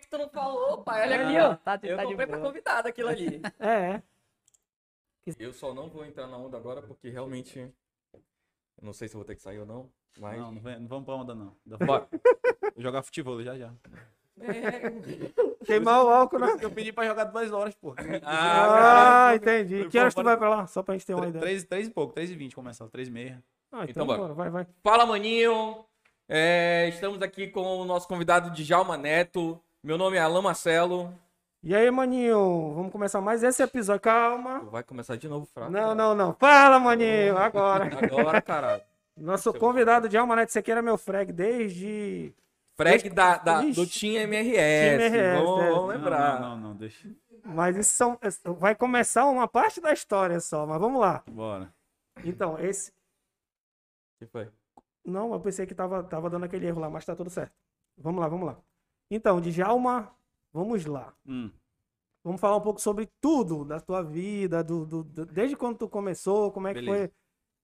que que tu não falou, pai? Olha aqui, Ah, ó. tá de- eu tá de comprei pra convidado aquilo ali. É, Eu só não vou entrar na onda agora porque realmente. eu Não sei se eu vou ter que sair ou não. Mas. Não, não, vem- não vamos pra onda, não. Vou Bora. jogar futebol já já. É. queimar o álcool, né? Eu pedi pra jogar duas horas, pô. Ah, Ah, entendi. Que horas tu vai pra lá? Só pra gente ter uma ideia. Três, três e pouco, três e vinte começar, três e meia. Ah, Então então bora. bora, vai, vai. Fala, maninho! É, estamos aqui com o nosso convidado Djalma Neto. Meu nome é Alain Marcelo. E aí, maninho, vamos começar mais esse episódio. Calma. Vai começar de novo, fraco. Não, não, não. Fala, maninho, agora. Agora, caralho. Nosso convidado de Alma Neto, esse aqui era meu frag desde... Freg da, da- Ixi. do Team MRS. Team MRS, vamos, é. vamos Não, lembrar. Não, não, não, deixa. Mas isso são... vai começar uma parte da história só, mas vamos lá. Bora. Então, esse... que foi? Não, eu pensei que tava, tava dando aquele erro lá, mas tá tudo certo. Vamos lá, vamos lá. Então, Djalma, vamos lá. Hum. Vamos falar um pouco sobre tudo da tua vida, do, do- do- desde quando tu começou, como é que Beleza. foi.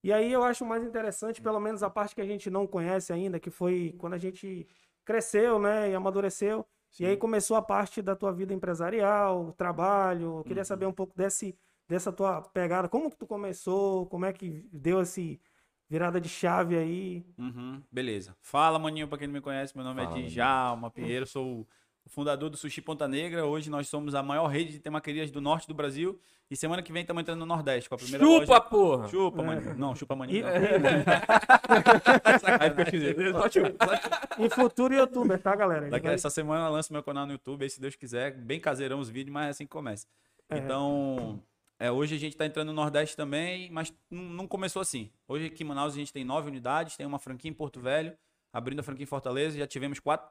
E aí eu acho mais interessante, pelo menos a parte que a gente não conhece ainda, que foi quando a gente cresceu, né, e amadureceu. E aí começou a parte da tua vida empresarial, trabalho. Eu queria Uhum. saber um pouco desse, dessa tua pegada, como que tu começou, como é que deu esse virada de chave aí. Uhum, beleza. Fala, maninho, pra quem não me conhece, meu nome Fala, é Djalma Pinheiro, sou o fundador do Sushi Ponta Negra. Hoje nós somos a maior rede de temaquerias do norte do Brasil. E semana que vem estamos entrando no Nordeste com a primeira Chupa, loja. porra! Chupa, maninho. Não, chupa, maninho. E, esquisito. Só chupa, só chupa. e futuro youtuber, tá, galera? Daqui vai- essa semana eu lanço meu canal no YouTube, aí se Deus quiser, bem caseirão os vídeos, mas é assim que começa. É. Então, é, hoje a gente tá entrando no Nordeste também, mas não, começou assim. Hoje aqui em Manaus a gente tem nove unidades, tem uma franquia em Porto Velho, abrindo a franquia em Fortaleza, já tivemos quatro,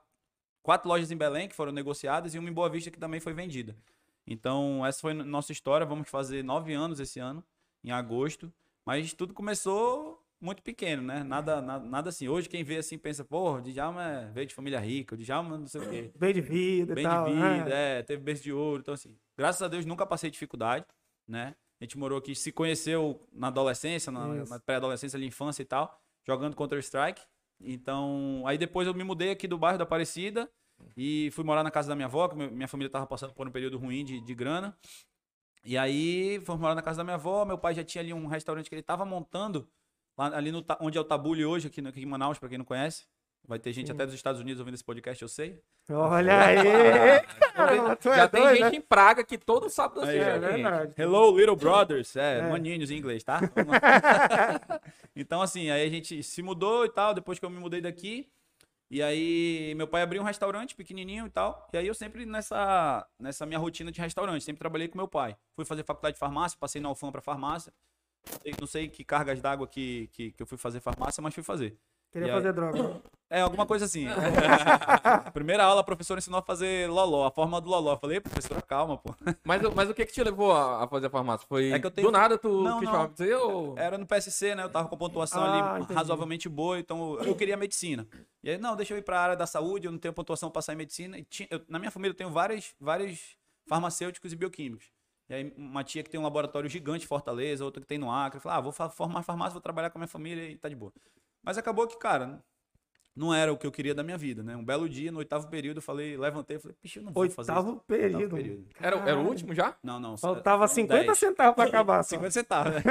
quatro lojas em Belém que foram negociadas e uma em Boa Vista que também foi vendida. Então, essa foi a nossa história. Vamos fazer nove anos esse ano, em agosto. Mas tudo começou muito pequeno, né? Nada, nada, nada assim. Hoje quem vê assim pensa, porra, o Djalma é- veio de família rica, o Djalma não sei o quê. Bem de vida Bem e tal. de né? vida, é, teve berço de ouro. Então, assim, graças a Deus nunca passei dificuldade, né? A gente morou aqui, se conheceu na adolescência, na, na pré-adolescência, ali, infância e tal, jogando Counter-Strike. Então, aí depois eu me mudei aqui do bairro da Aparecida e fui morar na casa da minha avó, que minha família tava passando por um período ruim de, de grana. E aí, fomos morar na casa da minha avó, meu pai já tinha ali um restaurante que ele tava montando, lá, ali no, onde é o Tabule hoje, aqui, no- aqui em Manaus, pra quem não conhece. Vai ter gente Sim. até dos Estados Unidos ouvindo esse podcast, eu sei. Olha aí! Tu é Já tem doido, gente né? em Praga que todo sábado Aí. É verdade. Hello, little brothers. É, É. maninhos em inglês, tá? Então, assim, aí a gente se mudou e tal, depois que eu me mudei daqui. E aí, meu pai abriu um restaurante pequenininho e tal. E aí, eu sempre nessa, nessa minha rotina de restaurante, sempre trabalhei com meu pai. Fui fazer faculdade de farmácia, passei na UFAM pra farmácia. Não sei que cargas d'água que, que, que eu fui fazer farmácia, mas fui fazer. Queria E aí? fazer droga. É, alguma coisa assim. Primeira aula, a professora ensinou a fazer loló, a forma do loló. Eu falei, professora, calma, pô. Mas, o- mas o que que te levou a, a fazer farmácia? Foi É que eu tenho- do nada tu Não, quis não. ou... Era no PSC, né? Eu tava com pontuação Ah, ali entendi. razoavelmente boa, então eu queria medicina. E aí, não, deixa eu ir pra área da saúde, eu não tenho pontuação pra passar em medicina. E tinha- eu- na minha família eu tenho vários, vários farmacêuticos e bioquímicos. E aí, uma tia que tem um laboratório gigante em Fortaleza, outra que tem no Acre. Eu falei, ah, vou formar farmácia, vou trabalhar com a minha família e tá de boa. Mas acabou que, cara, não era o que eu queria da minha vida, né? Um belo dia, no oitavo período, eu falei, levantei falei, pixe, eu não vou fazer isso. Oitavo período. Oitavo período. Era, era o último já? Não, não. Faltava são 50 10. centavos pra acabar. só. 50 centavos, né?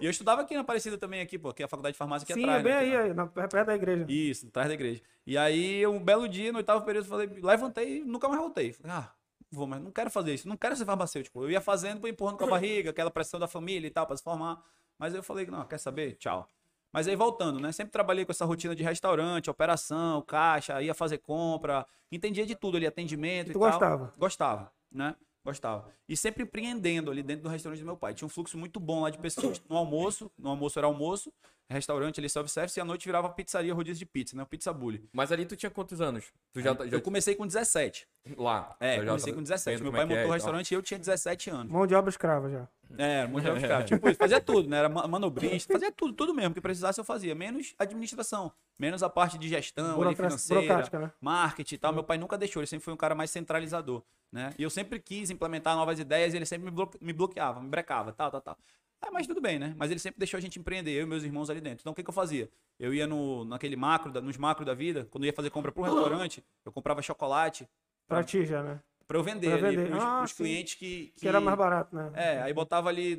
e eu estudava aqui na Aparecida também, aqui, pô, que é a faculdade de farmácia aqui Sim, atrás. é bem né, aí, aí, na, perto da igreja. Isso, atrás da igreja. E aí, um belo dia, no oitavo período, eu falei, levantei e nunca mais voltei. Falei, ah, vou, mas não quero fazer isso, não quero ser farmacêutico. Eu ia fazendo, empurrando com a barriga, aquela pressão da família e tal, pra se formar. Mas eu falei, não, quer saber? Tchau. Mas aí voltando, né? Sempre trabalhei com essa rotina de restaurante, operação, caixa, ia fazer compra, entendia de tudo ali, atendimento E e, tal. gostava? Gostava, né? Gostava. E sempre empreendendo ali dentro do restaurante do meu pai. Tinha um fluxo muito bom lá de pessoas. No almoço, no almoço era almoço, restaurante ali self-service, e à noite virava pizzaria, rodízio de pizza, né? O Pizza Bully. Mas ali tu tinha quantos anos? Tu já, tá- já Eu comecei com 17. lá. É, Eu já comecei com 17. vendo Meu pai é é montou o tal. restaurante e eu tinha 17 anos. Mão de obra escrava já. É, muito de escravo. Tipo isso, fazia tudo, né? Era ma- manobrista, fazia tudo, tudo mesmo. que precisasse eu fazia. Menos administração, menos a parte de gestão, ali, financeira, né? marketing e tal. Meu pai nunca deixou, ele sempre foi um cara mais centralizador, né? E eu sempre quis implementar novas ideias e ele sempre me, blo- me bloqueava, me brecava, tal, tal, tal. Ah, mas tudo bem, né? Mas ele sempre deixou a gente empreender, eu e meus irmãos ali dentro. Então o que, que eu fazia? Eu ia no, naquele macro, da- nos macro da vida, quando eu ia fazer compra pro restaurante, eu comprava chocolate, Pra ti já, né? pra eu vender, Pra ali vender. pros, Ah, pros clientes que, Que era mais barato, né? É, aí botava ali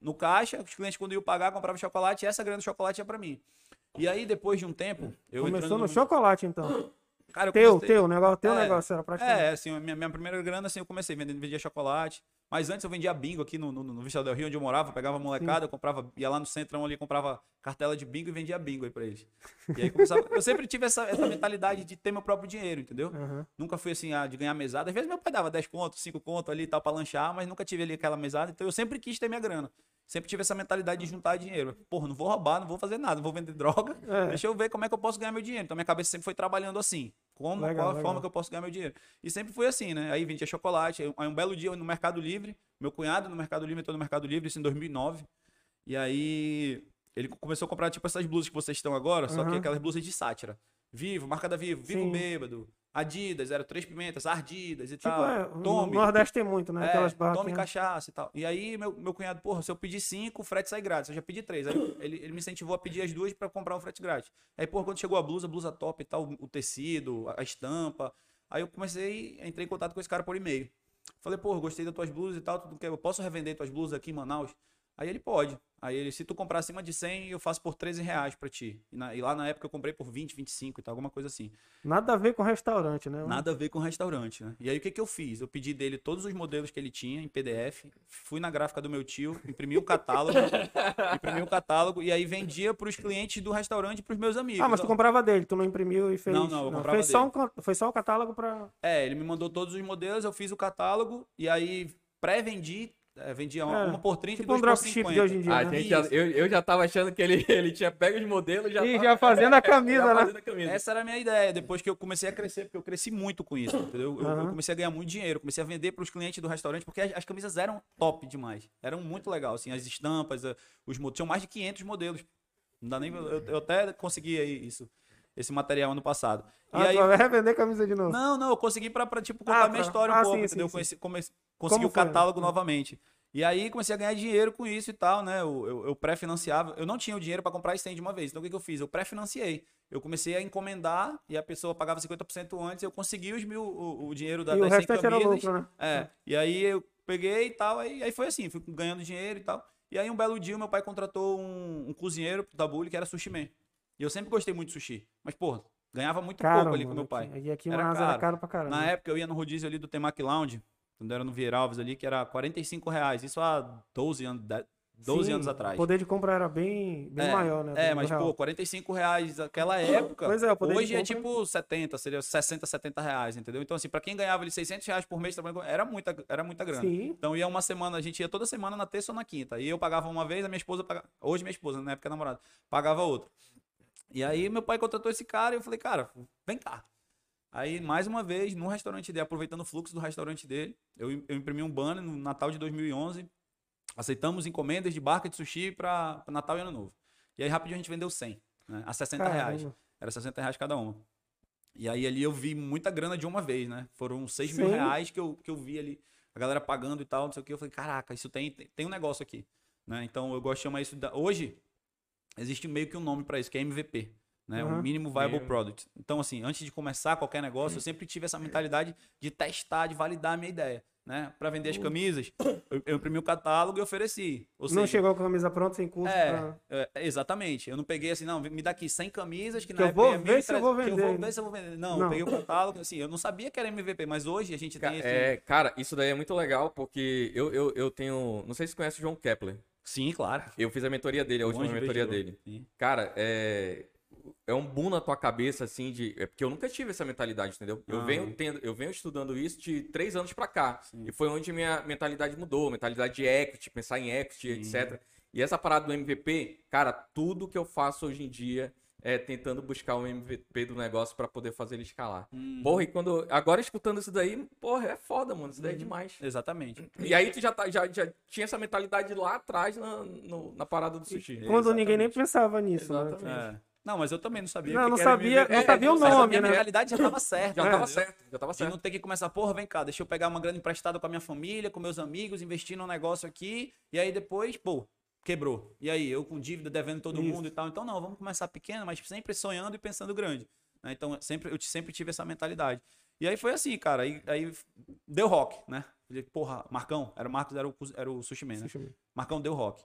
no caixa, os clientes quando iam pagar, compravam chocolate, e essa grana do chocolate ia pra mim. E aí, depois de um tempo, eu Começou entrando no chocolate, então. Cara, eu Teu, comecei- teu, negócio, teu É, negócio era praticamente. É, assim, a minha, minha primeira grana, assim, eu comecei vendendo, vendia chocolate. Mas antes eu vendia bingo aqui no, no, no Vista del Rio, onde eu morava, pegava molecada, eu comprava, ia lá no centrão ali, comprava cartela de bingo e vendia bingo aí pra eles. E aí começava, eu sempre tive essa, essa mentalidade de ter meu próprio dinheiro, entendeu? Aham. Nunca fui assim, ah, de ganhar mesada. Às vezes meu pai dava 10 conto, 5 conto ali e tal pra lanchar, mas nunca tive ali aquela mesada. Então eu sempre quis ter minha grana. Sempre tive essa mentalidade de juntar dinheiro. Porra, não vou roubar, não vou fazer nada, não vou vender droga. É. Deixa eu ver como é que eu posso ganhar meu dinheiro. Então minha cabeça sempre foi trabalhando assim. Como, Legal, qual a legal. forma que eu posso ganhar meu dinheiro? E sempre foi assim, né? Aí vendia chocolate. Aí um belo dia eu no Mercado Livre, meu cunhado no Mercado Livre entrou no Mercado Livre, isso em 2009. E aí ele começou a comprar tipo essas blusas que vocês estão agora, só que aquelas blusas de sátira. Vivo, marca da Vivo, Vivo Sim. Bêbado, Adidas, era três pimentas, Ardidas e Tipo, tal. é, no Tome, Nordeste tem muito, né? é, Aquelas tome barraquinhas. cachaça e tal. E aí, meu, meu cunhado, porra, se eu pedir cinco, o frete sai grátis. Eu já pedi três. Aí ele, ele me incentivou a pedir as duas pra comprar um frete grátis. Aí, porra, quando chegou a blusa, blusa top e tal, o tecido, a estampa. Aí eu comecei, entrei em contato com esse cara por e-mail. Falei, porra, gostei das tuas blusas e tal, tudo que eu posso revender tuas blusas aqui em Manaus? Aí ele pode. Aí ele, se tu comprar acima de 100, eu faço por 13 reais pra ti. E, na- e lá na época eu comprei por 20, 25 e tal, alguma coisa assim. Nada a ver com restaurante, né? Nada a ver com restaurante, né? E aí o que, que eu fiz? Eu pedi dele todos os modelos que ele tinha em PDF, fui na gráfica do meu tio, imprimi o catálogo, imprimi o catálogo e aí vendia para os clientes do restaurante e para os meus amigos. Ah, mas tu Ó, comprava dele, tu não imprimiu e fez. Não, não, eu comprava fez só dele. um, ca- foi só o catálogo pra. É, ele me mandou todos os modelos, eu fiz o catálogo e aí pré-vendi, é, vendia uma, É, uma por 30 Tipo e um duas por dropship 50. de hoje em dia. A né? gente eu, eu já tava achando que ele, ele tinha pego os modelos e já E tava- já fazendo a camisa, já né? fazendo a camisa. Essa era a minha ideia, depois que eu comecei a crescer, porque eu cresci muito com isso, entendeu? Eu, eu Aham. comecei a ganhar muito dinheiro, comecei a vender para os clientes do restaurante, porque as, as camisas eram top demais. Eram muito legal, assim, as estampas, os modelos, tinham mais de 500 modelos. Não dá nem, eu, eu até consegui aí isso, esse material ano passado. E Ah, aí, tu vai revender camisa de novo. não, não, eu consegui pra, tipo, contar Ah, minha história um ah, pouco, sim, entendeu? sim, Conheci- come- consegui Como o foi? catálogo Hum. novamente. E aí comecei a ganhar dinheiro com isso e tal, né? Eu, eu, eu pré-financiava. Eu não tinha o dinheiro pra comprar stand de uma vez. Então o que, que eu fiz? Eu pré-financiei. Eu comecei a encomendar e a pessoa pagava 50% antes. Eu consegui os mil, o, o dinheiro da, e das 100 restante era camisas. lucro, né? É, e aí eu peguei e tal, aí, aí foi assim, fui ganhando dinheiro e tal. E aí um belo dia meu pai contratou um, um cozinheiro pro Tabule que era sushi man. E eu sempre gostei muito de sushi. Mas, pô, ganhava muito Caro, pouco ali com meu pai. E aqui em Era Manaus era caro. caro pra caramba. Na época eu ia no rodízio ali do Temaki Lounge, quando era no Vieira Alves ali, que era 45 reais. Isso há 12 anos, 10 12 Sim, anos atrás. O poder de compra era bem, bem é, maior, né? É, mas, real. pô, 45 reais naquela época. Pois é, o poder de hoje é compra- tipo 70, seria 60, 70 reais, entendeu? Então, assim, pra quem ganhava ali 600 reais por mês era muita, era muita grana. Sim. Então ia uma semana, a gente ia toda semana na terça ou na quinta. E eu pagava uma vez, a minha esposa pagava. Hoje minha esposa, na época namorada, pagava outra. E aí meu pai contratou esse cara e eu falei, cara, vem cá. Aí, mais uma vez, no restaurante dele, aproveitando o fluxo do restaurante dele, eu, eu imprimi um banner no Natal de 2011. Aceitamos encomendas de barca de sushi para Natal e Ano Novo. E aí, rapidinho, a gente vendeu 100, né? A 60 reais. Caramba. Era 60 reais cada uma. E aí ali eu vi muita grana de uma vez, né? Foram 6 mil reais que eu, que eu vi ali, a galera pagando e tal, não sei o que. Eu falei, caraca, isso tem, tem, tem um negócio aqui. Né? Então eu gosto de chamar isso. Da... Hoje, existe meio que um nome para isso, que é MVP. Né? Uhum. O Mínimo Viable Mínimo. Product. Então, assim, antes de começar qualquer negócio, eu sempre tive essa mentalidade de testar, de validar a minha ideia. Né? Para vender as camisas, eu, imprimi o catálogo e ofereci. Ou Não seja, chegou com a camisa pronta sem custo. é, pra- é, exatamente. Eu não peguei assim, não, me dá aqui 100 camisas que, Que na eu época vou é ver se eu vou 1.300, que eu vender. vou ver se eu vou vender. Não, Não. eu peguei o catálogo, assim, eu não sabia que era MVP, mas hoje a gente Ca- tem esse... é, cara, isso daí é muito legal porque eu, eu, eu tenho. Não sei se você conhece o João Kepler. Sim, claro. Eu fiz a mentoria dele, a última Bom mentoria dele. Sim. Cara, é. É um boom na tua cabeça, assim, de. É porque eu nunca tive essa mentalidade, entendeu? Eu, Ah. venho, tendo, eu venho estudando isso de três anos pra cá. Sim. E foi onde minha mentalidade mudou, mentalidade de equity, pensar em equity, Sim. etc. E essa parada do MVP, cara, tudo que eu faço hoje em dia é tentando buscar o MVP do negócio pra poder fazer ele escalar. Hum, Porra, e quando. Agora escutando isso daí, porra, é foda, mano. Isso daí é demais. Exatamente. E aí tu já, tá, já, já tinha essa mentalidade lá atrás na, no- na parada do sushi. Quando ninguém nem Exatamente. pensava nisso. né? Exatamente. É. Não, mas eu também não sabia. Não, o que não sabia- não sabia o mas a nome, minha né? mentalidade já tava certa. Já tava certo, já tava De certo. não ter que começar, porra, vem cá, deixa eu pegar uma grana emprestada com a minha família, com meus amigos, investir num negócio aqui, e aí depois, pô, quebrou. E aí, eu com dívida, devendo todo Isso. mundo e tal. Então, não, vamos começar pequeno, mas sempre sonhando e pensando grande. né? Então, sempre, eu sempre tive essa mentalidade. E aí foi assim, cara. Aí, aí deu rock, né? Falei, porra, Marcão, era o Marcos, era o, era o Sushi Man, né? Sushi Man. Marcão deu rock.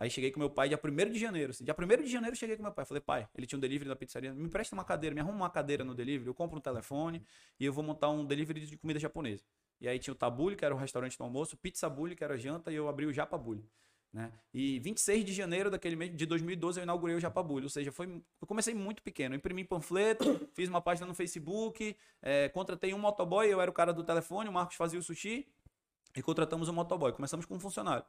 Aí cheguei com meu pai dia 1 de janeiro. assim, Dia 1 de janeiro cheguei com meu pai. Falei, pai, ele tinha um delivery da pizzaria. Me empresta uma cadeira, me arruma uma cadeira no delivery, eu compro um telefone e eu vou montar um delivery de comida japonesa. E aí tinha o Tabule, que era o restaurante do almoço, Pizza Bully, que era a janta, e eu abri o Japa Bully. Né? E 26 de janeiro daquele mês de 2012 eu inaugurei o Japa Bully. Ou seja, foi, eu comecei muito pequeno. Imprimi panfleto, fiz uma página no Facebook, eh, contratei um motoboy, eu era o cara do telefone, o Marcos fazia o sushi, e contratamos um motoboy. Começamos com um funcionário.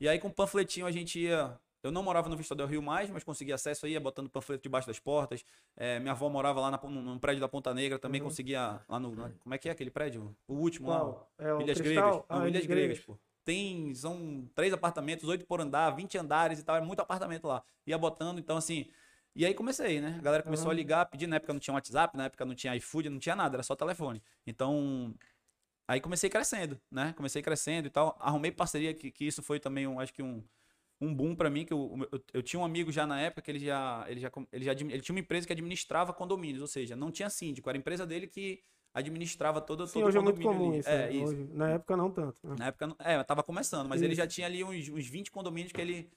E aí com o panfletinho a gente ia. Eu não morava no Vista del Rio mais, mas conseguia acesso aí, ia botando panfleto debaixo das portas. Eh, minha avó morava lá na, num, prédio da Ponta Negra, também Uhum. conseguia lá no. como é que é aquele prédio? O último lá. Qual? É o Ilhas Cristal? Gregas. Ah, Ilhas Gregas, pô. Tem, são três apartamentos, oito por andar, 20 andares e tal, é muito apartamento lá. Ia botando, então assim. E aí comecei, né? A galera começou a Aham. ligar, pedir, na época não tinha WhatsApp, na época não tinha iFood, não tinha nada, era só telefone. Então, aí comecei crescendo, né? Comecei crescendo e tal. Arrumei parceria, que, que isso foi também, um, acho que um, um boom pra mim, que eu, eu, eu tinha um amigo já na época que ele já, ele já, ele já ele tinha uma empresa que administrava condomínios, ou seja, não tinha síndico, era a empresa dele que administrava todo, Sim, todo hoje é o muito condomínio comum ali. isso. É, né? Hoje, na época não tanto. né? Na época, não- é, tava começando, mas ele Isso. já tinha ali uns, uns 20 condomínios que ele,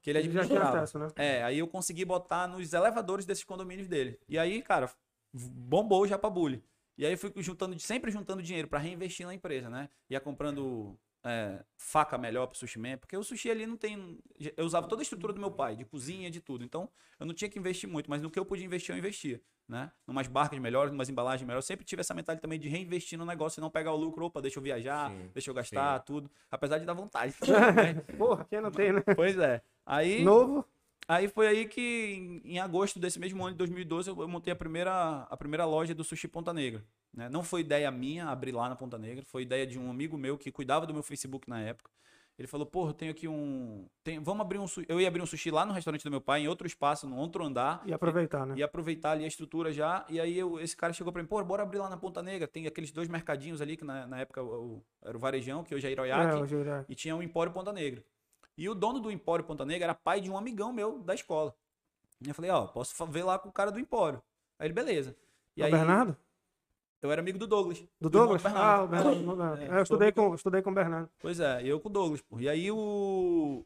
que ele Ele já tinha administrava. acesso, né? É, aí eu consegui botar nos elevadores desses condomínios dele. E aí, cara, bombou o Japabully. E aí eu fui juntando, sempre juntando dinheiro pra reinvestir na empresa, né? Ia comprando é, faca melhor pro sushi man, porque o sushi ali não tem. Eu usava toda a estrutura do meu pai, de cozinha, de tudo. Então, eu não tinha que investir muito, mas no que eu podia investir, eu investia, né? Numas barcas melhores, numas embalagens melhores. Eu sempre tive essa mentalidade também de reinvestir no negócio e não pegar o lucro, opa, deixa eu viajar, Sim, deixa eu gastar, tudo. Apesar de dar vontade. Porra, quem não tem, né? pois é. Aí. Novo. Aí foi aí que, em, agosto desse mesmo ano de 2012, eu, eu montei a primeira, a primeira loja do Sushi Ponta Negra. né? Não foi ideia minha abrir lá na Ponta Negra, foi ideia de um amigo meu que cuidava do meu Facebook na época. Ele falou, porra, eu tenho aqui um. tem- vamos abrir um. Eu ia abrir um sushi lá no restaurante do meu pai, em outro espaço, no outro andar. E aproveitar, né? E aproveitar ali a estrutura já. E aí eu- esse cara chegou pra mim, pô, bora abrir lá na Ponta Negra. Tem aqueles dois mercadinhos ali, que na, na época o- era o Varejão, que hoje é É, Iroiaki hoje eu- e tinha o Empório Ponta Negra. E o dono do Empório Ponta Negra era pai de um amigão meu da escola. E eu falei, ó, posso fa- ver lá com o cara do Empório. Aí ele, beleza. E É o aí, Bernardo? Eu era amigo do Douglas. Do irmão Douglas? Ah, o Bernardo. o Bernardo. É, É, eu estudei com, estudei com o Bernardo. Pois é, eu com o Douglas, pô. E aí o...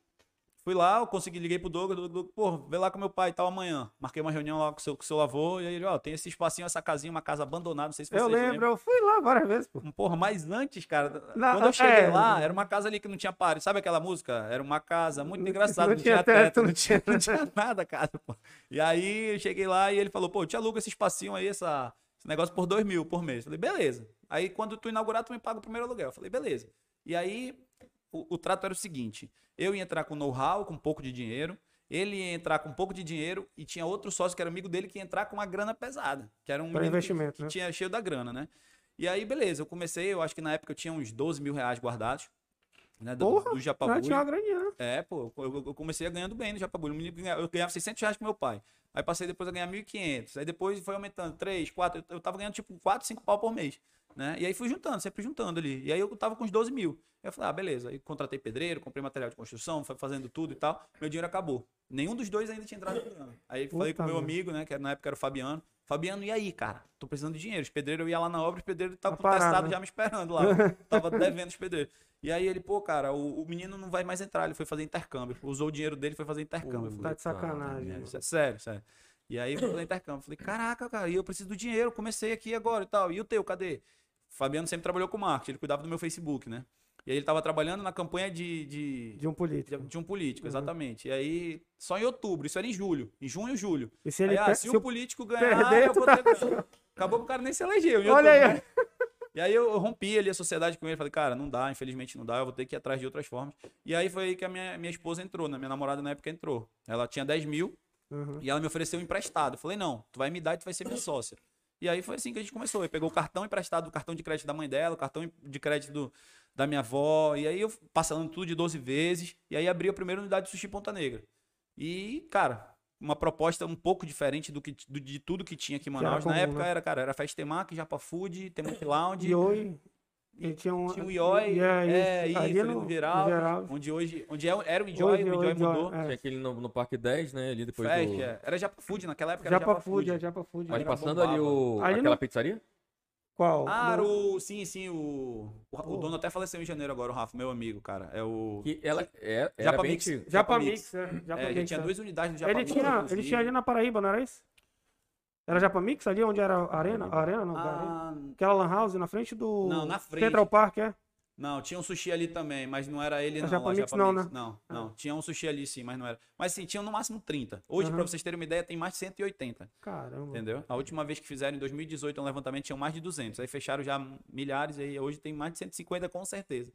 Fui lá, eu consegui, liguei pro Douglas, Douglas, pô, vê lá com meu pai e tal amanhã. Marquei uma reunião lá com o seu, com seu avô, e aí ele, ó, tem esse espacinho, essa casinha, uma casa abandonada, não sei se vocês Eu lembro, eu fui lá várias vezes, pô. Porra, mas antes, cara, Na- quando eu cheguei é. lá, era uma casa ali que não tinha pare. Sabe aquela música? Era uma casa muito Não- engraçada, não não, tinha teto, teto, não tinha, não tinha nada, cara. Pô. E aí eu cheguei lá e ele falou, pô, te alugo esse espacinho aí, essa, esse negócio por dois mil por mês. Falei, beleza. Aí quando tu inaugurar, tu me paga o primeiro aluguel. Falei, beleza. E aí o, o trato era o seguinte: eu ia entrar com know-how, com um pouco de dinheiro. Ele ia entrar com um pouco de dinheiro e tinha outro sócio que era amigo dele que ia entrar com uma grana pesada, que era um que- investimento, que né? tinha cheio da grana, né? E aí, beleza, eu comecei, eu acho que na época eu tinha uns 12 mil reais guardados, né? Do, Porra, do Japabulho. tinha uma graninha, né? É, pô, eu, eu- eu comecei ganhando bem no Japabulho. Eu ganhava 600 reais com meu pai. Aí passei depois a ganhar 1.500. Aí depois foi aumentando 3, 4. Eu, tava ganhando tipo 4, 5 pau por mês. Né? E aí fui juntando, sempre juntando ali. E aí eu tava com uns 12 mil. Aí eu falei, ah, beleza. Aí contratei pedreiro, comprei material de construção, foi fazendo tudo e tal. Meu dinheiro acabou. Nenhum dos dois ainda tinha entrado no programa. Aí falei com Puta o meu amigo, né? Que na época era o Fabiano. Fabiano, e aí, cara? Tô precisando de dinheiro. Os pedreiros, eu ia lá na obra, os pedreiros estavam com o testado já me esperando lá. tava devendo os pedreiros. E aí ele, pô, cara, o, o menino não vai mais entrar, ele foi fazer intercâmbio. Usou o dinheiro dele e foi fazer intercâmbio. Eu Tá falei, de sacanagem. é, sé- sério, sério. E aí eu falei intercâmbio. Falei, caraca, cara, e eu preciso do dinheiro, comecei aqui agora e tal. E o teu, cadê? Fabiano sempre trabalhou com marketing, ele cuidava do meu Facebook, né? E aí ele tava trabalhando na campanha de, de, De um de, político. de um político, Uhum. exatamente. E aí, só em outubro, isso era em julho. Em junho e julho. E se Aí, ele ah, se se o político ganhar, perder, eu vou tá- ter ganho. Acabou que o cara nem se elegeu. Olha outubro, aí. né? E aí eu rompi ali a sociedade com ele, falei, cara, não dá, infelizmente não dá, eu vou ter que ir atrás de outras formas. E aí foi aí que a minha, minha esposa entrou, né? Minha namorada na época entrou. Ela tinha 10 mil Uhum. e ela me ofereceu emprestado. Eu falei, não, tu vai me dar e tu vai ser minha sócia. E aí foi assim que a gente começou. Eu pegou o cartão emprestado, o cartão de crédito da mãe dela, o cartão de crédito do- da minha avó. E aí eu passando tudo de 12 vezes. E aí abri a primeira unidade de sushi Ponta Negra. E, cara, uma proposta um pouco diferente do que, do- de tudo que tinha aqui em Manaus. Na comum, época né? era, cara, era Festemac, Japa Food, Temaki Lounge. E hoje. E tinha um. Tinha o IOI, é, é, isso, ali ali no geral, geral. onde hoje, onde é- era o Enjoy, Hoje, o Enjoy hoje, mudou. é. Tinha aquele no, no Parque 10, né? Ali depois Fest, do... é. Era Japa Food, naquela época era Japa Japa Food, é Japa Food. Mas passando ali o... Ali aquela no- pizzaria? Qual? Ah, No- o. Sim, sim, o. O, o dono até faleceu em janeiro agora, o Rafa, meu amigo, cara. É o. Que ela é, era Japa bem Mix. antigo. Japamix, é. É, Japamix, ele tinha é. duas unidades do Japa Ele Mix, tinha, ele tinha ali na Paraíba, não era isso? Era Japamix, ali onde era a Arena? A Arena, não, Arena. Ah, Aquela lan house na frente do Não, na frente. Central Park, é? Não, tinha um sushi ali também, mas não era ele, A não. lá, Japa Mix Japa não, né? Não, não. Tinha um sushi ali sim, mas não era. Mas sim, tinha no máximo 30. Hoje, Aham. pra vocês terem uma ideia, tem mais de 180. Caramba. Entendeu? A última vez que fizeram, em 2018, um levantamento, tinham mais de 200. Aí fecharam já milhares, e aí hoje tem mais de 150 com certeza.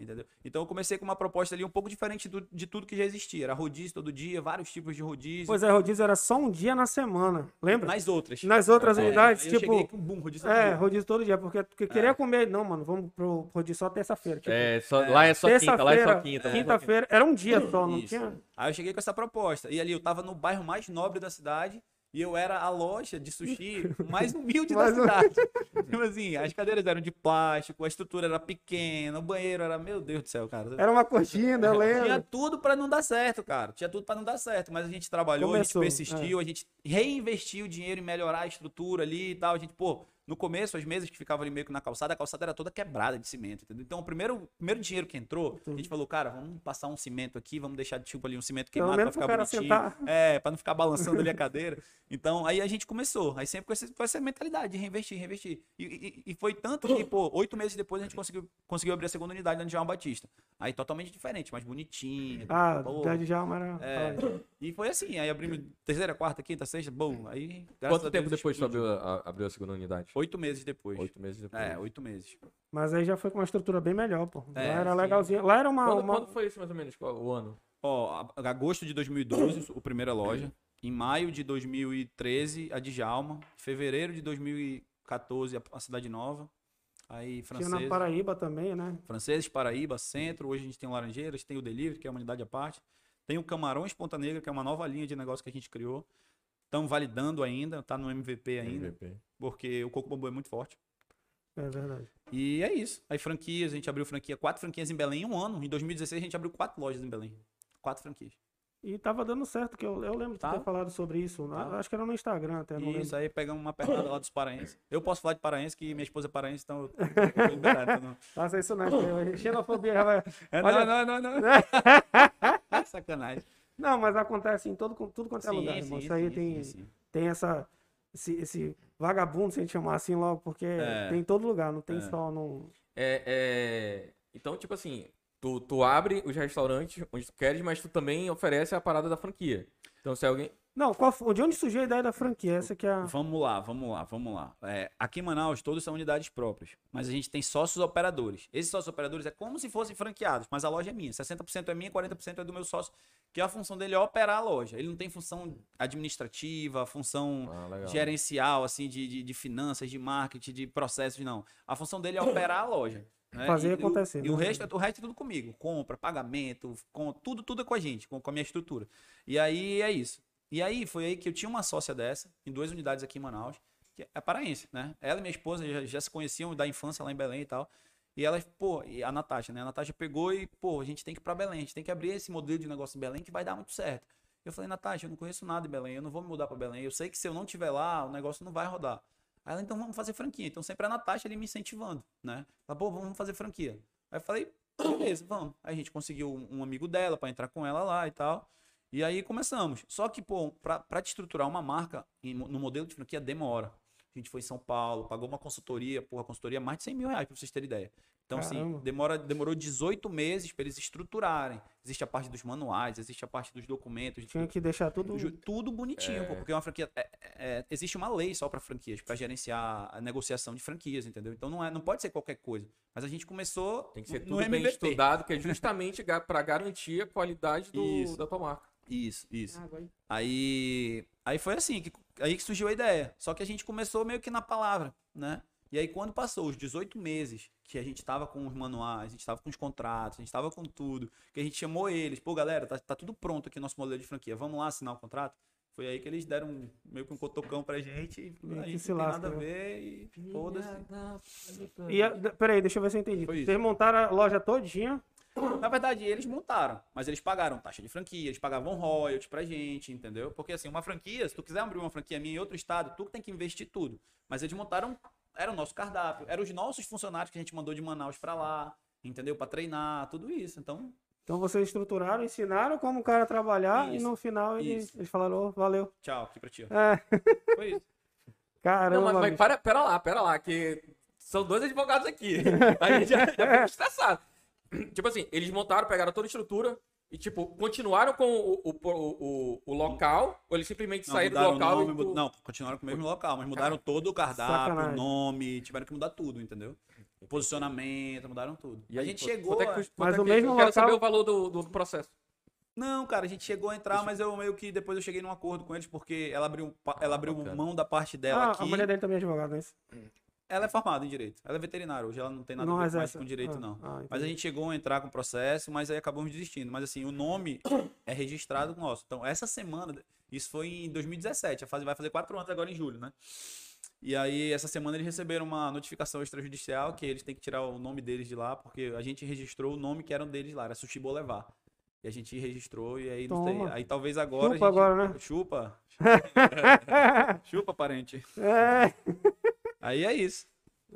Entendeu? Então eu comecei com uma proposta ali um pouco diferente do- de tudo que já existia. Era rodízio todo dia, vários tipos de rodízio. Pois é, rodízio era só um dia na semana, lembra? Nas outras. Nas outras É, unidades, aí eu tipo... cheguei com boom, rodízio todo É, dia. rodízio todo dia, porque, porque queria comer. Não, mano, vamos pro rodízio só terça-feira. Tipo, É, só, lá é só quinta, lá é só quinta. né? Quinta-feira, era um dia só, não Isso. tinha. Aí eu cheguei com essa proposta. E ali eu tava no bairro mais nobre da cidade. E eu era a loja de sushi mais humilde da Mais um- cidade. Tipo assim, as cadeiras eram de plástico, a estrutura era pequena, o banheiro era, meu Deus do céu, cara. Era uma cortina, eu Tinha lembro. tudo pra não dar certo, cara. Tinha tudo pra não dar certo, mas a gente trabalhou, Começou, é. a gente persistiu, a gente reinvestiu o dinheiro em melhorar a estrutura ali e tal. A gente, pô, no começo, as mesas que ficavam ali meio que na calçada, a calçada era toda quebrada de cimento, entendeu? Então, o primeiro, primeiro dinheiro que entrou, a gente falou, cara, vamos passar um cimento aqui, vamos deixar tipo ali um cimento queimado pra ficar bonitinho. sentar. É, pra não ficar balançando ali a cadeira. Então, aí a gente começou. Aí sempre com, esse, com essa mentalidade de reinvestir, reinvestir. E, e- e foi tanto que, pô, oito meses depois a gente conseguiu, conseguiu abrir a segunda unidade na João Batista. Aí totalmente diferente, mais bonitinha. Ah, pô. da Djalma era. É, e foi assim, aí abrimos terceira, quarta, quinta, sexta, bom, aí... Quanto Deus, tempo depois tu abriu a, abriu a segunda unidade? Oito meses depois. Oito meses depois. É, oito meses. Mas aí já foi com uma estrutura bem melhor, pô. Lá É, era sim. legalzinho. Lá era uma. Quando, uma- quando foi isso, mais ou menos? Qual, o ano? Ó, a- agosto de 2012, o primeira loja. Em maio de 2013, a Djalma. Fevereiro de 2014, a, Cidade Nova. Aí, Tinha na francês. Paraíba também, né? Franceses, Paraíba, Centro. Hoje a gente tem o Laranjeiras, tem o Delivery, que é uma unidade à parte. Tem o Camarões Ponta Negra, que é uma nova linha de negócio que a gente criou. Estamos validando ainda, tá no MVP ainda, MVP. porque o Coco Bambu é muito forte. É verdade. E é isso. Aí franquias, a gente abriu franquia, quatro franquias em Belém em um ano. Em 2016 a gente abriu quatro lojas em Belém. Quatro franquias. E tava dando certo, que eu, eu lembro de ter Tava. falado sobre isso. Tava. Acho que era no Instagram até, não lembro. Isso, aí pegamos uma pernada lá dos paraenses. Eu posso falar de paraense, que minha esposa é paraense, então eu tô tô liberado. então não. Faça isso não, porque xenofobia já vai... É, Olha- não, não, não, não. Sacanagem. Não, mas acontece em todo, tudo quanto é Sim, lugar, irmão. sim, Isso aí sim, tem, tem essa... Esse, esse vagabundo, se a gente chamar assim logo, porque É. tem em todo lugar, não tem É. só no... É, é, Então, tipo assim, tu, tu abre os restaurantes onde tu queres, mas tu também oferece a parada da franquia. Então, se alguém. Não, qual, de onde surgiu a ideia da franquia? Essa que é a... Vamos lá, vamos lá, vamos lá. É, aqui em Manaus, todos são unidades próprias, mas a gente tem sócios operadores. Esses sócios operadores é como se fossem franqueados, mas a loja é minha. 60% é minha, 40% é do meu sócio, que a função dele é operar a loja. Ele não tem função administrativa, função Ah, gerencial, assim, de, de, de finanças, de marketing, de processos, não. A função dele é operar a loja. né? Fazer E- e o- acontecer, E o né? resto, o resto é tudo comigo. Compra, pagamento, com, tudo, tudo é com a gente, com, com a minha estrutura. E aí é isso. E aí foi aí que eu tinha uma sócia dessa, em duas unidades aqui em Manaus, que é paraense, né? Ela e minha esposa já, já se conheciam da infância lá em Belém e tal. E ela, pô, e a Natasha, né? A Natasha pegou e, pô, a gente tem que ir pra Belém, a gente tem que abrir esse modelo de negócio em Belém que vai dar muito certo. Eu falei, Natasha, eu não conheço nada em Belém, eu não vou me mudar pra Belém. Eu sei que se eu não estiver lá, o negócio não vai rodar. Aí ela, então vamos fazer franquia. Então sempre a Natasha ali me incentivando, né? Ela, pô, vamos fazer franquia. Aí eu falei, beleza, vamos. Aí a gente conseguiu um amigo dela pra entrar com ela lá e tal. E aí começamos. Só que, pô, pra, pra te estruturar uma marca no modelo de franquia demora. A gente foi em São Paulo, pagou uma consultoria, porra, consultoria mais de 100 mil reais, pra vocês terem ideia. Então, assim, Caramba. demora, demorou 18 meses para eles estruturarem. Existe a parte dos manuais, existe a parte dos documentos, Tinha que deixar tudo... Tudo bonitinho, pô, porque uma franquia. é- é- existe uma lei só para franquias, para gerenciar a negociação de franquias, entendeu? Então não, é, não pode ser qualquer coisa. Mas a gente começou Tem que ser tudo bem MVP. estudado, que é justamente pra garantir a qualidade do, Isso. da tua marca. Isso, isso. Ah. Aí, aí foi assim, que, aí que surgiu a ideia. Só que a gente começou meio que na palavra, né? E aí quando passou os 18 meses que a gente tava com os manuais, a gente tava com os contratos, a gente tava com tudo, que a gente chamou eles, pô galera, tá, tá tudo pronto aqui nosso modelo de franquia, vamos lá assinar o contrato? Foi aí que eles deram um- meio que um cotocão pra gente, e a gente se não tem nada a ver e foda-se. E a, peraí, deixa eu ver se eu entendi. Vocês montaram a loja todinha. Na verdade, eles montaram, mas eles pagaram taxa de franquia, eles pagavam royalties pra gente, entendeu? Porque assim, uma franquia, se tu quiser abrir uma franquia minha em outro estado, tu tem que investir tudo. Mas eles montaram era o nosso cardápio, eram os nossos funcionários que a gente mandou de Manaus pra lá, entendeu? Pra treinar, tudo isso. Então, Então vocês estruturaram, ensinaram como o cara trabalhar e Isso, no final eles, eles falaram, "Ô, valeu. tchau, aqui pra ti. ó. É, Foi isso. caramba, Não, mas, mas para, pera lá, pera lá, que são dois advogados aqui. A gente já, já fica estressado. Tipo assim, eles montaram, pegaram toda a estrutura e, tipo, continuaram com o, o, o, o- local, ou eles simplesmente Não, saíram do local nome, e... tu- Não, continuaram com o mesmo local, mas mudaram todo o cardápio, Sacanagem. o nome, tiveram que mudar tudo, entendeu? O posicionamento, mudaram tudo. E a gente quanto- chegou. quanto é que Mas é o que- mesmo Eu quero local- saber o valor do, do processo. Não, cara, a gente chegou a entrar, mas eu meio que depois eu cheguei num acordo com eles, porque ela abriu, ela abriu mão da parte dela Ah, aqui. a mulher dele também é advogada, não é isso? Ela é formada em direito. Ela é veterinária hoje, ela não tem nada Não a ver mais com direito, Ah, não. ah, Mas a gente chegou a entrar com o processo, mas aí acabamos desistindo. Mas assim, o nome é registrado nosso. Então, essa semana, isso foi em 2017, a fase vai fazer quatro anos agora em julho, né? E aí, essa semana eles receberam uma notificação extrajudicial que eles têm que tirar o nome deles de lá, porque a gente registrou o nome que eram deles lá, era Sushi Bolevar. E a gente registrou e aí não sei. Aí talvez agora. a Chupa gente- agora, né? Chupa. Chupa, parente. É, Aí é isso.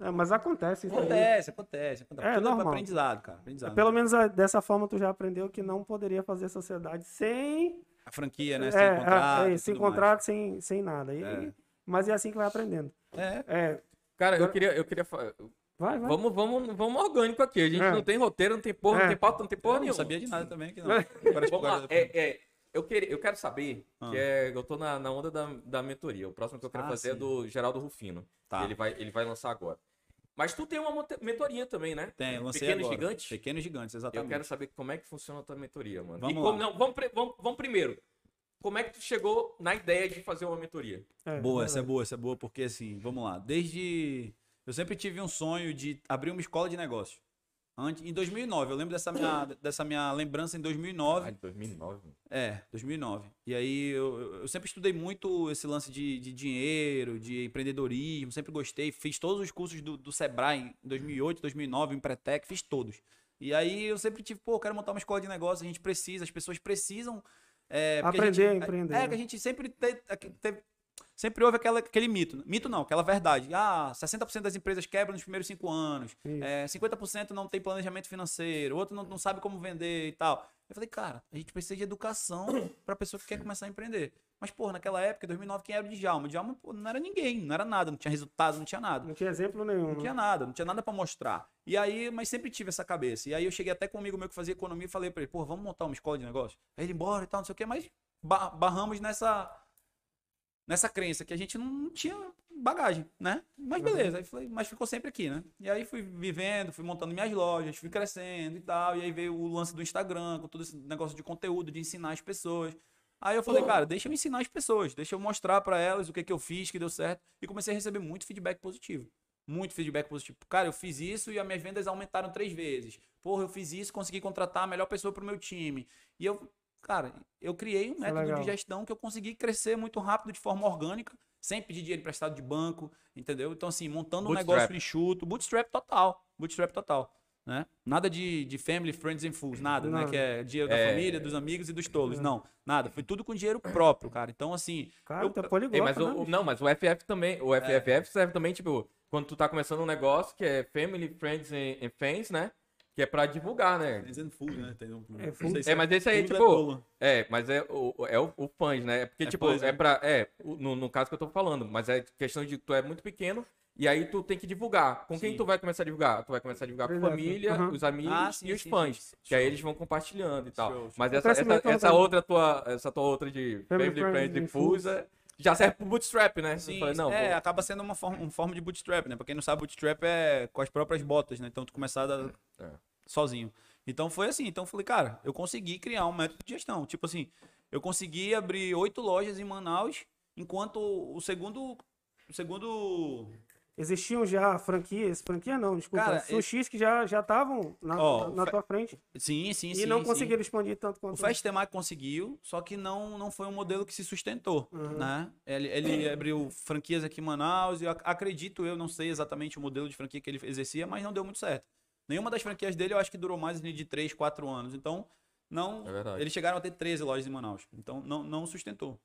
é, mas acontece isso aí. Acontece, acontece. acontece. É, Tudo normal. aprendizado, cara. Aprendizado. Pelo menos ah, dessa forma tu já aprendeu que não poderia fazer sociedade sem A franquia, né? é, Sem é, contrato. é, sem mais. contrato, sem, sem nada. E- É. Mas é assim que vai aprendendo. É. É, Cara, eu queria, eu queria fa- vai, vai. Vamos, vamos, vamos orgânico aqui. A gente É. não tem roteiro, não tem porra, É. não tem pauta, não tem porra Eu não nenhuma. sabia de nada também aqui, não. É. Agora, Vamos lá. É, é, eu, queria, eu quero saber, Ah. que é, eu tô na, na onda da, da mentoria. O próximo que eu quero Ah, fazer é sim. do Geraldo Rufino. Tá. Ele, vai, ele vai lançar agora. Mas tu tem uma mentoria também, né? Tem, lancei Pequenos agora. Gigantes? Pequenos gigantes, exatamente. Eu quero saber como é que funciona a tua mentoria, mano. Vamos e como, lá. não, vamos, vamos, vamos primeiro. Como é que tu chegou na ideia de fazer uma mentoria? É, Boa, essa é boa, essa é boa, porque assim, vamos lá. Desde. Eu sempre tive um sonho de abrir uma escola de negócio. Antes, em 2009, eu lembro dessa minha, dessa minha lembrança em 2009. Ah, de 2009. mano. É, 2009. E aí eu, eu- sempre estudei muito esse lance de, de dinheiro, de empreendedorismo, sempre gostei. Fiz todos os cursos do, do Sebrae em 2008, 2009, em Pretec, fiz todos. E aí eu sempre tive, pô, eu quero montar uma escola de negócio, a gente precisa, as pessoas precisam. é, Aprender a gente, empreender, É, né? que a gente sempre te- teve. Sempre houve aquela, aquele mito. Mito não, aquela verdade. Ah, 60% das empresas quebram nos primeiros cinco anos. É, 50% não tem planejamento financeiro. Outro não, não sabe como vender e tal. Eu falei, cara, a gente precisa de educação pra pessoa que quer começar a empreender. Mas, pô, naquela época, em 2009, quem era o Djalma? O Djalma pô, não era ninguém, não era nada, não tinha resultado, não tinha nada. Não tinha exemplo nenhum. Não né? tinha nada, não tinha nada pra mostrar. E aí, mas sempre tive essa cabeça. E aí eu cheguei até com um amigo meu que fazia economia e falei pra ele, pô, vamos montar uma escola de negócio? Aí ele embora e tal, não sei o quê, mas ba- barramos nessa nessa crença que a gente não tinha bagagem, né? Mas beleza, aí falei, mas ficou sempre aqui, né? E aí fui vivendo, fui montando minhas lojas, fui crescendo e tal, e aí veio o lance do Instagram, com todo esse negócio de conteúdo, de ensinar as pessoas. Aí eu falei, cara, deixa eu ensinar as pessoas, deixa eu mostrar pra elas o que que eu fiz, que deu certo, e comecei a receber muito feedback positivo. Muito feedback positivo. Cara, eu fiz isso e as minhas vendas aumentaram três vezes. Porra, eu fiz isso, consegui contratar a melhor pessoa pro meu time. E eu, cara, eu criei um é método legal. de gestão que eu consegui crescer muito rápido de forma orgânica, sem pedir dinheiro emprestado de banco, entendeu? Então, assim, montando um Bootstrap. negócio enxuto, bootstrap total. Bootstrap total. Né? Nada de, de family, friends and fools, nada, né? Nada. Que é dinheiro da É. família, dos amigos e dos tolos. Não, nada. Foi tudo com dinheiro próprio, cara. Então, assim, Cara, eu- tu é Ei, poliglota, mas o, né, o- não, mas o FF também, o FFF serve também, tipo, quando tu tá começando um negócio que é Family, Friends and, and Fans, né? Que é pra divulgar, né? And fools, né? Tem um- É, sei se É, mas esse aí, é tipo. É, mas é o, é o, o fãs, né? É porque, É tipo, fãs, é né? pra. É, no, no caso que eu tô falando, mas é questão de tu é muito pequeno e aí tu tem que divulgar. Com quem Sim. tu vai começar a divulgar? Tu vai começar a divulgar com a família, Uhum. os amigos Ah, sim, e os sim, fãs. sim. Que aí eles vão compartilhando e tal. Show, show. Mas essa, essa, essa outra tua. Essa tua outra de Family, Family, Friends Friends já serve pro bootstrap, né? Sim, falei, não, é, vou- acaba sendo uma forma, uma forma de bootstrap, né? Pra quem não sabe, bootstrap é com as próprias botas, né? Então tu começar a- É. sozinho. Então foi assim. Então eu falei, cara, eu consegui criar um método de gestão. Tipo assim, eu consegui abrir oito lojas em Manaus, enquanto o segundo. O segundo. Existiam já franquias, franquia não, desculpa, Cara, sushis que já já estavam na, Ó, na fa- tua frente Sim, sim, e sim. não sim. conseguiram expandir tanto O quanto... Festemac conseguiu, só que não, não foi um modelo que se sustentou, Uhum. né? Ele, ele abriu franquias aqui em Manaus e acredito, eu não sei exatamente o modelo de franquia que ele exercia, mas não deu muito certo. Nenhuma das franquias dele eu acho que durou mais de 3, 4 anos. Então, não. É verdade. Eles chegaram a ter 13 lojas em Manaus. Então, não, não sustentou.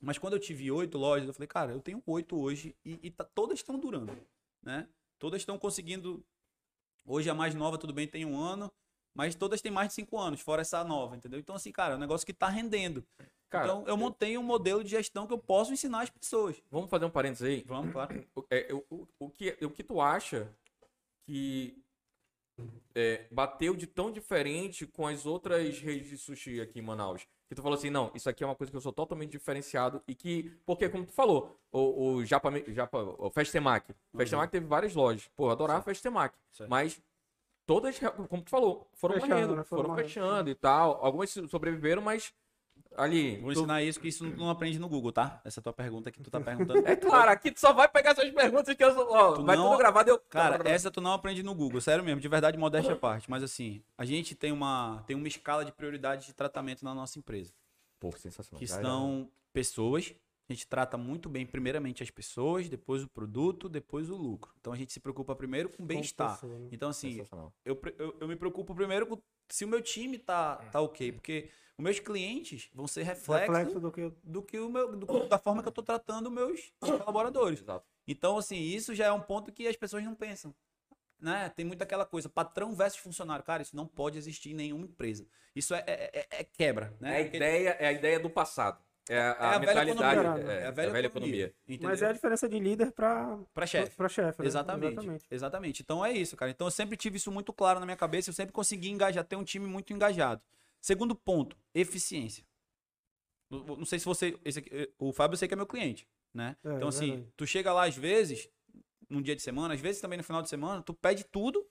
Mas quando eu tive oito lojas, eu falei, cara, eu tenho oito hoje e, e tá- todas estão durando. né? Todas estão conseguindo. Hoje a mais nova, tudo bem, tem um ano, mas todas têm mais de cinco anos, fora essa nova, entendeu? Então, assim, cara, é um negócio que tá rendendo. Cara, então, eu montei um modelo de gestão que eu posso ensinar as pessoas. vamos fazer um parênteses aí. Vamos, claro. O, é, o, o, o que, o que tu acha que é, bateu de tão diferente com as outras redes de sushi aqui em Manaus? Que tu falou assim, não, isso aqui é uma coisa que eu sou totalmente diferenciado e que, porque como tu falou, o, o Japa, Japa, o Festemac, o Festemac teve várias lojas, pô, eu adorava Festemac, Certo. mas todas, como tu falou, foram Fechando, morrendo, né? Foram foram fechando e tal, algumas sobreviveram, mas ali... Vou tu- ensinar isso, que isso não aprende no Google, tá? Essa tua pergunta que tu tá perguntando. É claro, aqui tu só vai pegar essas perguntas que eu sou, ó, Tu vai não- tudo gravado, eu... Cara, essa tu não aprende no Google, sério mesmo, de verdade, modéstia à parte. Mas assim, a gente tem uma, tem uma escala de prioridade de tratamento na nossa empresa. Pô, sensacional. Que são pessoas. A gente trata muito bem, primeiramente, as pessoas, depois o produto, depois o lucro. Então a gente se preocupa primeiro com o bem-estar. né? Então, assim, eu, eu, eu me preocupo primeiro com se o meu time tá, tá ok. Porque os meus clientes vão ser reflexo, Reflexo do que eu do que o meu, do- da forma que eu tô tratando meus colaboradores. Exato. Então, assim, isso já é um ponto que as pessoas não pensam. Né? Tem muito aquela coisa, patrão versus funcionário. Cara, isso não pode existir em nenhuma empresa. Isso é, é- é- é quebra, É né? a Porque ideia, é a ideia do passado. É a, é a velha mentalidade. economia. É, É a velha, economia. economia. entendeu? Mas é a diferença de líder para Pra chefe. para chefe. né? Exatamente, exatamente. Então é isso, cara. Então eu sempre tive isso muito claro na minha cabeça. Eu sempre consegui engajar, ter um time muito engajado. Segundo ponto, eficiência. Não sei se você. aqui- eh, o Fábio eu sei que é meu cliente, né? É, então, assim, verdade. tu chega lá às vezes, num dia de semana, às vezes também no final de semana, tu pede tudo.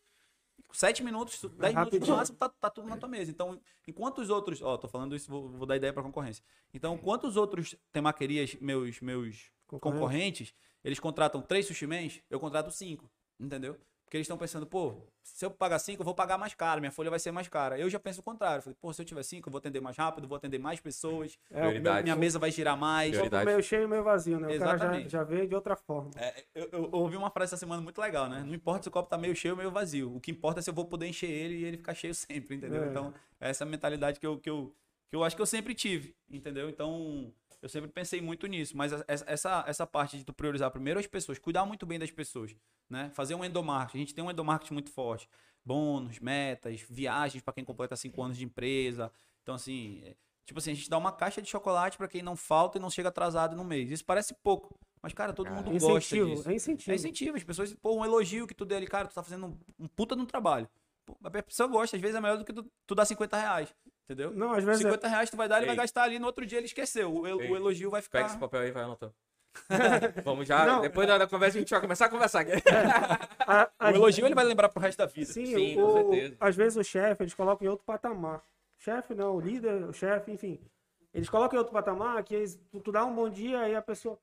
Sete minutos, tu- dez minutos no máximo, tá, tá tudo na tua mesa. Então, enquanto os outros. Ó, tô falando isso, vou, vou dar ideia pra concorrência. Então, enquanto os outros temaquerias, meus, meus Concorrente. concorrentes, eles contratam três sushi mans, eu contrato cinco. Entendeu? Porque eles estão pensando, pô, se eu pagar cinco, eu vou pagar mais caro, minha folha vai ser mais cara. Eu já penso o contrário. Falei, pô, se eu tiver cinco, eu vou atender mais rápido, vou atender mais pessoas, É, minha mesa vai girar mais. Prioridade. copo meio cheio, meio vazio, né? O cara já, já vê de outra forma. É, eu, eu ouvi uma frase essa semana muito legal, né? Não importa se o copo tá meio cheio ou meio vazio. O que importa é se eu vou poder encher ele e ele ficar cheio sempre, entendeu? É. Então, essa é a mentalidade que eu, que, eu, que eu acho que eu sempre tive, entendeu? Então, eu sempre pensei muito nisso. Mas essa, essa, parte de tu priorizar primeiro as pessoas, cuidar muito bem das pessoas, né? Fazer um endomarketing. A gente tem um endomarketing muito forte. Bônus, metas, viagens para quem completa cinco anos de empresa. Então, assim, é, tipo assim, a gente dá uma caixa de chocolate para quem não falta e não chega atrasado no mês. Isso parece pouco. Mas, cara, todo mundo gosta incentivo, disso. é incentivo. É incentivo, as pessoas, pô, um elogio que tu dê ali, cara, tu tá fazendo um, um puta no trabalho. Pô, a pessoa gosta, às vezes é melhor do que tu, tu dar 50 reais, entendeu? Não, às vezes é- 50 reais tu vai dar, ele vai Ei. gastar ali, no outro dia ele esqueceu, o, Ei. o elogio vai Pega ficar... esse papel aí vai anotando. Vamos já, Não. depois da, da conversa a gente vai começar a conversar aqui. a- a- O elogio ele vai lembrar pro resto da vida. Sim, Sim, o- com o- certeza. às vezes o chefe, eles colocam em outro patamar. Chefe não, o líder, o chefe, enfim. Eles colocam em outro patamar que eles, tu, tu dá um bom dia e a pessoa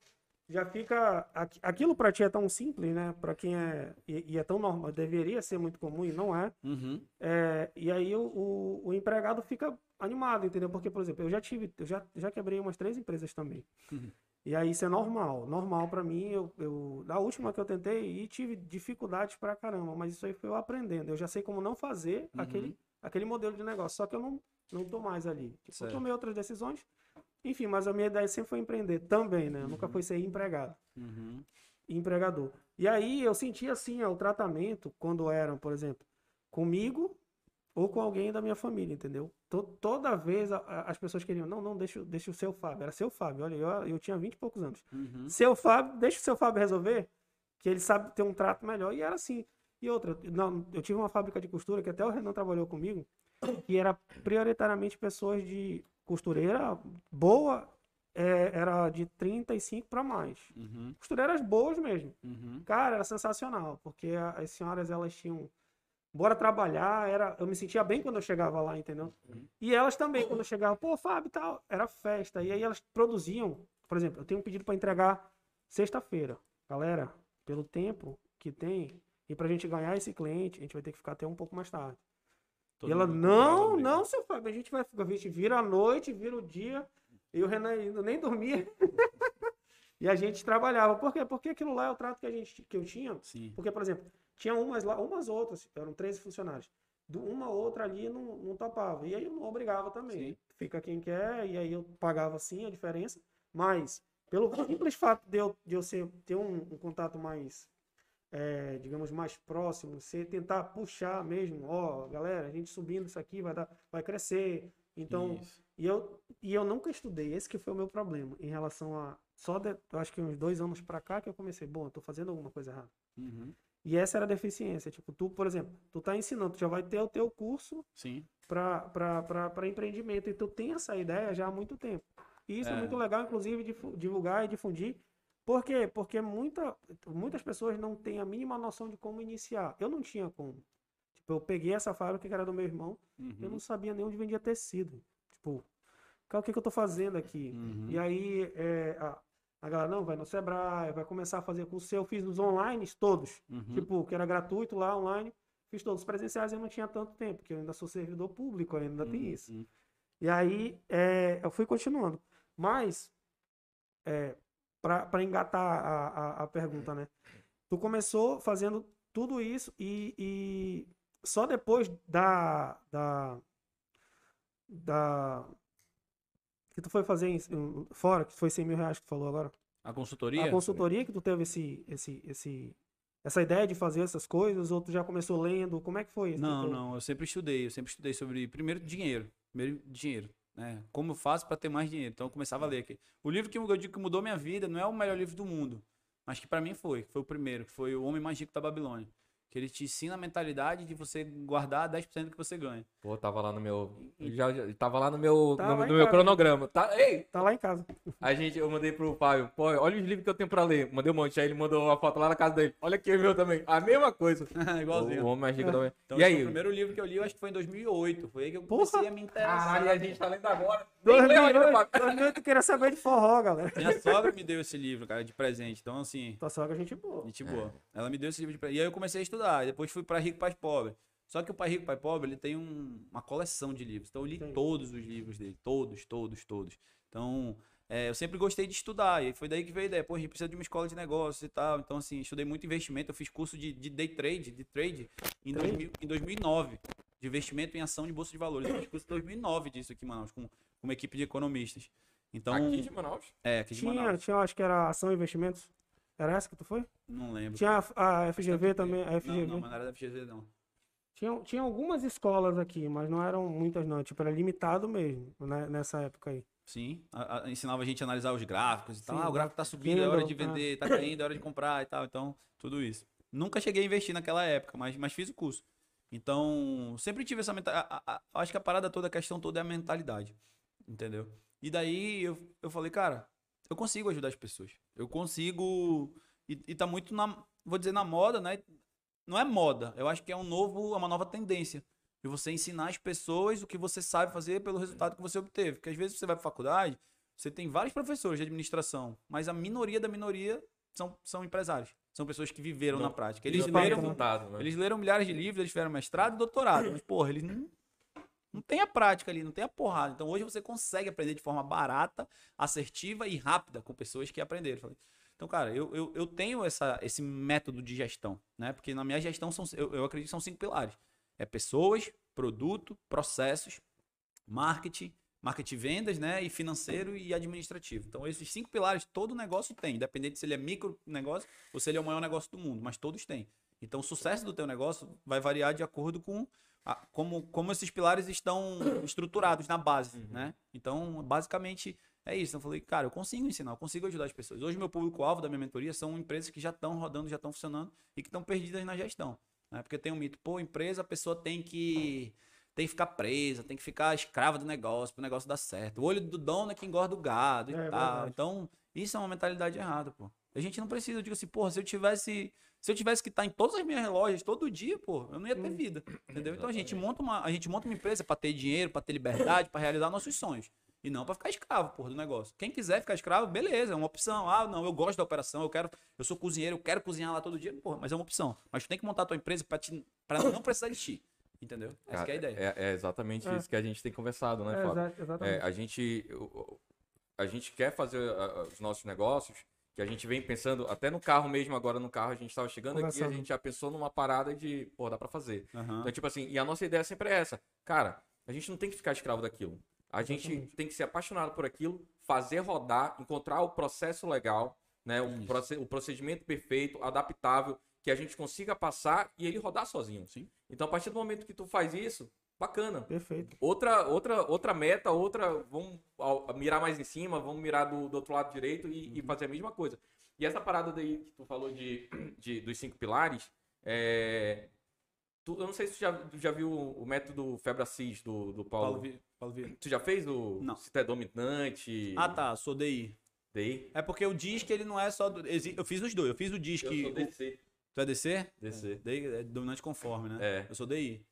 já fica. aqui- Aquilo pra ti é tão simples, né? Pra quem é. E, e é tão normal, deveria ser muito comum e não é. Uhum. É, e aí o, o, o empregado fica animado, entendeu? Porque, por exemplo, eu já tive, eu já, já quebrei umas três empresas também. E aí isso é normal. Normal pra mim, eu, eu, da última que eu tentei, e tive dificuldades pra caramba, mas isso aí foi eu aprendendo. Eu já sei como não fazer Uhum. aquele, aquele modelo de negócio, só que eu não, não tô mais ali. Tipo, eu tomei outras decisões. Enfim, mas a minha ideia sempre foi empreender também, né? Eu nunca fui ser empregado Uhum. empregador. E aí eu sentia assim, ó, o tratamento quando eram, por exemplo, comigo ou com alguém da minha família, entendeu? To- toda vez a- a- as pessoas queriam, não, não, deixa, o- deixa o seu Fábio. Era seu Fábio, olha, eu, eu tinha 20 e poucos anos. Uhum. Seu Fábio, deixa o seu Fábio resolver, que ele sabe ter um trato melhor. E era assim. E outra, não, eu tive uma fábrica de costura que até o Renan trabalhou comigo, que era prioritariamente pessoas de costureira boa, é, era de 35 para mais. Uhum. Costureiras boas mesmo. Uhum. Cara, era sensacional, porque as senhoras elas tinham bora trabalhar, era, eu me sentia bem quando eu chegava lá, entendeu? E elas também quando eu chegava, pô, Fábio, e tal, era festa. E aí elas produziam, por exemplo, eu tenho um pedido para entregar sexta-feira. Galera, pelo tempo que tem e pra gente ganhar esse cliente, a gente vai ter que ficar até um pouco mais tarde. Todo e ela, não, não, seu Fábio, a gente vai a gente vira a noite, vira o dia. E o Renan ainda nem dormia. e a gente trabalhava. Por quê? Porque aquilo lá é o trato que, a gente, que eu tinha. Sim. Porque, por exemplo, tinha umas lá, umas outras, eram 13 funcionários. Uma outra ali não, não topava. E aí eu não obrigava também. Sim. Fica quem quer, e aí eu pagava sim a diferença. Mas, pelo simples fato de eu, de eu ser, ter um, um contato mais é, digamos, mais próximo, você tentar puxar mesmo, ó, galera, a gente subindo isso aqui vai dar, vai crescer. Então, Isso. e eu, e eu nunca estudei, esse que foi o meu problema em relação a só de, eu acho que uns dois anos pra cá que eu comecei, bom, eu tô fazendo alguma coisa errada. Uhum. E essa era a deficiência, tipo, tu, por exemplo, tu tá ensinando, tu já vai ter o teu curso Sim. para empreendimento. E tu tem essa ideia já há muito tempo. E isso é, É. muito legal, inclusive, divulgar e difundir. Por quê? Porque muita, muitas pessoas não têm a mínima noção de como iniciar. Eu não tinha como. Tipo, eu peguei essa fábrica que era do meu irmão, eu Uhum. não sabia nem onde vendia tecido. Tipo, o que, que eu tô fazendo aqui? Uhum. E aí, é, a, a galera, não, vai no Sebrae, vai começar a fazer curso. Eu fiz os online todos. Uhum. Tipo, que era gratuito lá, online. Fiz todos os presenciais e eu não tinha tanto tempo, porque eu ainda sou servidor público, ainda tem isso. Uhum. E aí, é, eu fui continuando. Mas, é, para engatar a, a, a pergunta, né? Tu começou fazendo tudo isso e, e só depois da, da, da... Que tu foi fazer em- em- fora, que foi 100 mil reais que tu falou agora? A consultoria? A consultoria que tu teve esse, esse, esse, essa ideia de fazer essas coisas, ou tu já começou lendo? Como é que foi isso? Não, Tipo, não, eu sempre estudei, eu sempre estudei sobre, primeiro, dinheiro, primeiro, dinheiro, né, como eu faço para ter mais dinheiro, então eu começava a ler aqui. O livro que eu digo que mudou minha vida não é o melhor livro do mundo, mas que para mim foi, foi o primeiro, que foi O Homem Mais Rico da Babilônia, que ele te ensina a mentalidade de você guardar 10% do que você ganha. Pô, tava lá no meu. Já, já- tava lá no meu, Tá no, no meu cronograma. Tá, ei, Tá lá em casa. a gente, eu mandei pro Fábio, pô, olha os livros que eu tenho pra ler. Mandei um monte. Aí ele mandou uma foto lá na casa dele. Olha aqui o meu também. A mesma coisa. Igualzinho. O, Homem Mais Rico da Então, E foi aí? o primeiro livro que eu li, eu acho que foi em 2008, foi aí que eu Porra! comecei a me interessar. Caralho, a gente tá lendo agora. Nem leu ainda, 2008, Fábio. 2008 eu queria saber de forró, galera. Minha sogra me deu esse livro, cara, de presente, então assim... Tua sogra, gente boa. Gente boa. Ela me deu esse livro de presente. E aí eu comecei a estudar. E depois fui para Rico Pai Pobre. Só que o Pai Rico Pai Pobre, ele tem um- uma coleção de livros. Então eu li Sim. todos os livros dele. Todos, todos, todos. Então, é, eu sempre gostei de estudar. E foi daí que veio a ideia. Pô, a gente precisa de uma escola de negócios e tal. Então, assim, estudei muito investimento. Eu fiz curso de, de day trade, de trade, em, Trade? 2000 em 2009. De investimento em ação de bolsa de valores. Eu fiz curso em 2009 disso aqui em Manaus, com, com uma equipe de economistas. Então, Aqui de Manaus. é, aqui de Tinha, Manaus. tinha, acho que era ação e investimentos. Era essa que tu foi? Não lembro. Tinha a, a FGV também, a Não, FGV. não, mas não era da FGV, não. Tinha, tinha algumas escolas aqui, mas não eram muitas não. Tipo, era limitado mesmo, né, nessa época aí. Sim, a- a- ensinava a gente a analisar os gráficos e tal. Sim, Ah, o gráfico tá subindo, é hora de vender, tá caindo, é hora de comprar e tal. Então, tudo isso. Nunca cheguei a investir naquela época, mas, mas fiz o curso. Então, sempre tive essa mentalidade. Acho que a parada toda, a questão toda é a mentalidade. Entendeu? E daí eu, eu falei, cara, eu consigo ajudar as pessoas. Eu consigo. E, e tá muito na. Vou dizer na moda, né? Não é moda. Eu acho que é um novo, é uma nova tendência. De você ensinar as pessoas o que você sabe fazer pelo resultado que você obteve. Porque às vezes você vai pra faculdade, você tem vários professores de administração, mas a minoria da minoria são, são empresários. São pessoas que viveram Não- na prática. Eles leram- né? eles leram milhares de livros, eles tiveram mestrado e doutorado. Mas, porra, eles não, não tem a prática ali, não tem a porrada. Então hoje você consegue aprender de forma barata, assertiva e rápida com pessoas que aprenderam. Então, cara, eu, eu, eu tenho essa, esse método de gestão, né? Porque na minha gestão são, eu, eu acredito que são cinco pilares. É pessoas, produto, processos, marketing, marketing vendas, né? E financeiro e administrativo. Então, esses cinco pilares todo negócio tem, independente se ele é micro negócio ou se ele é o maior negócio do mundo, mas todos têm. Então, o sucesso do teu negócio vai variar de acordo com a- como, como esses pilares estão estruturados na base, Uhum. né? Então, basicamente, é isso. Então, eu falei, cara, eu consigo ensinar, eu consigo ajudar as pessoas. Hoje, meu público-alvo da minha mentoria são empresas que já estão rodando, já estão funcionando e que estão perdidas na gestão. Né? Porque tem um mito, pô, empresa, a pessoa tem que tem que ficar presa, tem que ficar escrava do negócio, para o negócio dar certo. O olho do dono é que engorda o gado e É tal. verdade. Então, isso é uma mentalidade errada, pô. A gente não precisa, eu digo assim, porra, se eu tivesse, se eu tivesse que estar em todas as minhas lojas todo dia, pô, eu não ia ter Hum. vida, entendeu? Então a gente monta uma, a gente monta uma empresa para ter dinheiro, para ter liberdade, para realizar nossos sonhos. E não para ficar escravo, porra, do negócio. Quem quiser ficar escravo, beleza, é uma opção. Ah, não, eu gosto da operação, eu quero, eu sou cozinheiro, eu quero cozinhar lá todo dia, porra, mas é uma opção. Mas tu tem que montar a tua empresa para não precisar de ti, entendeu? Essa Cara, é a ideia. É, é exatamente É. isso que a gente tem conversado, né, É, Fábio? É, a gente a gente quer fazer os nossos negócios que a gente vem pensando até no carro mesmo agora no carro a gente estava chegando aqui a gente já pensou numa parada de pô dá pra fazer Aham. então tipo assim e a nossa ideia sempre é essa cara a gente não tem que ficar escravo daquilo a gente Exatamente. tem que ser apaixonado por aquilo fazer rodar encontrar o processo legal né o, Isso. proce- o procedimento perfeito adaptável que a gente consiga passar e ele rodar sozinho. Sim. Então, a partir do momento que tu faz isso, bacana. Perfeito. Outra, outra, outra meta, outra, vamos mirar mais em cima, vamos mirar do, do outro lado direito e, e fazer a mesma coisa. E essa parada daí que tu falou de, de- dos cinco pilares, é, tu- eu não sei se tu já, já viu o método Febracis do, do Paulo. Paulo, Paulo Vieira. Tu já fez o Não. se tu é dominante? Ah, tá, sou DI. Daí? É porque o DISC, ele não é só. do- Eu fiz os dois. Eu fiz o DISC. Eu sou o- DC. Tu é DC? DC. DI é dominante conforme, né? É. Eu sou DI.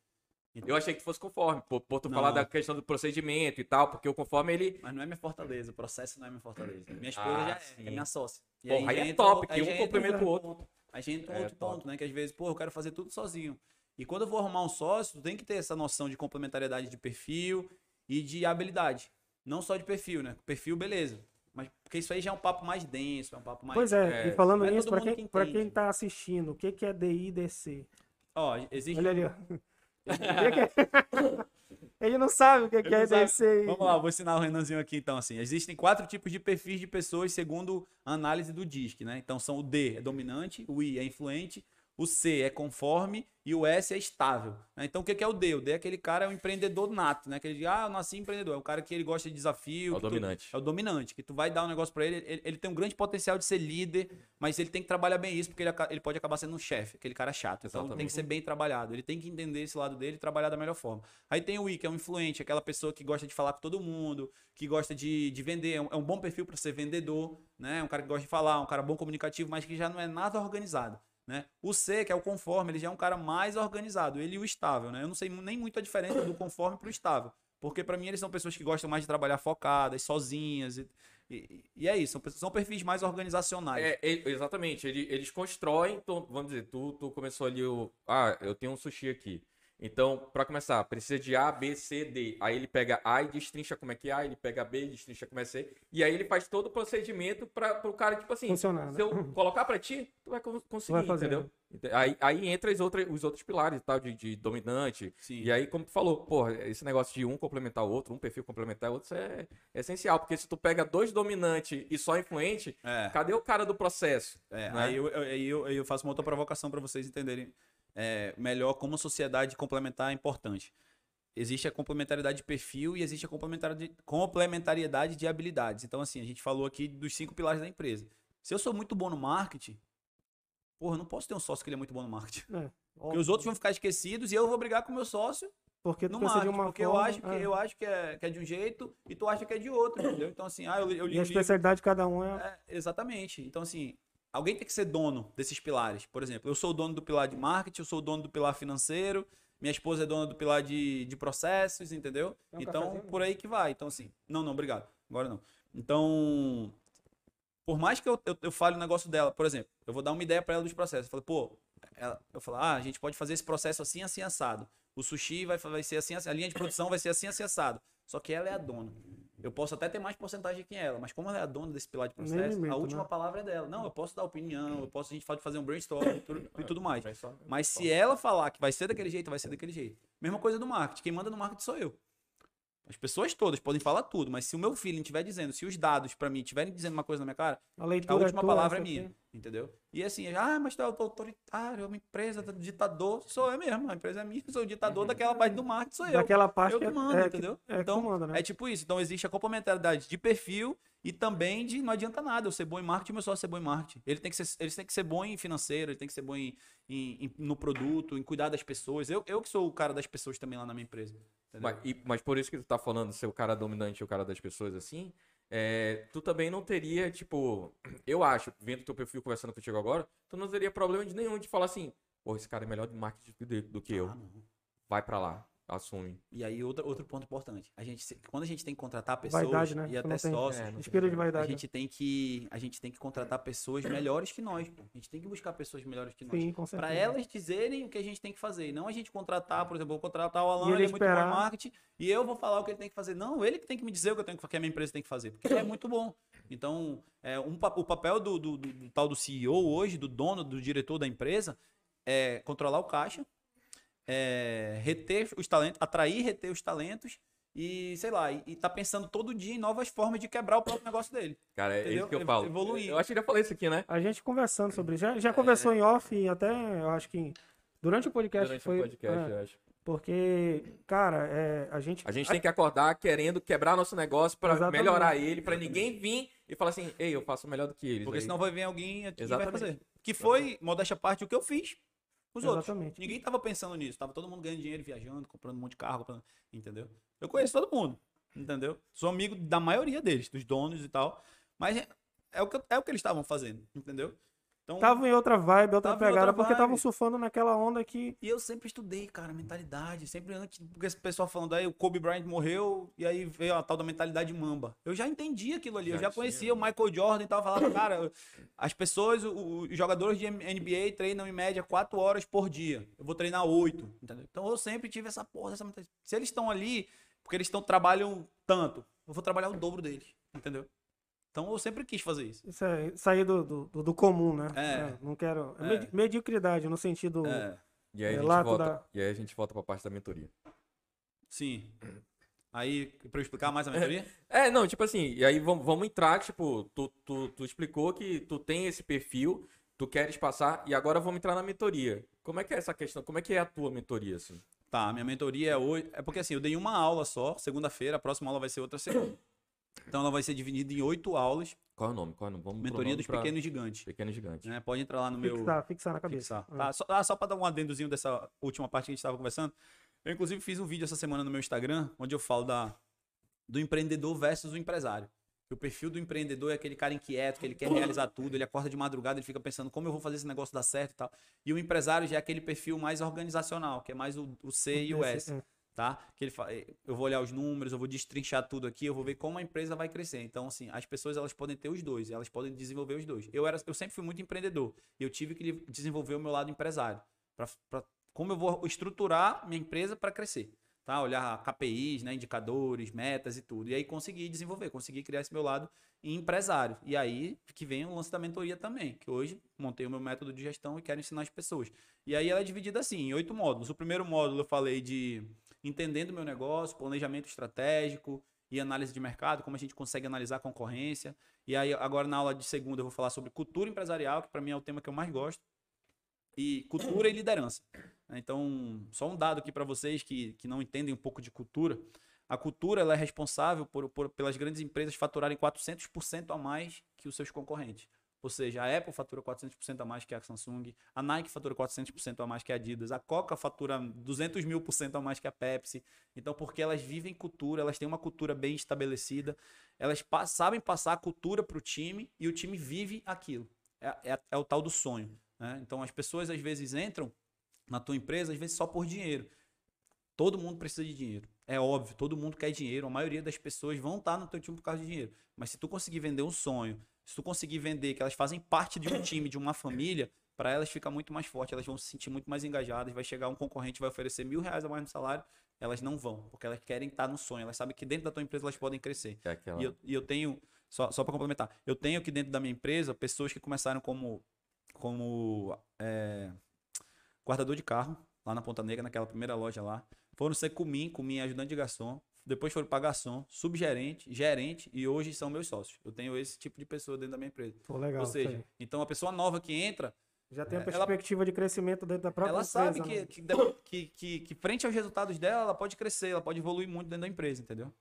Eu achei que fosse conforme, por, por tu Não. falar da questão do procedimento e tal, porque o conforme ele. Mas não é minha fortaleza, o processo não é minha fortaleza. Minha esposa Ah, já é, sim. que é minha sócia. E Porra, aí já é entra top, que aí um complementa o outro ponto. Aí já entra um É, outro top. ponto, né? Que às vezes, pô, eu quero fazer tudo sozinho. E quando eu vou arrumar um sócio, tu tem que ter essa noção de complementariedade de perfil e de habilidade. Não só de perfil, né? Perfil, beleza. Mas porque isso aí já é um papo mais denso, é um papo mais. Pois é, é, e falando é nisso, mundo quem, que pra quem tá assistindo, o que, que é DI e DC? Ó, existe. Olha ali, ó. Que que é? Ele não sabe o que, que é não sabe. DC. Vamos lá, vou ensinar o Renanzinho aqui então assim. Existem quatro tipos de perfis de pessoas segundo a análise do DISC, né? Então são o D é dominante, o I é influente, o C é conforme e o S é estável. né? Então o que que é o D? O D é aquele cara é um empreendedor nato, né? Aquele de, ah, eu nasci empreendedor. É o cara que ele gosta de desafio. É o que tu- dominante. é o dominante, que tu vai dar um negócio pra ele, ele, ele tem um grande potencial de ser líder, mas ele tem que trabalhar bem isso, porque ele, ele pode acabar sendo um chefe, aquele cara chato. Então tem Exatamente. que ser bem trabalhado. Ele tem que entender esse lado dele e trabalhar da melhor forma. Aí tem o I, que é um influente, aquela pessoa que gosta de falar com todo mundo, que gosta de, de vender, é um, é um bom perfil para ser vendedor, né? Um cara que gosta de falar, um cara bom comunicativo, mas que já não é nada organizado. Né? O C, que é o conforme, ele já é um cara mais organizado, ele e o estável, né? Eu não sei nem muito a diferença do conforme pro estável. Porque para mim eles são pessoas que gostam mais de trabalhar focadas, sozinhas. E, e- e é isso, são, são perfis mais organizacionais. É, exatamente, ele- eles constroem, então, vamos dizer, tu, tu começou ali o. Ah, eu tenho um sushi aqui. Então, pra começar, precisa de A, B, C, D. Aí ele pega A e destrincha como é que é A, ele pega B e destrincha como é C. E aí ele faz todo o procedimento para o cara, tipo assim, Funcionar, né? se eu colocar pra ti, tu vai con- conseguir, vai fazer, entendeu? Aí, aí entra as outras, os outros pilares e tal, de, de dominante. Sim. E aí, como tu falou, porra, esse negócio de um complementar o outro, um perfil complementar o outro, isso é, é essencial. Porque se tu pega dois dominantes e só influente, É. cadê o cara do processo? É, né? aí, eu, eu- aí eu, aí eu faço uma outra provocação para vocês entenderem é, melhor como a sociedade complementar é importante. Existe a complementariedade de perfil e existe a complementariedade, complementariedade de habilidades. Então, assim, a gente falou aqui dos cinco pilares da empresa. Se eu sou muito bom no marketing, porra, eu não posso ter um sócio que ele é muito bom no marketing. É, Porque os outros vão ficar esquecidos e eu vou brigar com o meu sócio Porque tu no pensa de uma Porque eu forma, acho, que, é. eu acho que, é, que é de um jeito e tu acha que é de outro, entendeu? Então, assim, ah, eu, eu li E a especialidade de cada um é. é, exatamente. Então, assim, alguém tem que ser dono desses pilares. Por exemplo, eu sou o dono do pilar de marketing, eu sou o dono do pilar financeiro, minha esposa é dona do pilar de, de processos, entendeu? Quer um então, por aí que vai. Então, assim, não, não, obrigado. Agora não. Então, por mais que eu, eu, eu fale o negócio dela, por exemplo, eu vou dar uma ideia para ela dos processos. Eu falo, pô, ela, eu falo, ah, a gente pode fazer esse processo assim, assim, assado. O sushi vai, vai ser assim, assim, a linha de produção vai ser assim, assim, assado. Só que ela é a dona. Eu posso até ter mais porcentagem que ela, mas como ela é a dona desse pilar de processo, a última né? palavra é dela. Não, eu posso dar opinião, eu posso, a gente pode fazer um brainstorm e tudo, e tudo mais. Mas se ela falar que vai ser daquele jeito, vai ser daquele jeito. Mesma coisa do marketing. Quem manda no marketing sou eu. As pessoas todas podem falar tudo, mas se o meu feeling estiver dizendo, se os dados pra mim estiverem dizendo uma coisa na minha cara, A a última tua, palavra é minha. aqui. Entendeu? E assim, ah, mas tu é autoritário, é uma empresa, tá ditador. Sou eu mesmo, a empresa é minha, sou o ditador daquela parte do marketing, sou eu. Daquela parte Eu que é- mando, é, entendeu? É, Então, manda, né? É tipo isso. Então existe a complementaridade de perfil e também de não adianta nada eu ser bom em marketing, meu sócio ser bom em marketing. Ele tem que ser, eles têm que ser bom em financeiro, ele tem que ser bom em, em- em- no produto, em cuidar das pessoas. Eu, eu que sou o cara das pessoas também lá na minha empresa. Mas, e- mas por isso que tu tá falando ser o cara dominante e o cara das pessoas assim, é, tu também não teria, tipo, eu acho, vendo teu perfil conversando contigo agora, tu não teria problema de nenhum de falar assim, pô, esse cara é melhor de marketing do, do que eu. Ah. Vai pra lá, assume. E aí, outro, outro ponto importante. A gente, quando a gente tem que contratar pessoas Vaidade, né? e até tem- sócios, É, Espírito de jeito. a vaidade. gente, tem que, a gente tem que contratar pessoas melhores que nós. pô. A gente tem que buscar pessoas melhores que nós. Sim, certeza. Para elas dizerem o que a gente tem que fazer. e Não a gente contratar, por exemplo, eu vou contratar o Alan, E ele ele é muito bom marketing, e eu vou falar o que ele tem que fazer. Não, ele que tem que me dizer o que, eu tenho que, que a minha empresa tem que fazer, porque ele é muito bom. Então, é, um, o papel do, do- do- do tal do CEO hoje, do dono, do diretor da empresa, é controlar o caixa, é, reter os talentos, atrair e reter os talentos e, sei lá, e, e tá pensando todo dia em novas formas de quebrar o próprio negócio dele. Cara, é Entendeu? isso que eu falo. evoluir. Eu acho que já falei isso aqui, né? A gente conversando sobre isso. Já, já conversou em off e até, eu acho que durante o podcast Durante foi. o podcast, é, eu acho. porque, cara, é, a gente. A gente tem que acordar querendo quebrar nosso negócio pra Exatamente. melhorar ele, pra ninguém vir e falar assim, ei, eu faço melhor do que eles. Porque Aí- senão vai vir alguém aqui e vai fazer. Que foi, modéstia à parte, o que eu fiz os outros. Exatamente. Ninguém tava pensando nisso. Tava todo mundo ganhando dinheiro, viajando, comprando um monte de carro, comprando- entendeu? Eu conheço todo mundo, entendeu? Sou amigo da maioria deles, dos donos e tal. Mas é, é o, que, é o que eles estavam fazendo, entendeu? Então, Tava em outra vibe, outra Tava pegada, outra porque estavam vibe. surfando naquela onda que. E eu sempre estudei, cara, mentalidade. Sempre antes, porque esse pessoal falando aí, o Kobe Bryant morreu e aí veio a tal da mentalidade mamba. Eu já entendi aquilo ali, eu Já já tinha, conhecia o Michael Jordan e tava falando, cara, as pessoas, o- os jogadores de NBA treinam em média 4 horas por dia. Eu vou treinar 8, entendeu? Então eu sempre tive essa porra, essa mentalidade. Se eles estão ali, porque eles estão trabalham tanto, eu vou trabalhar o dobro deles, entendeu? Então eu sempre quis fazer isso. Isso é sair do, do, do- comum, né? É. não quero. é É. medi- Mediocridade, no sentido. É, E aí, a É, volta, da- e aí a gente volta pra parte da mentoria. sim. Aí, pra eu explicar mais a mentoria? É, não, tipo assim, e aí vamos, vamos entrar, tipo, tu, tu, tu explicou que tu tem esse perfil, tu queres passar, e agora vamos entrar na mentoria. Como é que é essa questão? Como é que é a tua mentoria, assim? Tá, minha mentoria é hoje. É porque assim, eu dei uma aula só, segunda-feira, a próxima aula vai ser outra segunda. Então ela vai ser dividida em oito aulas. Qual é o nome? Qual é o nome? Vamos Mentoria nome dos pra- Pequenos Gigantes. Pequeno Gigante. Né? Pode entrar lá no meu. Fixar, fixar na cabeça. Fixar. É. Tá, só, ah, só para dar um adendozinho dessa última parte que a gente estava conversando. Eu, inclusive, fiz um vídeo essa semana no meu Instagram, onde eu falo da, do empreendedor versus o empresário. O perfil do empreendedor é aquele cara inquieto, que ele quer realizar tudo, ele acorda de madrugada, ele fica pensando como eu vou fazer esse negócio dar certo e tal. E o empresário já é aquele perfil mais organizacional, que é mais o, o C e o S é. Tá? Que ele fa... eh, eu vou olhar os números, eu vou destrinchar tudo aqui, eu vou ver como a empresa vai crescer. Então, assim, as pessoas elas podem ter os dois, elas podem desenvolver os dois. Eu era, eu sempre fui muito empreendedor e eu tive que desenvolver o meu lado empresário, para como eu vou estruturar minha empresa para crescer, tá? Olhar KPIs, né, indicadores, metas e tudo. E aí consegui desenvolver, consegui criar esse meu lado empresário. E aí que vem o lance da mentoria também, que hoje montei o meu método de gestão e quero ensinar as pessoas. E aí ela é dividida assim, em oito módulos. O primeiro módulo eu falei de entendendo o meu negócio, planejamento estratégico e análise de mercado, como a gente consegue analisar a concorrência. E aí, agora na aula de segunda, eu vou falar sobre cultura empresarial, que para mim é o tema que eu mais gosto, e cultura e liderança. Então, só um dado aqui para vocês que, que não entendem um pouco de cultura. A cultura ela é responsável por, por- pelas grandes empresas faturarem 400% a mais que os seus concorrentes. Ou seja, a Apple fatura 400% a mais que a Samsung, a Nike fatura 400% a mais que a Adidas, a Coca fatura 200 mil por cento a mais que a Pepsi. Então, porque elas vivem cultura, elas têm uma cultura bem estabelecida, elas pa- sabem passar a cultura para o time e o time vive aquilo. É, é- é o tal do sonho. né? Então, as pessoas às vezes entram na tua empresa, às vezes só por dinheiro. Todo mundo precisa de dinheiro. É óbvio, todo mundo quer dinheiro. A maioria das pessoas vão estar no teu time por causa de dinheiro. Mas se tu conseguir vender um sonho, se tu conseguir vender que elas fazem parte de um time, de uma família, para elas fica muito mais forte, elas vão se sentir muito mais engajadas. Vai chegar um concorrente, vai oferecer mil reais a mais no salário, elas não vão, porque elas querem estar no sonho. Elas sabem que dentro da tua empresa elas podem crescer. É aquela... E eu, e eu tenho, só, só para complementar, eu tenho aqui dentro da minha empresa pessoas que começaram como, como é, guardador de carro, lá na Ponta Negra, naquela primeira loja lá. Foram ser comim, comim ajudante de garçom. Depois foram para garçom, subgerente, gerente e hoje são meus sócios. Eu tenho esse tipo de pessoa dentro da minha empresa. Pô, legal. Ou seja, então a pessoa nova que entra, já tem a ela- perspectiva de crescimento dentro da própria ela empresa. sabe né? que, que, que, que, frente aos resultados dela, ela pode crescer, ela pode evoluir muito dentro da empresa, entendeu?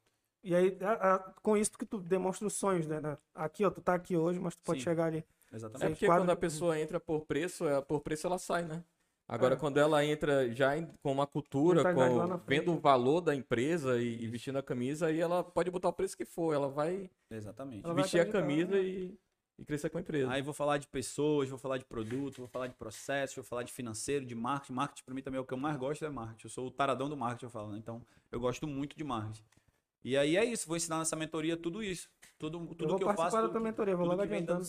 E aí, a- a- com isso que tu demonstra os sonhos, né? Aqui, ó, tu tá aqui hoje, mas tu pode Sim. chegar ali. É Exatamente. porque quadro- quando a pessoa entra por preço, é, por preço ela sai, né? Agora, É. quando ela entra já em- com uma cultura, com, vendo o valor da empresa e, e vestindo a camisa, aí ela pode botar o preço que for. Ela vai Exatamente. Ela vai vestir a acreditar, camisa né? e, e crescer com a empresa. Aí vou falar de pessoas, vou falar de produto, vou falar de processo, vou falar de financeiro, de marketing. Marketing para mim também é o que eu mais gosto é marketing. Eu sou o taradão do marketing, eu falo, né? Então, eu gosto muito de marketing. E aí é isso, vou ensinar nessa mentoria tudo isso. Tudo, tudo eu vou que eu participar faço. da tudo tua que- mentoria, vou logo adiantando.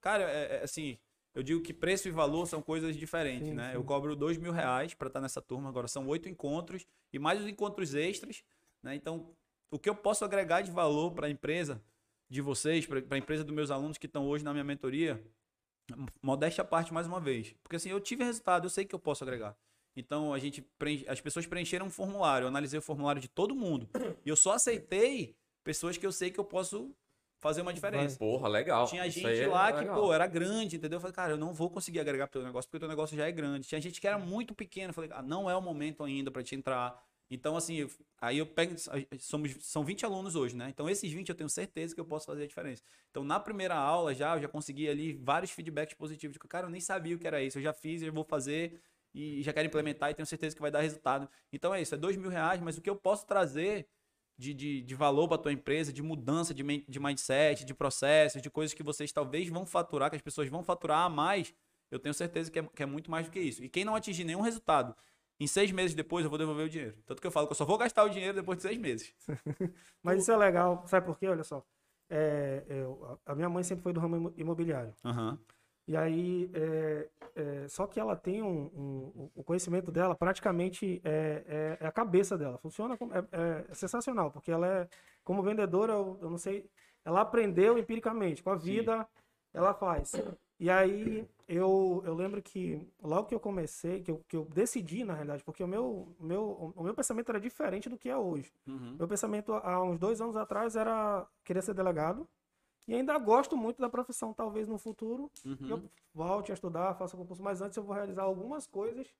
Cara, é, é assim, eu digo que preço e valor são coisas diferentes, Sim, né? sim. Eu cobro dois mil reais para estar nessa turma, agora são oito encontros e mais os encontros extras, né? Então, o que eu posso agregar de valor para a empresa de vocês, para a empresa dos meus alunos que estão hoje na minha mentoria, modéstia à parte mais uma vez. Porque assim, eu tive resultado, eu sei que eu posso agregar. Então a gente preen- as pessoas preencheram um formulário, eu analisei o formulário de todo mundo. E eu só aceitei pessoas que eu sei que eu posso fazer uma diferença. Porra, legal. Tinha gente é lá que, legal. pô, era grande, entendeu? Eu falei, cara, eu não vou conseguir agregar pro teu negócio porque o teu negócio já é grande. Tinha gente que era muito pequena. Eu falei, ah, não é o momento ainda pra te entrar. Então, assim, aí eu pego. Somos, são 20 alunos hoje, né? Então, esses 20 eu tenho certeza que eu posso fazer a diferença. Então, na primeira aula já, eu já consegui ali vários feedbacks positivos. De que, cara, eu nem sabia o que era isso. Eu já fiz, eu vou fazer e já quero implementar e tenho certeza que vai dar resultado. Então, é isso. É dois mil reais, mas o que eu posso trazer de, de, de valor para tua empresa, de mudança de, de mindset, de processos, de coisas que vocês talvez vão faturar, que as pessoas vão faturar a mais, eu tenho certeza que é, que é muito mais do que isso. E quem não atingir nenhum resultado, em seis meses depois eu vou devolver o dinheiro. Tanto que eu falo que eu só vou gastar o dinheiro depois de seis meses. Mas isso é legal, sabe por quê? Olha só. É, eu- a minha mãe sempre foi do ramo imo- imobiliário. Aham. E aí, é, é, só que ela tem um, um- o conhecimento dela praticamente é, é- é a cabeça dela. Funciona, como- é, é- é sensacional, porque ela é, como vendedora, eu, eu não sei, ela aprendeu empiricamente, com a vida, ela faz. E aí, eu, eu lembro que logo que eu comecei, que eu, que eu decidi, na realidade, porque o meu, meu, o meu pensamento era diferente do que é hoje. Uhum. Meu pensamento há uns dois anos atrás era querer ser delegado. E ainda gosto muito da profissão. Talvez no futuro Uhum. eu volte a estudar, faça concurso. Mas antes eu vou realizar algumas coisas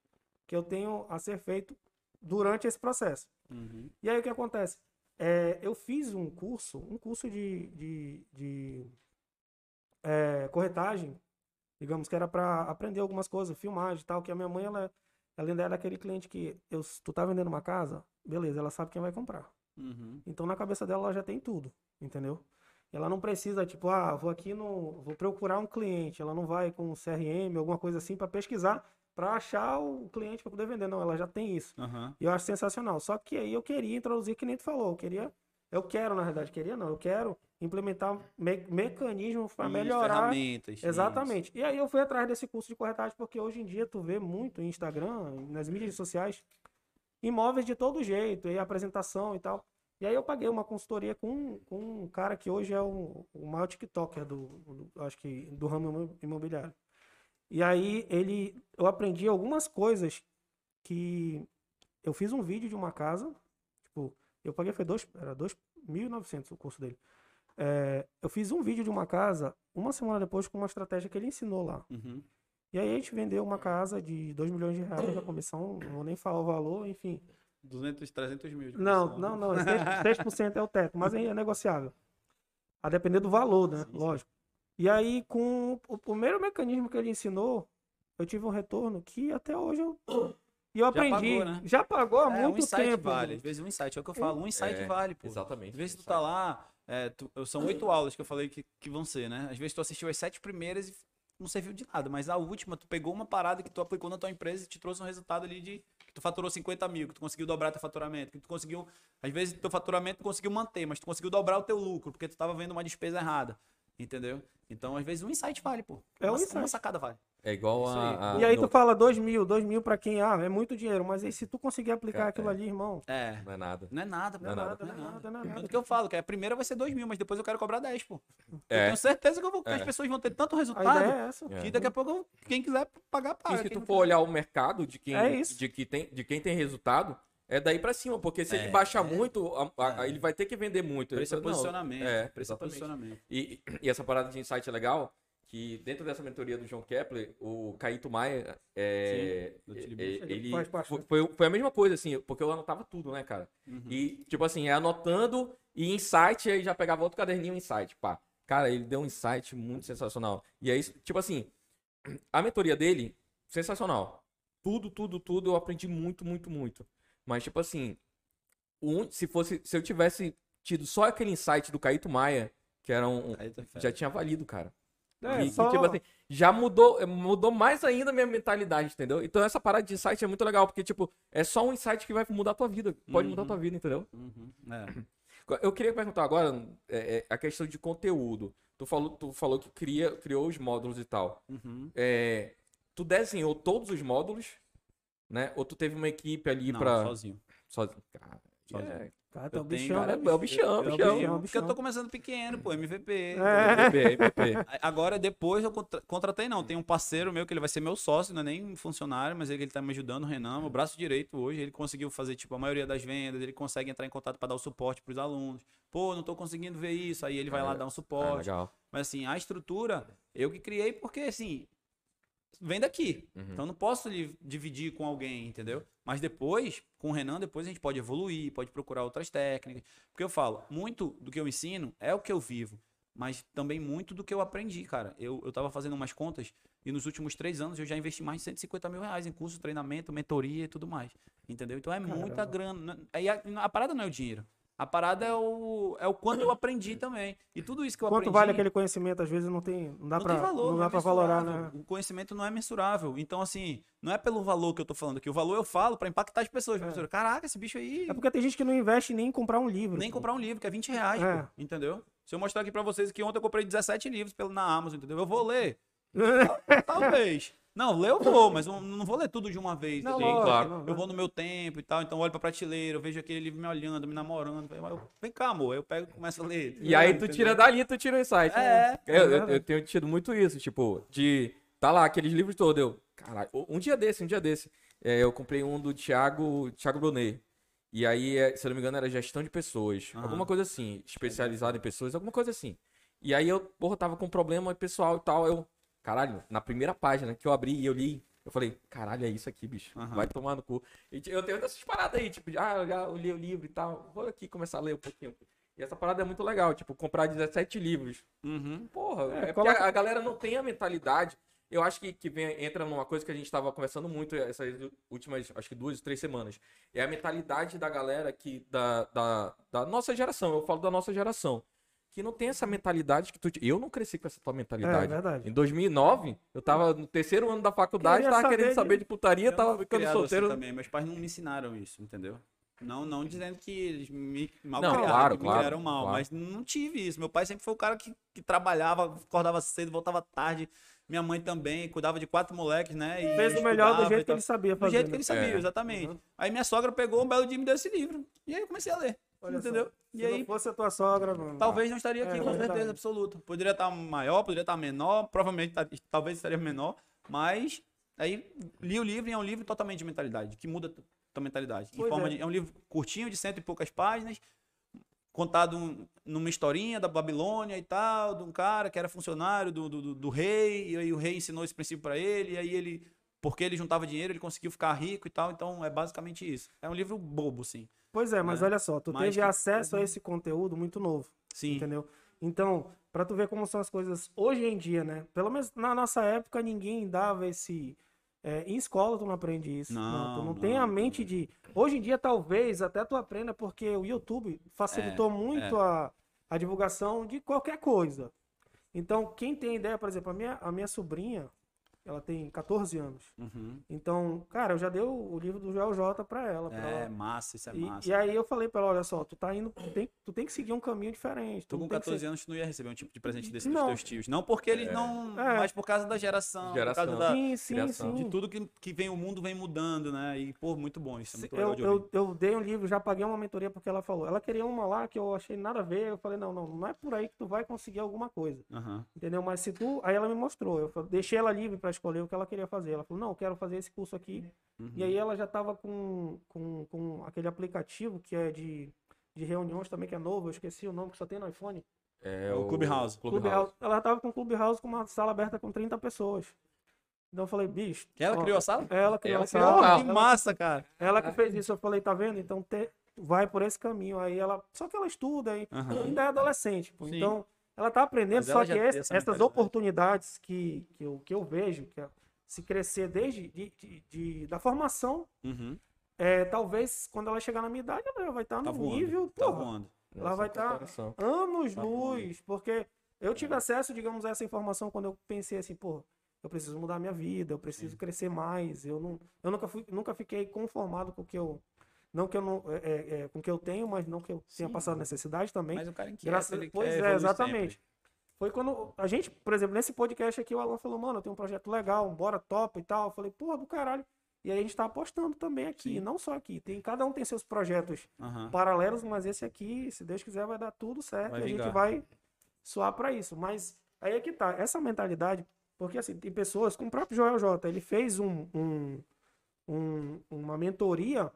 que eu tenho a ser feito durante esse processo. Uhum. E aí o que acontece? É, eu fiz um curso, um curso de, de, de, é, corretagem, digamos que era para aprender algumas coisas, filmagem e tal, que a minha mãe, ela, ela ainda é daquele cliente que eu, tu tá vendendo uma casa, beleza, ela sabe quem vai comprar. Uhum. Então na cabeça dela ela já tem tudo, entendeu? Ela não precisa, tipo, ah, vou aqui no. Vou procurar um cliente. Ela não vai com um CRM, alguma coisa assim, para pesquisar, para achar o cliente para poder vender. Não, ela já tem isso. Aham. E eu acho sensacional. Só que aí eu queria introduzir, que nem tu falou, eu queria. Eu quero, na verdade, queria não, eu quero implementar me mecanismos para Isso, melhorar. Ferramentas. Exatamente. E aí eu fui atrás desse curso de corretagem, porque hoje em dia tu vê muito em Instagram, nas mídias sociais, imóveis de todo jeito, e apresentação e tal. E aí eu paguei uma consultoria com, com um cara que hoje é o, o maior TikToker do, do- acho que, do ramo imo- imobiliário. E aí ele, eu aprendi algumas coisas que eu fiz um vídeo de uma casa, tipo, eu paguei foi dois, era 2.900 o curso dele. É, eu fiz um vídeo de uma casa uma semana depois com uma estratégia que ele ensinou lá. Uhum. E aí a gente vendeu uma casa de 2 milhões de reais a comissão, não vou nem falar o valor, enfim. 200, 300 mil. de Não, não, não, 6%, 6% é o teto, mas aí é negociável. A depender do valor, né? Sim, sim. Lógico. E aí, com o primeiro mecanismo que ele ensinou, eu tive um retorno que até hoje eu. E eu Já aprendi. pagou, né? Já pagou há É, um muito insight tempo. vale. Às vezes um insight, é o que eu falo. Um insight É, vale, pô. Exatamente. Às vezes tu tá lá, é, tu- são oito aulas que eu falei que, que vão ser, né? Às vezes tu assistiu as sete primeiras e não serviu de nada, mas a última, tu pegou uma parada que tu aplicou na tua empresa e te trouxe um resultado ali de tu faturou 50 mil, que tu conseguiu dobrar teu faturamento, que tu conseguiu, às vezes teu faturamento tu conseguiu manter, mas tu conseguiu dobrar o teu lucro, porque tu tava vendo uma despesa errada, entendeu? Então, às vezes um insight vale, pô. É um uma, insight. uma sacada vale. É igual a. a- E aí no- tu fala 2 mil, 2 mil pra quem? Ah, é muito dinheiro. Mas aí se tu conseguir aplicar Cara, aquilo é. ali, irmão. É. Não é nada. Não é nada. Não é nada, não não é nada, não é nada. que eu falo, que a primeira vai ser 2 mil, mas depois eu quero cobrar 10, pô. Eu É. tenho certeza que, eu vou, que É. as pessoas vão ter tanto A resultado ideia é essa. É. que daqui a pouco eu- quem quiser pagar, paga. E se Quem tu for quiser- olhar o mercado de quem, É isso. de, que tem, de quem tem resultado, é daí pra cima. Porque se ele É, baixar é. muito, a- a- ele vai ter que vender muito. Preço é Ele posicionamento. É, preço é posicionamento. E, e essa parada de insight é legal, que dentro dessa mentoria do João Kepler, o Caíto Maia, é, Sim, é- é- ele Faz parte, foi, né? foi, foi a mesma coisa, assim, porque eu anotava tudo, né, cara? Uhum. E, tipo assim, é anotando e insight, aí já pegava outro caderninho insight, pá. Cara, ele deu um insight muito sensacional. E aí, tipo assim, a mentoria dele, sensacional. Tudo, tudo, tudo, eu aprendi muito, muito, muito. Mas, tipo assim, um- se fosse, se eu tivesse tido só aquele insight do Caíto Maia, que era um, já tinha valido, cara. É, E, só- tipo assim, já mudou, mudou mais ainda a minha mentalidade, entendeu? Então essa parada de insight é muito legal, porque, tipo, é só um insight que vai mudar a tua vida. Pode mudar a Uhum. tua vida, entendeu? Uhum. É. Eu queria perguntar agora é, é, a questão de conteúdo. Tu falou, tu falou que cria, criou os módulos e tal. Uhum. É, tu desenhou todos os módulos, né? Ou tu teve uma equipe ali Não, pra. sozinho. Sozinho. Cara, Sozinho. é- Tu é Eu o tenho- bichão, Cara, é o bichão, É o bichão. bichão, Porque eu bichão. tô começando pequeno, pô, MVP. É. MVP, MVP. Agora, depois eu contra- contratei, não. Tem um parceiro meu que ele vai ser meu sócio, não é nem funcionário, mas ele, ele tá me ajudando, o Renan, meu braço direito hoje. Ele conseguiu fazer, tipo, a maioria das vendas, ele consegue entrar em contato para dar o suporte pros alunos. Pô, não tô conseguindo ver isso. Aí ele vai lá dar um suporte. legal. mas assim, a estrutura, eu que criei porque, assim, vem daqui. Uhum. Então eu não posso dividir com alguém, entendeu? Mas depois, com o Renan, depois a gente pode evoluir, pode procurar outras técnicas. Porque eu falo, muito do que eu ensino é o que eu vivo. Mas também muito do que eu aprendi, cara. Eu, eu tava fazendo umas contas e nos últimos três anos eu já investi mais de 150 mil reais em curso, treinamento, mentoria e tudo mais. Entendeu? Então é muita Caramba. grana. Aí a, a parada não é o dinheiro. A parada é o, é o quanto eu aprendi também. E tudo isso que eu Quanto aprendi. vale aquele conhecimento? Às vezes não tem, não dá tem valor, não dá é pra valorar, né? O conhecimento não é mensurável. Então, assim, não é pelo valor que eu tô falando aqui. O valor eu falo pra impactar as pessoas. Professor, Caraca, esse bicho aí. É porque tem gente que não investe nem em comprar um livro. Nem pô. comprar um livro, que é 20 reais, É. pô, entendeu? Se eu mostrar aqui pra vocês que ontem eu comprei 17 livros na Amazon, entendeu? Eu vou ler. Talvez. Não, ler eu vou, mas eu não vou ler tudo de uma vez. Não, lógico, claro. não, Eu vou no meu tempo e tal, então eu olho pra prateleira, eu vejo aquele livro me olhando, me namorando. Eu, vem cá, amor. Eu pego e começo a ler. E aí tu Entendeu? tira dali, tu tira o insight. É. Eu, eu- eu tenho tido muito isso, tipo, de. Tá lá, aqueles livros todos. Eu. Caralho, um dia desse, um dia desse. é, eu comprei um do Thiago, Thiago Brunet. E aí, é, se eu não me engano, era gestão de pessoas. Alguma coisa assim. Especializado em pessoas, alguma coisa assim. E aí eu, porra, tava com problema pessoal e tal. Eu. Caralho, na primeira página que eu abri e eu li. Eu falei, caralho, é isso aqui, bicho. Aham. Vai tomar no cu. E t- eu tenho essas paradas aí, tipo, ah, eu já li o livro e tal. Vou aqui começar a ler um pouquinho. E essa parada é muito legal, tipo, comprar 17 livros. Uhum. Porra, É, é, porque coloca- a, a galera não tem a mentalidade. Eu acho que, que vem, entra numa coisa que a gente tava conversando muito essas últimas, acho que duas, três semanas. É a mentalidade da galera que, da, da, da nossa geração, eu falo da nossa geração. Que não tem essa mentalidade que tu. Eu não cresci com essa tua É, mentalidade. verdade. Em 2009, eu tava no terceiro ano da faculdade, Queria tava saber querendo de- saber de putaria, Eu tava ficando assim solteiro. também. Meus pais não me ensinaram isso, entendeu? Não, não dizendo que eles me mal Não, criaram, claro, que claro, me criaram mal, claro. mas não tive isso. Meu pai sempre foi o cara que, que trabalhava, acordava cedo, voltava tarde. Minha mãe também, cuidava de quatro moleques, né? e Fez o melhor do jeito que ele sabia Do fazer. jeito que né? ele sabia, É. exatamente. Uhum. Aí minha sogra pegou um belo dia e me deu esse livro. E aí eu comecei a ler. Olha só, entendeu? Se E aí, não fosse a tua sogra, não... talvez não estaria aqui, É, com certeza absoluta. Poderia estar maior, poderia estar menor, provavelmente tá- talvez estaria menor, mas aí li o livro e é um livro totalmente de mentalidade, que muda tua mentalidade. Em Pois forma é. de- é um livro curtinho, de cento e poucas páginas, contado um- numa historinha da Babilônia e tal, de um cara que era funcionário do, do, do- do rei, e aí o rei ensinou esse princípio para ele, e aí ele, porque ele juntava dinheiro, ele conseguiu ficar rico e tal, então é basicamente isso. É um livro bobo, sim. Pois é, mas né? olha só, tu Mas teve que- acesso a esse conteúdo muito novo, Sim. entendeu? Então, pra tu ver como são as coisas hoje em dia, né? Pelo menos na nossa época, ninguém dava esse... é, em escola tu não aprende isso. Não, tu não, não, tem a não. mente de... Hoje em dia, talvez, até tu aprenda, porque o YouTube facilitou muito A, a divulgação de qualquer coisa. Então, quem tem ideia, por exemplo, a minha, a minha sobrinha, ela tem 14 anos. Uhum. Então, cara, eu já dei o, o livro do Joel J pra ela. pra É, ela. massa, isso é E, massa. e aí eu falei pra ela, olha só, tu tá indo, tu tem, tu tem que seguir um caminho diferente. Tu Tu com tem que 14 ser- anos tu não ia receber um tipo de presente desse Não. dos teus tios. Não porque eles não. É. Mas por causa da geração. Geração. Por causa da, Sim, sim, criação. sim. de tudo que, que vem o mundo vem mudando, né? E, pô, muito bom. Isso é muito eu, legal de ouvir. eu, eu dei um livro, já paguei uma mentoria porque ela falou. Ela queria uma lá que eu achei nada a ver. Eu falei, não, não, não é por aí que tu vai conseguir alguma coisa. Aham. Entendeu? Mas se tu. Aí ela me mostrou. Eu falei- deixei ela livre pra escolher o que ela queria fazer. Ela falou, não, eu quero fazer esse curso aqui. Uhum. E aí ela já tava com, com, com aquele aplicativo que é de, de reuniões também, que é novo. Eu esqueci o nome que só tem no iPhone. É o Clubhouse. Clubhouse. Ela tava com o Clubhouse com uma sala aberta com 30 pessoas. Então eu falei, bicho. Ela ó, criou a sala? Ela criou Ela a criou sala. a sala. que Ela- massa, cara. Ela que fez isso, eu falei, tá vendo? Então te- vai por esse caminho. Aí ela. Só que ela estuda aí. Aham. Ainda é adolescente. pô. Sim. Então, ela tá aprendendo, Mas só que essa essas oportunidades que, que, eu, que eu vejo, que é se crescer desde de, de- de- da formação, Uhum. é, talvez quando ela chegar na minha idade, ela vai estar Tá no voando. nível, Tá porra, voando. ela vai estar comparação. anos Tá luz, porque eu tive acesso, digamos, a essa informação quando eu pensei assim, pô, eu preciso mudar minha vida, eu preciso crescer mais, eu não, eu nunca fui, nunca fiquei conformado com o que eu, não que eu não, é, é, é, com que eu tenho, mas não que eu tenha Sim. passado necessidade também. Mas o cara inquieto, Graças- ele pois é, exatamente. sempre. Foi quando a gente, por exemplo, nesse podcast aqui, o Alan falou, mano, eu tenho um projeto legal, bora top e tal. Eu falei, porra, do caralho. E aí a gente tá apostando também aqui, Sim. não só aqui. Tem, cada um tem seus projetos Aham. paralelos, mas esse aqui, se Deus quiser, vai dar tudo certo Vai e a gente vai suar para isso. Mas aí é que tá, essa mentalidade, porque assim, tem pessoas, como o próprio Joel J, ele fez um, um- um- uma mentoria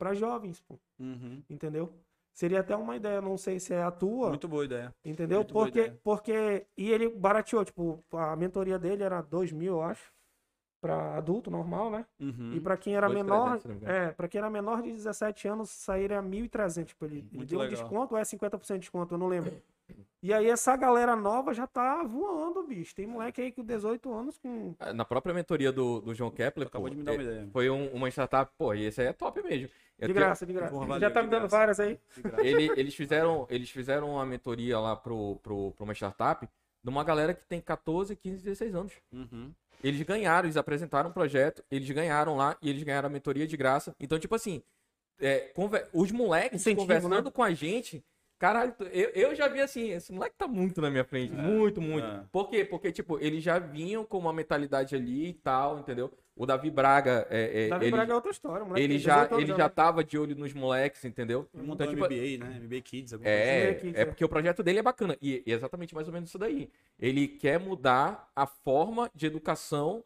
para jovens, pô, Uhum. entendeu? Seria até uma ideia, não sei se é a tua, Muito boa ideia. entendeu? muito Porque, ideia. porque, e ele barateou, tipo, a mentoria dele era 2 mil, eu acho, para adulto normal, né? Uhum. E para quem era 2.300, menor, se não me engano. é, para quem era menor de 17 anos, sairia 1.300, tipo, ele, ele deu um legal. desconto ou é 50% de desconto, eu não lembro. E aí essa galera nova já tá voando, bicho. Tem moleque aí com 18 anos com Na própria mentoria do, do João Kepler, Acabou pô, de me dar uma é- ideia. foi um- uma startup, pô, e esse aí é top mesmo. Eu de tenho- graça, de graça. Porra, já valeu, tá me dando graça. várias aí. De graça. ele- eles, fizeram, eles fizeram uma mentoria lá pro, pro, pra uma startup de uma galera que tem 14, 15, 16 anos. Uhum. Eles ganharam, eles apresentaram um projeto, eles ganharam lá e eles ganharam a mentoria de graça. Então, tipo assim, é, conver- os moleques Incentivo, conversando né? com a gente, caralho, eu, eu já vi assim, esse moleque tá muito na minha frente, muito, muito. é. Por quê? Porque, tipo, eles já vinham com uma mentalidade ali e tal, entendeu? O Davi Braga, é, é, Davi ele, Braga é outra história, moleque. ele já, 18 anos ele já tava de olho nos moleques, entendeu? Ele montou Então, tipo, MBA, né? MBA Kids. alguma coisa assim. é, Kids, é é. porque o projeto dele é bacana. E é exatamente mais ou menos isso daí. Ele quer mudar a forma de educação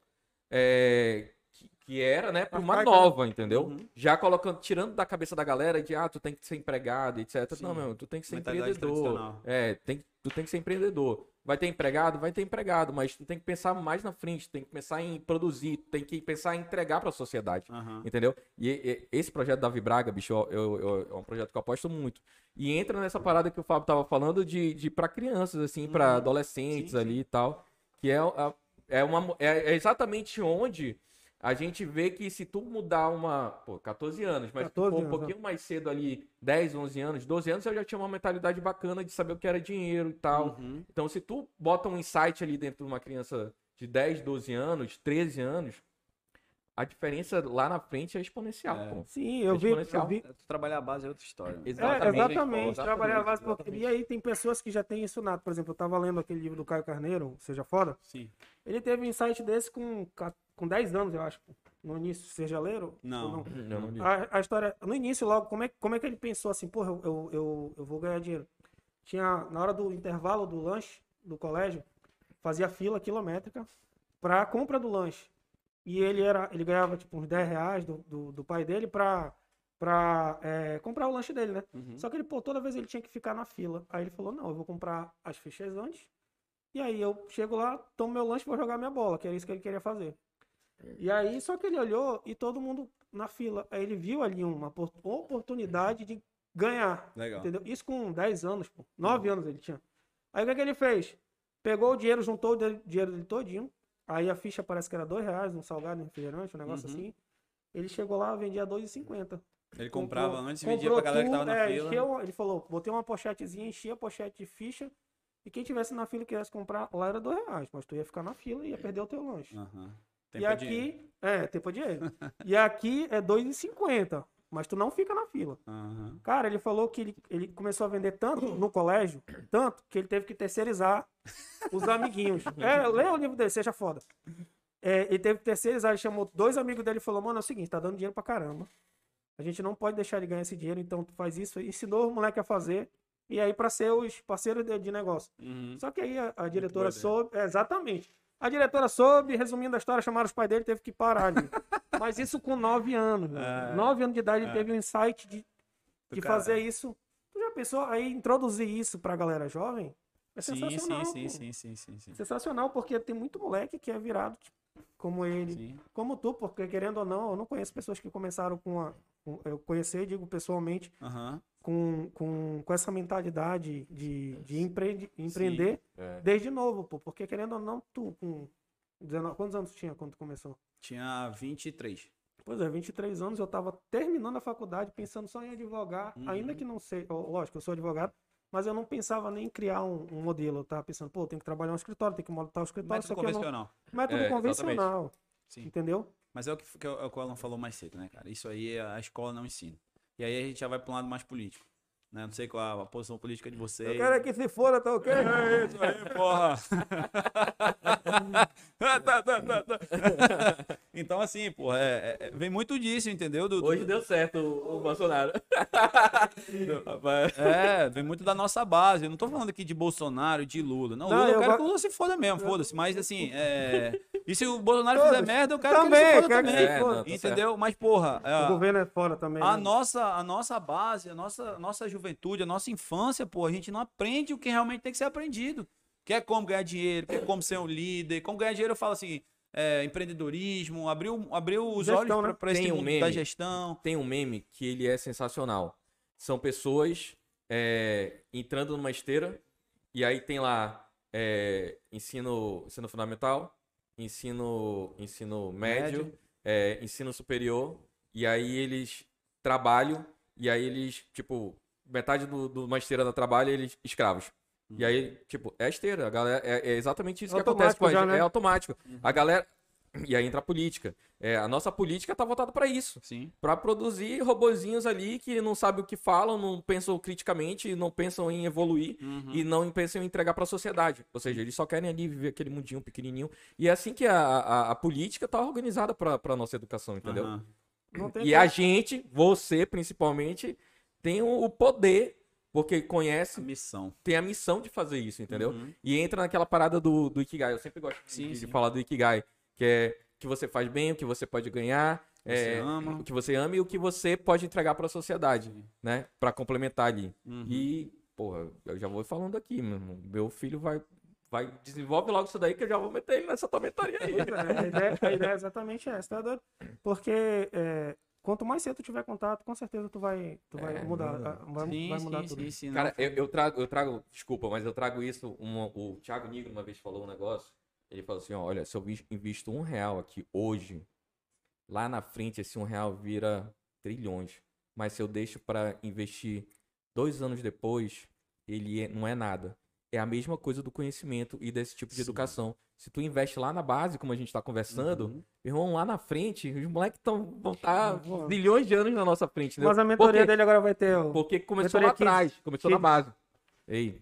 é, que, era, né, para uma nova, entendeu? Uhum. Já colocando, tirando da cabeça da galera de, ah, tu tem que ser empregado, etc. Sim. Não, meu, tu tem que ser Mentalidade empreendedor. É, tem, tu tem que ser empreendedor. Vai ter empregado? Vai ter empregado, mas tu tem que pensar mais na frente, tem que pensar em produzir, tem que pensar em entregar para a sociedade. Aham. Entendeu? E, e- esse projeto da Vibraga, bicho, eu, eu- eu- é um projeto que eu aposto muito. E entra nessa parada que o Fábio tava falando de, de para crianças, assim, para Uhum. adolescentes Sim, sim. ali e tal. Que é, a- é, uma, é, é exatamente onde a gente vê que se tu mudar uma. Pô, 14 anos, mas se tu 14 for um anos, pouquinho mais cedo ali, 10, 11 anos, 12 anos, eu já tinha uma mentalidade bacana de saber o que era dinheiro e tal. Uhum. Então, se tu bota um insight ali dentro de uma criança de 10, 12 anos, 13 anos, a diferença lá na frente é exponencial, É. pô. Sim, eu vi, eu Exponencial. vi. Tu trabalhar a base é outra história. É, Exatamente. exatamente, pô, trabalhar a base. exatamente, porque- E exatamente. aí tem pessoas que já têm isso nato. Por exemplo, eu tava lendo aquele livro do Caio Carneiro, Seja Foda. Sim. Ele teve um insight desse com, com 10 anos, eu acho. No início, seja leiro? Não. Não, não li. A, a história, no início logo, como é, como é que ele pensou assim, porra, eu, eu, eu, eu vou ganhar dinheiro? Tinha, na hora do intervalo do lanche do colégio, fazia fila quilométrica pra compra do lanche. E ele era, ele ganhava tipo uns 10 reais do, do, do pai dele pra, pra é, comprar o lanche dele, né? Uhum. Só que ele, pô, toda vez ele tinha que ficar na fila. Aí ele falou, não, eu vou comprar as fichas antes. E aí eu chego lá, tomo meu lanche e vou jogar minha bola, que era isso que ele queria fazer. E aí, só que ele olhou e todo mundo na fila. Aí ele viu ali uma opor- oportunidade de ganhar. Legal. Entendeu? Isso com 10 anos, pô. 9 anos ele tinha. Aí o que, que ele fez? Pegou o dinheiro, juntou o dinheiro dele todinho. Aí a ficha parece que era 2 reais, um salgado, um refrigerante, um negócio Uhum. assim. Ele chegou lá, vendia 2,50. Ele comprava Comprou- antes e vendia pra galera que tava na é, fila. encheu- ele falou, botei uma pochetezinha, enchia a pochete de ficha. E quem tivesse na fila e quisesse comprar, lá era 2 reais. Mas tu ia ficar na fila e ia perder o teu lanche. Aham. E Tempo dinheiro. aqui, é, tempo é dinheiro. e aqui é 2,50. Mas tu não fica na fila. Aham. Cara, ele falou que ele, ele começou a vender tanto no colégio, tanto, que ele teve que terceirizar os amiguinhos. É, lê o livro dele, seja foda. É, ele teve que terceirizar, ele chamou dois amigos dele e falou, mano, é o seguinte, tá dando dinheiro pra caramba. A gente não pode deixar ele ganhar esse dinheiro, então tu faz isso. Ensinou o moleque a fazer. E aí pra ser os parceiros de, de negócio. Uhum. Só que aí a, a diretora soube. é, exatamente. A diretora soube, resumindo a história, chamaram os pais dele, teve que parar ali. Mas isso com nove anos. É. Nove anos de idade, ele É. teve um insight de, de fazer isso. Tu já pensou? Aí introduzir isso pra galera jovem é sensacional. sim, sim, sim, sim, sim. Sensacional, porque tem muito moleque que é virado tipo, como ele, Sim. como tu, porque querendo ou não, eu não conheço pessoas que começaram com a. eu conheci, digo pessoalmente, Aham. Com, com, com essa mentalidade de, de empreende, empreender É. desde novo, pô. Porque querendo ou não, tu com 19, quantos anos tinha quando tu começou? Tinha 23. Pois é, 23 anos eu tava terminando a faculdade, pensando só em advogar, Uhum. ainda que não sei, lógico, eu sou advogado, mas eu não pensava nem em criar um, um modelo. Eu tava pensando, pô, tenho que trabalhar no escritório, tem que montar o escritório, Método eu não... convencional. Método É, convencional, Sim. entendeu? Mas é o que, que o- é o que o Alan falou mais cedo, né, cara? Isso aí a escola não ensina. E aí a gente já vai para um lado mais político. Né? Não sei qual a posição política de vocês. Eu quero é que se foda, tá ok? É isso aí, porra. Tá, tá, tá, tá. então, assim, porra, é- é- vem muito disso, entendeu? Do- do- Hoje deu certo o, o Bolsonaro. É, vem muito da nossa base. Eu não tô falando aqui de Bolsonaro, de Lula. Não, Não, Lula, eu eu quero que o Lula se foda mesmo, foda-se. Mas assim, é... e se o Bolsonaro Todos. fizer merda, eu quero que Também, ele se foda quero que também. se foda. É, não, tá entendeu? Mas, porra, é, O governo é fora também. a né? nossa, a nossa base, a nossa, nossa juventude, a nossa infância, pô, a gente não aprende o que realmente tem que ser aprendido. Que é como ganhar dinheiro, que é como ser um líder. Como ganhar dinheiro, eu falo assim, é, empreendedorismo, abriu, abriu os Gestão, olhos né? para esse Tem um mundo meme. da gestão. Tem um meme que ele é sensacional. São pessoas é, entrando numa esteira e aí tem lá é, ensino, ensino fundamental, ensino, ensino médio, Médio. é, ensino superior e aí eles trabalham e aí eles, tipo, metade do, do uma esteira da trabalho eles escravos. E aí, tipo, é a esteira. A galera, é, é exatamente isso que acontece com a gente. né? É automático. A galera. E aí entra a política. É, a nossa política tá voltada para isso. Sim. Pra produzir robozinhos ali que não sabem o que falam, não pensam criticamente, não pensam em evoluir Uhum. e não pensam em entregar pra sociedade. Ou seja, eles só querem ali viver aquele mundinho pequenininho. E é assim que a, a, a política tá organizada pra, pra nossa educação, entendeu? E a gente, você principalmente, tem o o poder, porque A conhece, missão. tem a missão de fazer isso, entendeu? Uhum. E entra naquela parada do, do Ikigai. Eu sempre gosto de- Sim, de, sim. falar do Ikigai, que é que você faz bem, o que você pode ganhar, Você é, ama. o que você ama e o que você pode entregar pra sociedade, né? Pra complementar ali. Uhum. E, porra, eu já vou falando aqui, meu irmão. Meu filho vai, vai desenvolve logo isso daí que eu já vou meter ele nessa tormentaria aí. Pois é, a, ideia, a ideia é exatamente essa, tá doido? Porque é, quanto mais cedo tu tiver contato, com certeza tu vai, tu vai É, mudar. muda. a- Vai, Sim, vai mudar sim, tudo. sim, sim, não. Cara, eu, eu trago, eu trago, desculpa, mas eu trago isso. uma- o Thiago Nigro uma vez falou um negócio. Ele falou assim: ó, olha, se eu vis- invisto um real aqui hoje, lá na frente esse um real vira trilhões. Mas se eu deixo pra investir dois anos depois, ele é- não é nada. É a mesma coisa do conhecimento e desse tipo de Sim. educação. Se tu investe lá na base, como a gente tá conversando, Uhum. irmão, lá na frente, os moleques tão, vão estar Voando. bilhões de anos na nossa frente. entendeu? Mas a mentoria Porque- dele agora vai ter. o- porque começou lá atrás, começou na base. Ei,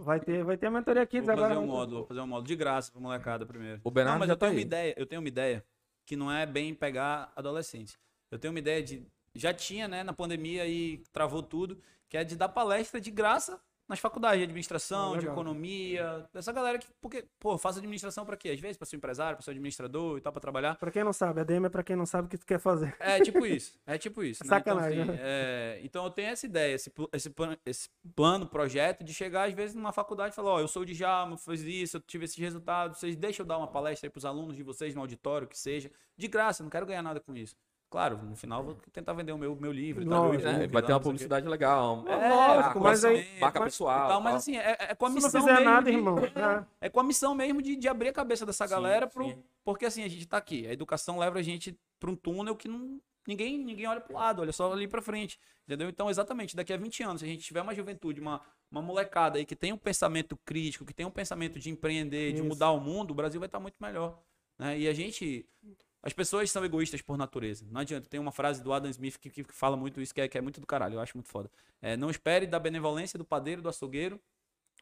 Vai ter, vai ter a mentoria Kids Vou agora. fazer um módulo, vou fazer um módulo de graça pra molecada primeiro. o Bernardo não, mas já eu tá tenho uma aí. ideia, eu tenho uma ideia que não é bem pegar adolescentes. Eu tenho uma ideia de já tinha, né, na pandemia e travou tudo, que é de dar palestra de graça nas faculdades de administração, Ah, de economia, essa galera que porque, pô, faz administração pra quê? Às vezes pra ser empresário, pra ser administrador e tal, pra trabalhar. Pra quem não sabe, a DM é pra quem não sabe o que tu quer fazer. É tipo isso, é tipo isso. né? Sacanagem, Então, assim, é, então eu tenho essa ideia, esse, esse, esse plano, projeto de chegar às vezes numa faculdade e falar, ó, eu sou o Djalma, fiz isso, eu tive esses resultados, vocês deixam eu dar uma palestra aí pros alunos de vocês no auditório, que seja, de graça, não quero ganhar nada com isso. Claro, no final vou tentar vender o meu, meu livro, e tal, meu É, vai ter uma não publicidade legal. É, lógico, mas aí- marca, mas- pessoal. tal, mas assim, é, é com a Se não missão fizer mesmo nada, de- irmão. é. é com a missão mesmo de, de abrir a cabeça dessa Sim, galera, pro, sim. porque assim, a gente tá aqui. A educação leva a gente pra um túnel que não, ninguém, ninguém olha pro lado, olha só ali pra frente. Entendeu? Então, exatamente, daqui a 20 anos, se a gente tiver uma juventude, uma, uma molecada aí que tem um pensamento crítico, que tem um pensamento de empreender, de Isso. mudar o mundo, o Brasil vai estar muito melhor. Né? E a gente. As pessoas são egoístas por natureza. Não adianta. Tem uma frase do Adam Smith que, que fala muito isso, que é, que é muito do caralho. Eu acho muito foda. É, não espere da benevolência do padeiro, do açougueiro,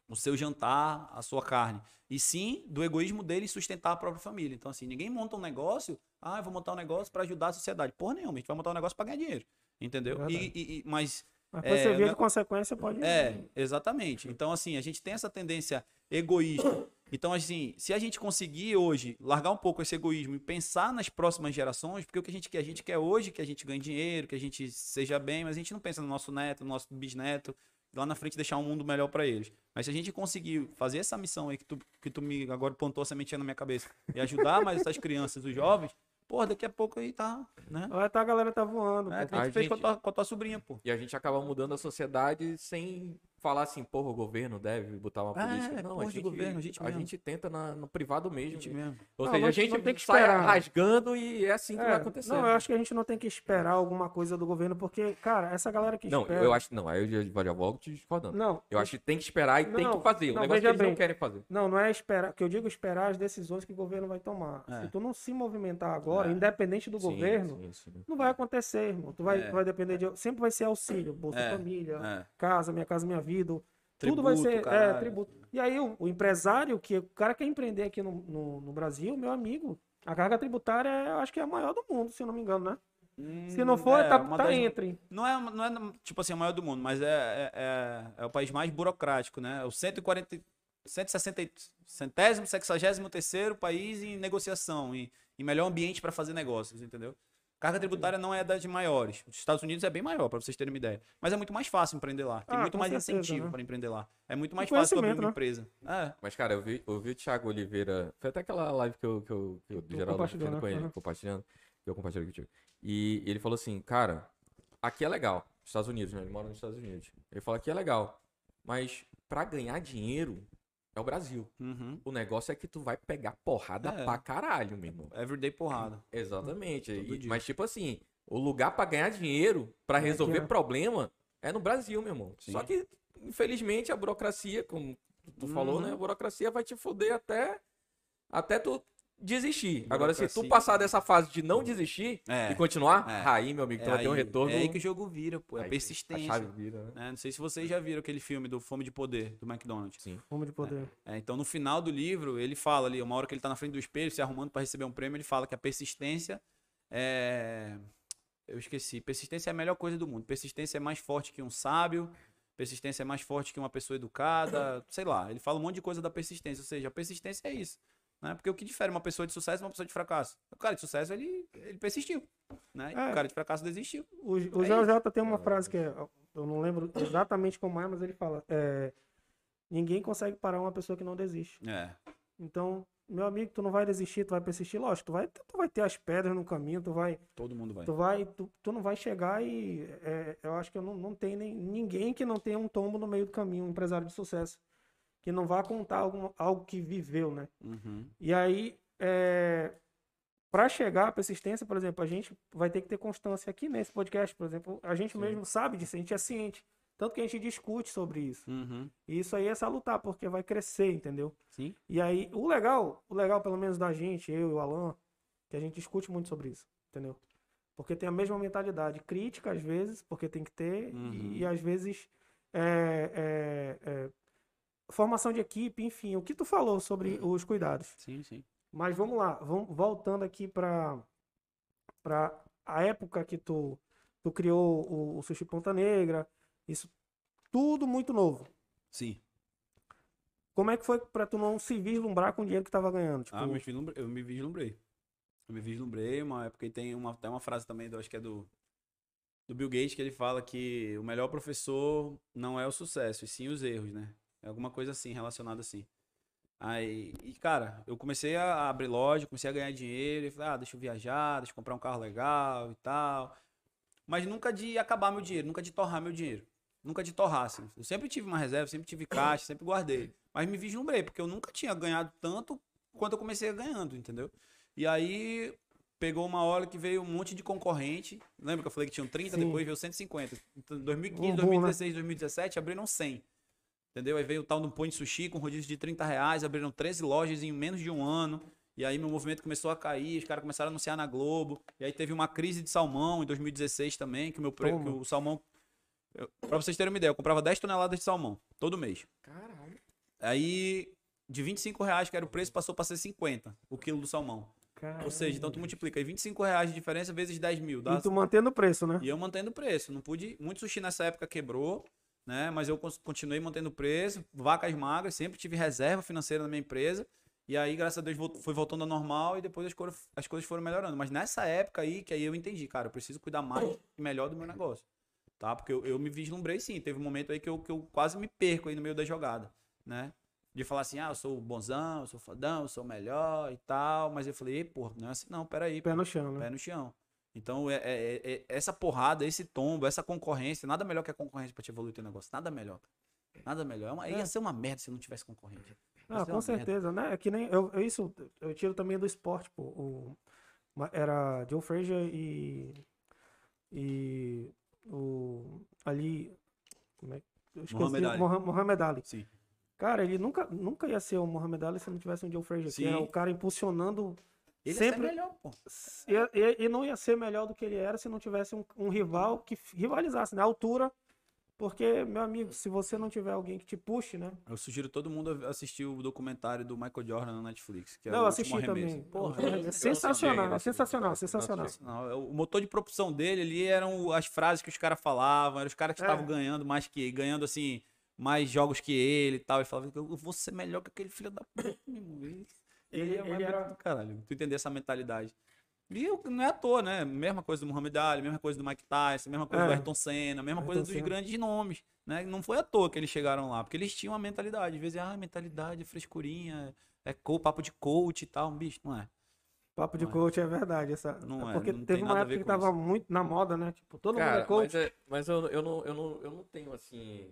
o seu jantar, a sua carne. E sim do egoísmo dele sustentar a própria família. Então, assim, ninguém monta um negócio, ah, eu vou montar um negócio para ajudar a sociedade. Porra nenhuma, a gente vai montar um negócio para ganhar dinheiro. Entendeu? Verdade. E, e- e- mas Mas você É, ver né? que consequência pode. é, exatamente. Então, assim, a gente tem essa tendência egoísta. Então, assim, se a gente conseguir hoje largar um pouco esse egoísmo e pensar nas próximas gerações, porque o que a gente quer, a gente quer hoje que a gente ganhe dinheiro, que a gente seja bem, mas a gente não pensa no nosso neto, no nosso bisneto, lá na frente deixar um mundo melhor para eles. Mas se a gente conseguir fazer essa missão aí que tu, que tu me agora pontou a sementinha na minha cabeça e ajudar mais essas crianças, os jovens, pô, daqui a pouco aí tá, né? Vai tá, a galera tá voando. É, a gente A fez com a gente- tua, com a tua sobrinha, pô. E a gente acaba mudando a sociedade sem, falar assim, porra, o governo deve botar uma É, política. Não, porra a de gente, governo, a gente a gente tenta na- no privado mesmo. Gente mesmo. Ou Não, seja, não- a gente não tem que esperar. rasgando e é assim que É, vai acontecer. Não, eu acho que a gente não tem que esperar alguma coisa do governo, porque, cara, essa galera que Não, espera... eu acho. Não, aí eu já, já volto te discordando. Não, Eu acho que tem que esperar e tem Não, que fazer. O não, negócio que veja eles não bem. querem fazer. Não, não é esperar, que eu digo esperar as decisões que o governo vai tomar. É. Se tu não se movimentar agora, É. independente do Sim, governo, sim, sim. não vai acontecer, irmão. Tu vai, É. tu vai depender de. Sempre vai ser auxílio, Bolsa É, Família, É. casa, minha casa, minha vida. Tudo Tributo, vai ser é, tributo. E aí, o, o empresário, que o cara quer empreender aqui no, no, no Brasil, meu amigo, a carga tributária é, acho que é a maior do mundo, se eu não me engano, né? Se não for, É, tá, tá das- entre. Não é, não é, tipo assim, a maior do mundo, mas é, é, é, é o país mais burocrático, né? É o 140, 160, centésimo, sexagésimo terceiro país em negociação, em, em melhor ambiente para fazer negócios, entendeu? Carga tributária não é das maiores. Os Estados Unidos é bem maior, para vocês terem uma ideia. Mas é muito mais fácil empreender lá. Tem Ah, muito com mais certeza, incentivo né? para empreender lá. É muito mais fácil abrir uma né? empresa. É. Mas, cara, eu vi, eu vi o Thiago Oliveira. Foi até aquela live que eu, que eu, que eu geralmente compartilhou, fazendo com né? ele, Uhum. compartilhando. que Eu compartilhei contigo. E ele falou assim, cara, aqui é legal. Estados Unidos, né? Ele mora nos Estados Unidos. Ele falou aqui é legal. Mas pra ganhar dinheiro é o Brasil. Uhum. O negócio é que tu vai pegar porrada É. pra caralho, meu irmão. Everyday porrada. Exatamente. E- mas, tipo assim, o lugar pra ganhar dinheiro, pra aqui, resolver né? problema, é no Brasil, meu irmão. Sim. Só que, infelizmente, a burocracia, como tu falou, Uhum. né? A burocracia vai te foder até, até tu desistir. Agora, se tu Burocracia. passar dessa fase de não desistir É. e continuar, É. aí, meu amigo, tu É vai ter um retorno. É aí que o jogo vira, pô. É aí persistência. A chave vira, né? né? Não sei se vocês já viram aquele filme do Fome de Poder, do McDonald's. Sim. Fome de poder. É, então, no final do livro, ele fala ali, uma hora que ele tá na frente do espelho, se arrumando para receber um prêmio, ele fala que a persistência é. Eu esqueci. Persistência é a melhor coisa do mundo. Persistência é mais forte que um sábio. Persistência é mais forte que uma pessoa educada. Sei lá. Ele fala um monte de coisa da persistência. Ou seja, a persistência é isso. Né? Porque o que difere uma pessoa de sucesso de uma pessoa de fracasso? O cara de sucesso, ele, ele persistiu. Né? É. O cara de fracasso desistiu. O, o É JJ tem uma frase que é, eu não lembro exatamente como é, mas ele fala: é, ninguém consegue parar uma pessoa que não desiste. É. Então, meu amigo, tu não vai desistir, tu vai persistir, lógico, tu vai, tu vai ter as pedras no caminho, tu vai, Todo mundo vai. tu vai, tu, tu não vai chegar e é, eu acho que eu não, não tem nem, ninguém que não tenha um tombo no meio do caminho, um empresário de sucesso, que não vá contar algum, algo que viveu, né? Uhum. E aí, é, para chegar à persistência, por exemplo, a gente vai ter que ter constância aqui nesse podcast, por exemplo, a gente Sim. mesmo sabe disso, a gente é ciente, tanto que a gente discute sobre isso. Uhum. E isso aí é salutar, porque vai crescer, entendeu? Sim. E aí, o legal, o legal pelo menos da gente, eu e o Alan, que a gente discute muito sobre isso, entendeu? Porque tem a mesma mentalidade crítica, às vezes, porque tem que ter, Uhum. e, e às vezes é, é, é, formação de equipe, enfim, o que tu falou sobre os cuidados. Sim, sim. Mas vamos lá, vamos voltando aqui para para a época que tu, tu criou o, o Sushi Ponta Negra, isso tudo muito novo. Sim. Como é que foi para tu não se vislumbrar com o dinheiro que tava ganhando? Tipo, Ah, me vislumbrei, eu me vislumbrei. Eu me vislumbrei, uma época e tem uma, até uma frase também, do, acho que é do, do Bill Gates, que ele fala que o melhor professor não é o sucesso, e sim os erros, né? Alguma coisa assim, relacionada assim. Aí, e cara, eu comecei a abrir loja, comecei a ganhar dinheiro, e falei, ah, deixa eu viajar, deixa eu comprar um carro legal e tal. Mas nunca de acabar meu dinheiro, nunca de torrar meu dinheiro. Nunca de torrar, assim. Eu sempre tive uma reserva, sempre tive caixa, sempre guardei. Mas me vislumbrei, porque eu nunca tinha ganhado tanto quanto eu comecei ganhando, entendeu? E aí pegou uma hora que veio um monte de concorrente. Lembra que eu falei que tinham 30, Sim. depois veio 150. Então, 2015, Um boom, né? 2016, 2017 abriram 100. Entendeu? Aí veio o tal do Point Sushi com rodízio de 30 reais, abriram 13 lojas em menos de um ano. E aí meu movimento começou a cair, os caras começaram a anunciar na Globo. E aí teve uma crise de salmão em 2016 também, que o meu pre... Que o salmão. Eu... Pra vocês terem uma ideia, eu comprava 10 toneladas de salmão todo mês. Caralho. Aí, de 25 reais, que era o preço, passou para ser 50 o quilo do salmão. Ou seja, então tu multiplica aí 25 reais de diferença vezes 10 mil. Dá... E tu mantendo o preço, né? E eu mantendo o preço. Não pude. Muito sushi nessa época quebrou, né? Mas eu continuei mantendo o preço. Vacas magras, sempre tive reserva financeira na minha empresa. E aí, graças a Deus, foi voltando ao normal e depois as, cor- as coisas foram melhorando. Mas nessa época aí, que aí eu entendi, cara, eu preciso cuidar mais e melhor do meu negócio. Tá? Porque eu, eu me vislumbrei sim. Teve um momento aí que eu, que eu quase me perco aí no meio da jogada, né? De falar assim, ah, eu sou bonzão, eu sou fodão, eu sou melhor e tal. Mas eu falei, pô, não é assim não, peraí. Pé no chão, né? pé no chão. Então, é, é- é- essa porrada, esse tombo, essa concorrência, nada melhor que a concorrência pra te evoluir teu negócio. Nada melhor. Nada melhor. É uma- Ia ser uma merda se não tivesse concorrente. Ah, com uma merda. certeza, né? É que nem eu, eu- isso eu tiro também do esporte, pô. O, era Joe Frazier e e o ali como é, eu esqueci, Muhammad Ali. Moha- Muhammad Ali. Sim. Cara, ele nunca nunca ia ser o Muhammad Ali se não tivesse um Joe Frazier, que era Sim. o cara impulsionando Ele sempre ia ser melhor, pô. e, e- e não ia ser melhor do que ele era se não tivesse um, um rival que rivalizasse na altura. Porque, meu amigo, se você não tiver alguém que te puxe, né? Eu sugiro todo mundo assistir o documentário do Michael Jordan na Netflix. Que é não, o eu assisti arremesso. também. Porra, É, é sensacional, é sensacional, sensacional. é o motor de propulsão dele ali eram as frases que os caras falavam, eram os caras que É. estavam ganhando mais que ganhando assim mais jogos que ele e tal, e falava eu vou ser melhor que aquele filho da puta, meu irmão. Ele, Ele- é mais ele era- do caralho. Tu entender essa mentalidade. E eu- não é à toa, né? Mesma coisa do Muhammad Ali, mesma coisa do Mike Tyson, mesma coisa É. do Ayrton Senna, mesma Ayrton coisa dos Senna. grandes nomes, né? Não foi à toa que eles chegaram lá, porque eles tinham uma mentalidade. Às vezes, ah, mentalidade, frescurinha, é co- papo de coach e tal, bicho, não é. Papo de Não é. coach é verdade. Essa, Não é, porque não teve uma época que tava isso. muito na moda, né? Tipo, todo mundo Cara, é coach. mas, é- mas eu, eu, não, eu, não, eu não tenho, assim...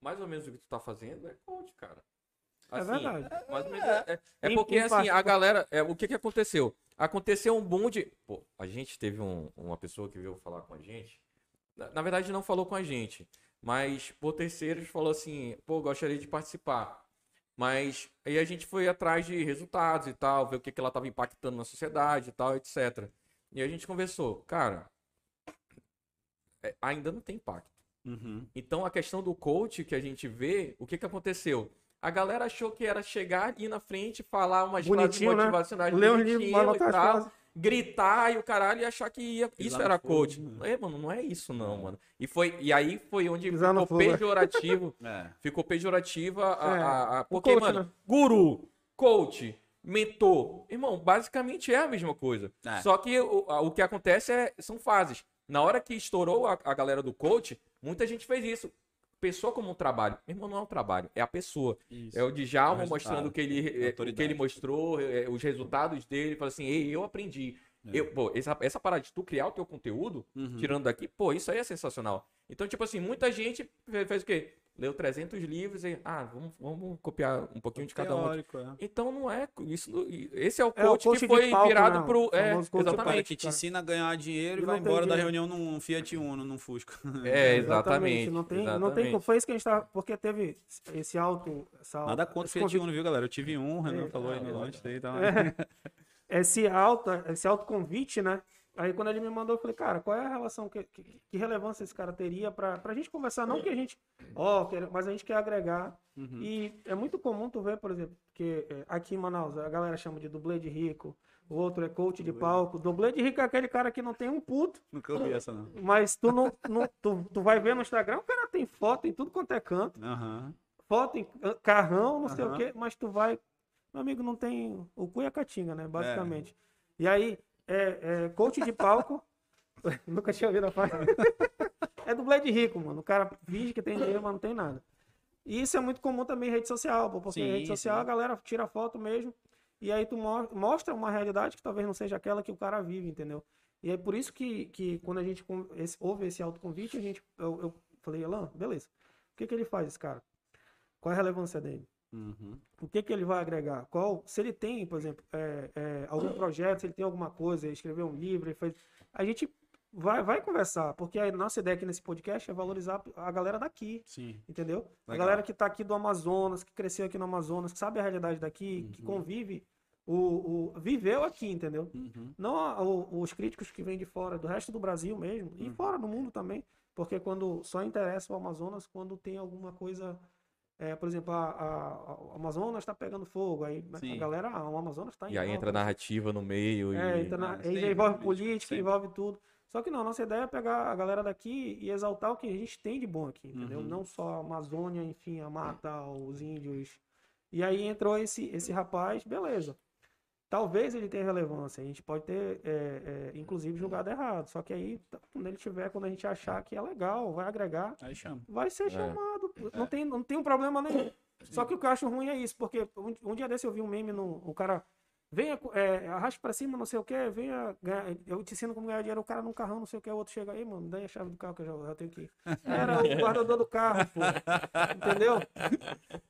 Mais ou menos o que tu tá fazendo é coach, cara. É Assim, verdade. Mais ou menos, é, é- é Em- porque, assim, a galera... É, o que que aconteceu? Aconteceu um boom de... Pô, a gente teve um- uma pessoa que veio falar com a gente. Na, na verdade, não falou com a gente. Mas, por terceiros, falou assim... Pô, gostaria de participar. Mas aí a gente foi atrás de resultados e tal, ver o que, que ela estava impactando na sociedade e tal, etc. E a gente conversou. Cara, é, ainda não tem impacto. Uhum. Então a questão do coach que a gente vê, o que, que aconteceu? A galera achou que era chegar ali na frente, falar umas frases Bonitinho, né? motivacionais Ler um livro, bonitinho e tal, frases. gritar e o caralho e achar que ia- Pisar isso era fogo, coach. né? É, mano, não é isso não, mano. E, foi, e aí foi onde Pisar ficou fogo, é. pejorativo É. ficou pejorativa a, É, a- a- o porque, coach, mano, né? guru, coach, mentor, irmão, basicamente é a mesma coisa. É. Só que o, a- o que acontece é, são fases. Na hora que estourou a, a galera do coach, muita gente fez isso. Pessoa como um trabalho. Meu irmão, não é um trabalho, é a pessoa. Isso. É o Djalma É o mostrando o que ele, eh, o que ele mostrou, eh, os resultados dele. Fala assim, ei, eu aprendi. Eu, pô, essa, essa parada de tu criar o teu conteúdo, Uhum. tirando daqui, pô, isso aí é sensacional. Então, tipo assim, muita gente fe- fez o quê? Leu 300 livros e, ah, vamos, vamos copiar um pouquinho de cada um. Teórico, é. Então não é isso. Esse é o É o coach, coach que foi palco, virado né? pro. O É, coach cara exatamente. que te ensina a ganhar dinheiro e, E vai embora da dinheiro. reunião num Fiat Uno, num Fusca. É, exatamente. Não tem, não tem exatamente. como. Foi isso que a gente tava. Porque teve esse alto. Essa, Nada contra o Fiat convite- Uno, viu, galera? Eu tive um, o Renan É, falou aí é, no é. antes aí, então... esse alto, esse alto convite, né? Aí quando ele me mandou, eu falei, cara, qual é a relação, que, que, que relevância esse cara teria pra, pra gente conversar? Não que a gente, ó, quer- mas a gente quer agregar. Uhum. E é muito comum tu ver, por exemplo, que é, aqui em Manaus a galera chama de dublê de rico, o outro é coach de palco. Dublê de rico é aquele cara que não tem um puto, Nunca ouvi essa, não. mas tu não, não- tu, tu vai ver no Instagram, o cara tem foto em tudo quanto é canto, Aham. foto em ah, carrão, não sei o quê, mas tu vai. Meu amigo não tem o cu e a catinga, né? É. Basicamente. E aí, é, é coach de palco. Nunca tinha ouvido a frase. é dublê de rico, mano. O cara finge que tem dinheiro, mas não tem nada. E isso é muito comum também em rede social, pô, porque Sim, em rede social sim. a galera tira foto mesmo. E aí tu mo- mostra uma realidade que talvez não seja aquela que o cara vive, entendeu? E é por isso que, que quando a gente esse, houve esse autoconvite, a gente, eu, eu falei, Elan, beleza. O que, que ele faz, esse cara? Qual é a relevância dele? Uhum. O que, que ele vai agregar? Qual, se ele tem, por exemplo, é, é, algum projeto, se ele tem alguma coisa, escreveu um livro, ele faz, a gente vai, vai conversar, porque a nossa ideia aqui nesse podcast é valorizar a galera daqui, Sim. entendeu? A Legal. galera que está aqui do Amazonas, que cresceu aqui no Amazonas, que sabe a realidade daqui, que Uhum. convive, o, o viveu aqui, entendeu? Uhum. Não a- o- os críticos que vêm de fora, do resto do Brasil mesmo, e Uhum. fora do mundo também, porque quando só interessa o Amazonas quando tem alguma coisa, é, por exemplo, a, a- a- Amazonas está pegando fogo, aí a Sim. galera, ah, o Amazonas está em E aí entra a narrativa no meio. é, e... entra na- Ah, aí já sempre, envolve bicho, política, sempre. envolve tudo. Só que não, a nossa ideia é pegar a galera daqui e exaltar o que a gente tem de bom aqui, entendeu? Uhum. Não só a Amazônia, enfim, a mata, os índios. E aí entrou esse, esse rapaz, beleza. Talvez ele tenha relevância, a gente pode ter, é, é, inclusive, julgado errado. Só que aí, t- quando ele tiver, quando a gente achar que é legal, vai agregar, Aí chama. vai ser É. chamado. Não, tem, não tem um problema nenhum. Só que o que eu acho ruim é isso, porque um, um dia desse eu vi um meme no. O cara venha, é, arraste pra cima, não sei o que, venha, ganhar, eu te ensino como ganhar dinheiro, o cara num carrão, não sei o que, o outro chega aí, mano, dá a chave do carro que eu já, já tenho que ir. Era o guardador do carro, pô, entendeu?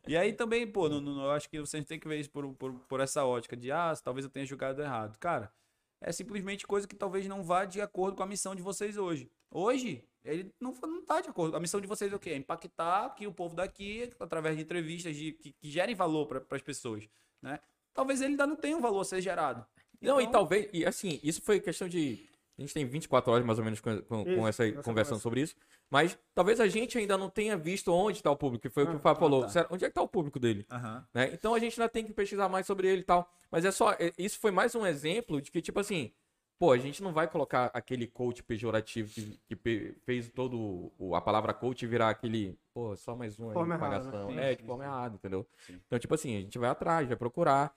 E aí também, pô, não, não- eu acho que vocês têm que ver isso por, por, por essa ótica de, ah, talvez eu tenha julgado errado. Cara, é simplesmente coisa que talvez não vá de acordo com a missão de vocês hoje. Hoje, ele não, não tá de acordo. A missão de vocês é o quê? É impactar aqui o povo daqui através de entrevistas de, que, que gerem valor para as pessoas, né? Talvez ele ainda não tenha um valor a ser gerado. Não, e Então, talvez, e assim, isso foi questão de. A gente tem 24 horas mais ou menos com, com, com Isso, essa essa conversando conversa. sobre isso. Mas talvez a gente ainda não tenha visto onde está o público, que foi o que o Fábio falou. tá. Sério, onde é que está o público dele? Aham. né? Então a gente ainda tem que pesquisar mais sobre ele e tal. Mas é só. é- Isso foi mais um exemplo de que, tipo assim, pô, a gente não vai colocar aquele coach pejorativo que, que pe- fez todo o- a palavra coach virar aquele, pô, só mais um aí, errada, pagação. né? É, de forma errada, entendeu? Sim. Então, tipo assim, a gente vai atrás, vai procurar.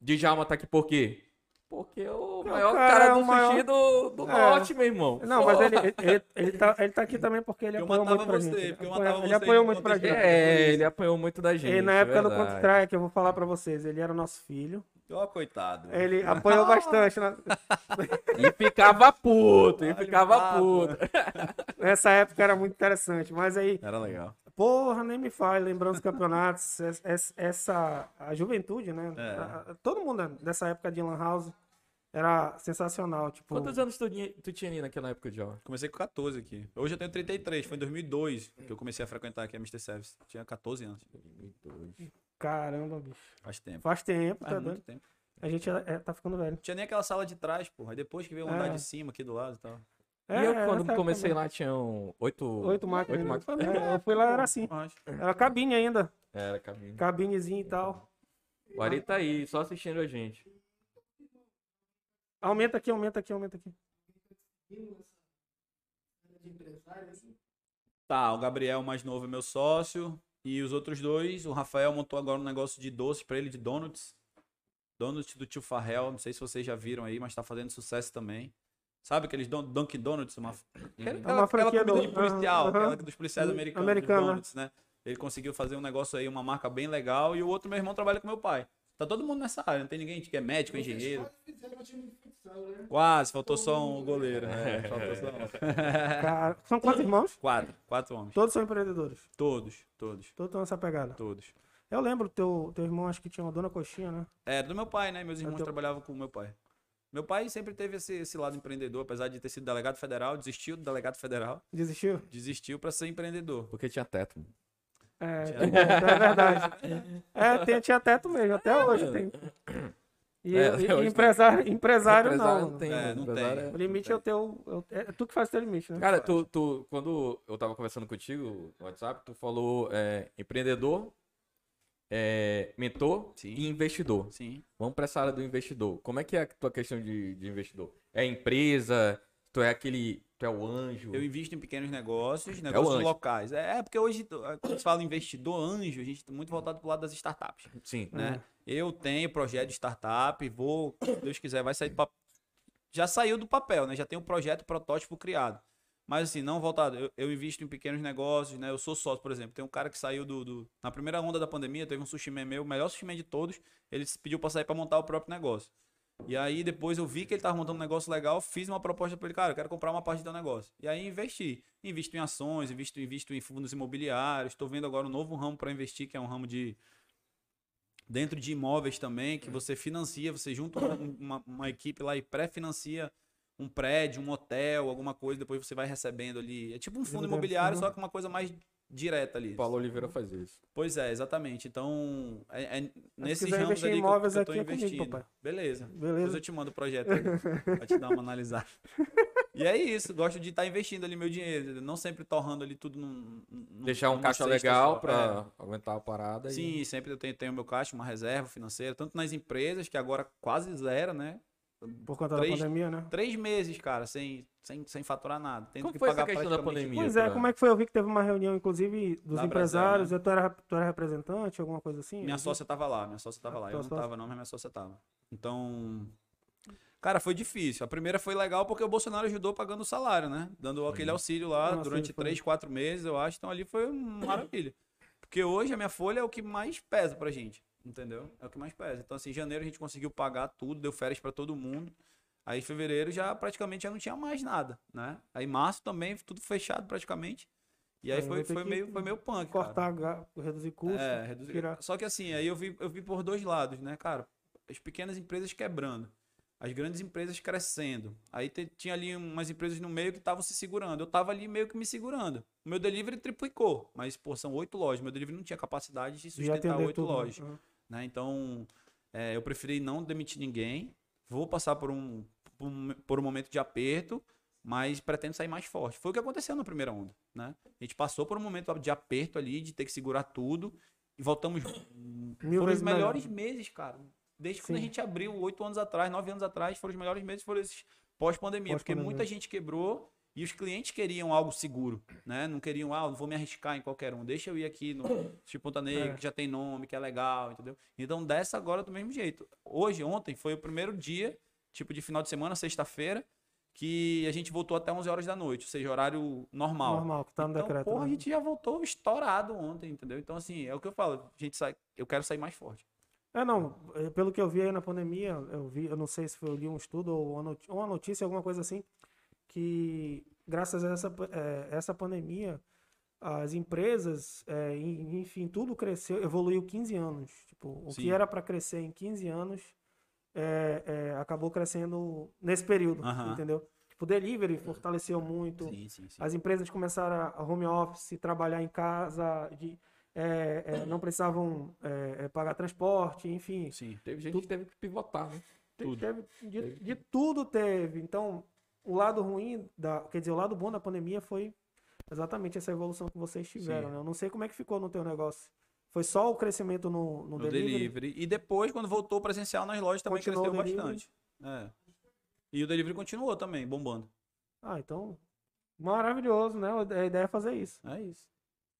Djalma tá aqui por quê? Porque é o Porque o maior cara cara, é do o maior- sushi do, do É. norte, meu irmão. Não, mas ele, ele, ele, tá, ele tá aqui também porque ele Eu apoiou matava muito pra você, gente. Ele apoiou muito pra gente. É, ele apanhou muito da gente. E na época do verdade. Counter-Strike, eu vou falar pra vocês, ele era nosso filho. Ó, coitado. Ele apoiou bastante. na- E ficava puto, e ficava puto. Nessa época era muito interessante. Mas aí, Era legal. Porra, nem me fale, lembrando os campeonatos, es- es- essa, a juventude, né? É. Todo mundo dessa época de Lan House era sensacional. Tipo, Quantos anos tu, tinha- tu tinha ali naquela época, João? Comecei com 14 aqui. Hoje eu tenho 33. Foi em 2002 que eu comecei a frequentar aqui a Mr. Service. Tinha 14 anos. caramba, bicho. Faz tempo. Faz tempo, Faz tá muito doido? tempo. A gente é- é- tá ficando velho. Não tinha nem aquela sala de trás, porra. Aí depois que veio o andar É. de cima aqui do lado e tal. E eu, É, quando nessa comecei lá, tinham oito... Oito máquinas. Oito máquinas. É, eu fui lá, era assim. Era cabine ainda. Era caminho. Cabinezinha e tal. O Ari tá aí, só assistindo a gente. Aumenta aqui, aumenta aqui, aumenta aqui. Tá, o Gabriel mais novo é meu sócio. E os outros dois, o Rafael montou agora um negócio de doces pra ele, de donuts. Donuts do tio Farrell, não sei se vocês já viram aí, mas tá fazendo sucesso também. Sabe aqueles don Dunkin' Donuts? Uma, aquela, É uma aquela franquia comida do- de policial, aquela dos policiais do- americanos, americano, dos né? donuts, né? Ele conseguiu fazer um negócio aí, uma marca bem legal. E o outro, meu irmão, trabalha com meu pai. Tá todo mundo nessa área, não tem ninguém que é médico, engenheiro. Quase, faltou só um goleiro. É, faltou só um. Cara, são quantos irmãos? Quatro, quatro homens. Todos são empreendedores. Todos, todos, Todos estão nessa pegada. todos. Eu lembro, teu, teu irmão acho que tinha uma dona coxinha, né? É, do meu pai, né? Meus irmãos teu- trabalhavam com o meu pai. Meu pai sempre teve esse, esse lado empreendedor, apesar de ter sido delegado federal, desistiu do delegado federal, Desistiu? desistiu pra ser empreendedor. Porque tinha teto. É, Tinha- é verdade. É, tinha teto mesmo, até hoje tem. E, É, e- e hoje tem. empresário, empresário, Empresário não. não tem. É, não Empresário tem. O limite é o teu. é É tu que faz o teu limite, né? Cara, tu, tu, quando eu tava conversando contigo no WhatsApp, tu falou é, empreendedor, é, mentor Sim. e investidor. Sim. Vamos pra essa área do investidor. Como é que é a tua questão de, de investidor? É empresa? Tu é aquele. Tu é o anjo? Eu invisto em pequenos negócios, negócios anjo. locais. É, é porque hoje, quando se fala investidor anjo, a gente tá muito voltado pro lado das startups. Sim. né? Eu tenho projeto de startup, vou, se Deus quiser, vai sair do papel. Já saiu do papel, né? Já tem um projeto protótipo criado. Mas assim, não voltado. Eu, eu invisto em pequenos negócios, né? Eu sou sócio, por exemplo. Tem um cara que saiu do, do- Na primeira onda da pandemia, teve um sushi man meu, o melhor sushi man de todos. Ele se pediu pra sair pra montar o próprio negócio. E aí depois eu vi que ele tava montando um negócio legal, fiz uma proposta pra ele, cara, eu quero comprar uma parte do teu negócio. E aí investi. Invisto em ações, invisto, invisto em fundos imobiliários. Estou vendo agora um novo ramo para investir, que é um ramo de dentro de imóveis também, que você financia, você junta um- uma, uma equipe lá e pré-financia um prédio, um hotel, alguma coisa, depois você vai recebendo ali. É tipo um fundo imobiliário, só que uma coisa mais direta ali. Paulo Oliveira faz isso. Pois é, exatamente. Então, é, é nesses ramos ali que eu, que eu tô aqui, é comigo, investindo. papai. Beleza. Beleza. Depois eu te mando o projeto aí, pra te dar uma analisada. E é isso, gosto de estar investindo ali meu dinheiro, não sempre torrando ali tudo num... num- Deixar um caixa legal só. pra aguentar a parada. É. e- Sim, sempre eu tenho, tenho meu caixa, uma reserva financeira, tanto nas empresas, que agora quase zero, né? Por conta Três- da pandemia, né? Três meses, cara, sem, sem, sem faturar nada. Tendo Como que foi essa pagar questão da pandemia? Pois é, pra- como é que foi? Eu vi que teve uma reunião, inclusive, dos Da empresários. Brasel, Tu, era, tu era representante, alguma coisa assim? Minha sócia tava lá, minha sócia tava lá. Eu não sócia. tava não, mas minha sócia tava. Então, cara, foi difícil. A primeira foi legal porque o Bolsonaro ajudou pagando o salário, né? Dando aquele auxílio lá Um durante auxílio, foi. três, quatro meses, eu acho. Então ali foi uma maravilha. Porque hoje a minha folha é o que mais pesa pra gente. Entendeu? É o que mais pesa. Então, assim, em janeiro a gente conseguiu pagar tudo, deu férias para todo mundo. Aí, em fevereiro já praticamente já não tinha mais nada, né? Aí, março também, tudo fechado praticamente. E aí Aí foi, ter foi, que meio, foi meio punk. cara. Cortar, ga- reduzir custos. É, reduzir. tirar- Só que assim, aí eu vi, eu vi por dois lados, né, cara? As pequenas empresas quebrando, as grandes empresas crescendo. Aí te- tinha ali umas empresas no meio que estavam se segurando. Eu tava ali meio que me segurando. O meu delivery triplicou, mas, pô, são oito lojas. Meu delivery não tinha capacidade de sustentar oito tudo, né? Né? Então, é, eu preferi não demitir ninguém. Vou passar por um, por um, por um momento de aperto, mas pretendo sair mais forte. Foi o que aconteceu na primeira onda, né? A gente passou por um momento de aperto ali, de ter que segurar tudo, e voltamos. Mil foram os vezes melhor. melhores meses, cara. Desde quando a Sim. gente abriu, oito anos atrás, nove anos atrás, foram os melhores meses, foram esses pós-pandemia. porque Pós-pandemia. muita gente quebrou e os clientes queriam algo seguro, né? Não queriam, ah, não vou me arriscar em qualquer um. Deixa eu ir aqui no Tipo Ponta Negra, É. que já tem nome, que é legal, entendeu? Então dessa agora do mesmo jeito. Hoje, ontem, foi o primeiro dia, tipo de final de semana, sexta-feira, que a gente voltou até 11 horas da noite, ou seja, horário normal. Normal, que tá no então, decreto. porra, né? a gente já voltou estourado ontem, entendeu? Então, assim, é o que eu falo. A gente sai, eu quero sair mais forte. É, não, é, pelo que eu vi aí na pandemia, eu vi, eu não sei se foi, eu li um estudo ou uma notícia, alguma coisa assim, que graças a essa, é, essa pandemia, as empresas, é, en- enfim, tudo cresceu, evoluiu 15 anos. Tipo, o Sim. que era para crescer em 15 anos, é, acabou crescendo nesse período, Aham. entendeu? Tipo, o delivery fortaleceu muito, Sim, sim, sim. as empresas começaram a home office, trabalhar em casa, de, é, é, não precisavam é, pagar transporte, enfim. Sim. Teve gente Tudo- que teve que pivotar, né? Tudo. Teve, de, de tudo teve. Então, o lado ruim, da, quer dizer, o lado bom da pandemia foi exatamente essa evolução que vocês tiveram. Sim. Né? Eu não sei como é que ficou no teu negócio. Foi só o crescimento no, no, No delivery? delivery. E depois, quando voltou presencial nas lojas, também Continuou cresceu bastante. É. E o delivery continuou também, bombando. Ah, então, maravilhoso, né? A ideia é fazer isso. É isso.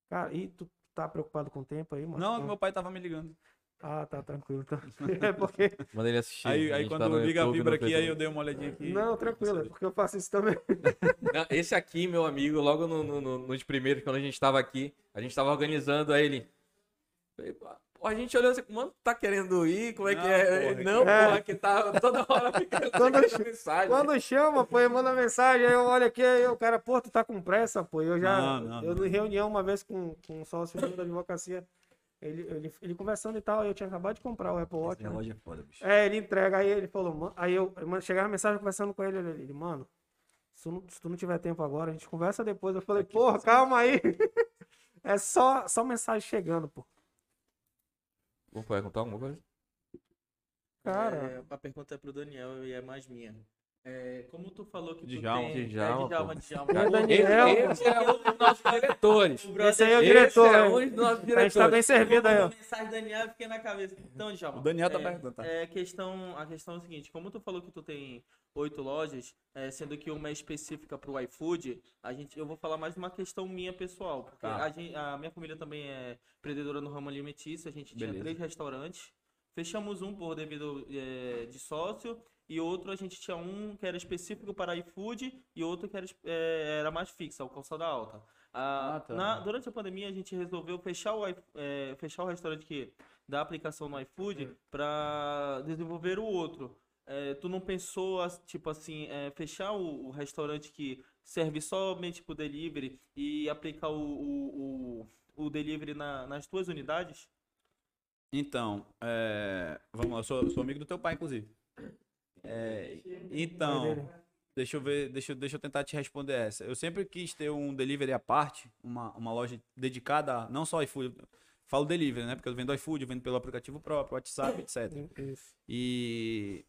Cara, e tu tá preocupado com o tempo aí, mano? Não, meu pai tava me ligando. Ah, tá tranquilo. Então. É porque... Manda ele assistir. Aí, A aí gente quando tá liga a YouTube, vibra no aqui, aí eu dei uma olhadinha aqui. Não, tranquilo, é porque eu faço isso também. Não, Esse aqui, meu amigo, logo no, no- no- nos primeiros, quando a gente tava aqui, a gente tava organizando, aí ele. A gente olhou assim, mano, tá querendo ir? Como é que Não, é? porra, não, é. porra, que tá toda hora ficando Quando- essa mensagem. Quando chama, pô, eu mando mensagem, aí eu olho aqui, aí o cara, pô, tu tá com pressa, pô. Eu já, Não, não, eu não. em reunião uma vez com, com um sócio da advocacia, ele, ele, ele conversando e tal, aí eu tinha acabado de comprar o Apple Watch. Esse né? relógio é foda, bicho. É, ele entrega, aí ele falou, "Mano", aí eu, chegava a mensagem conversando com ele, ele, ele, mano, se tu, não, se tu não tiver tempo agora, a gente conversa depois. Eu falei, porra, calma aí. É só, só mensagem chegando, pô. Vou perguntar alguma coisa? Cara, É, a pergunta é pro Daniel e é mais minha. É, como tu falou que tu Djalma. tem... Djalma, é, Djalma. Djalma. É, Daniel, esse, é um dos nossos diretores. esse aí é o Esse diretor, é um dos nossos A gente tá diretores. bem servido aí. Uma mensagem Daniel eu fiquei na cabeça. Então, Djalma. O Daniel tá é, perguntando, tá? É, questão, a questão é o seguinte, como tu falou que tu tem oito lojas, é, sendo que uma é específica pro iFood, a gente, eu vou falar mais uma questão minha pessoal, porque Tá. a, gente- a minha família também é empreendedora no ramo alimentício, a gente tinha Beleza. três restaurantes, fechamos um por devido é, de sócio, e outro a gente tinha um que era específico para iFood e outro que era, é, era mais fixo, o Calçada Alta. Ah, Ah, tá. na- durante a pandemia a gente resolveu fechar o, é, fechar o restaurante que da aplicação no iFood para desenvolver o outro. É, tu não pensou, tipo assim, é, fechar o, o restaurante que serve somente pro delivery e aplicar o, o, o, o delivery na- nas tuas unidades? Então, é, vamos lá, eu sou, sou amigo do teu pai, inclusive. É, então, deixa eu ver, deixa, eu- deixa eu tentar te responder essa. Eu sempre quis ter um delivery à parte, uma, uma loja dedicada a, não só iFood, falo delivery, né? Porque eu vendo iFood, eu vendo pelo aplicativo próprio, WhatsApp, etc. Isso. E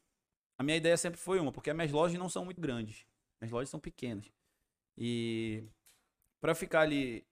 a minha ideia sempre foi uma, porque as minhas lojas não são muito grandes. Minhas lojas são pequenas. E pra ficar ali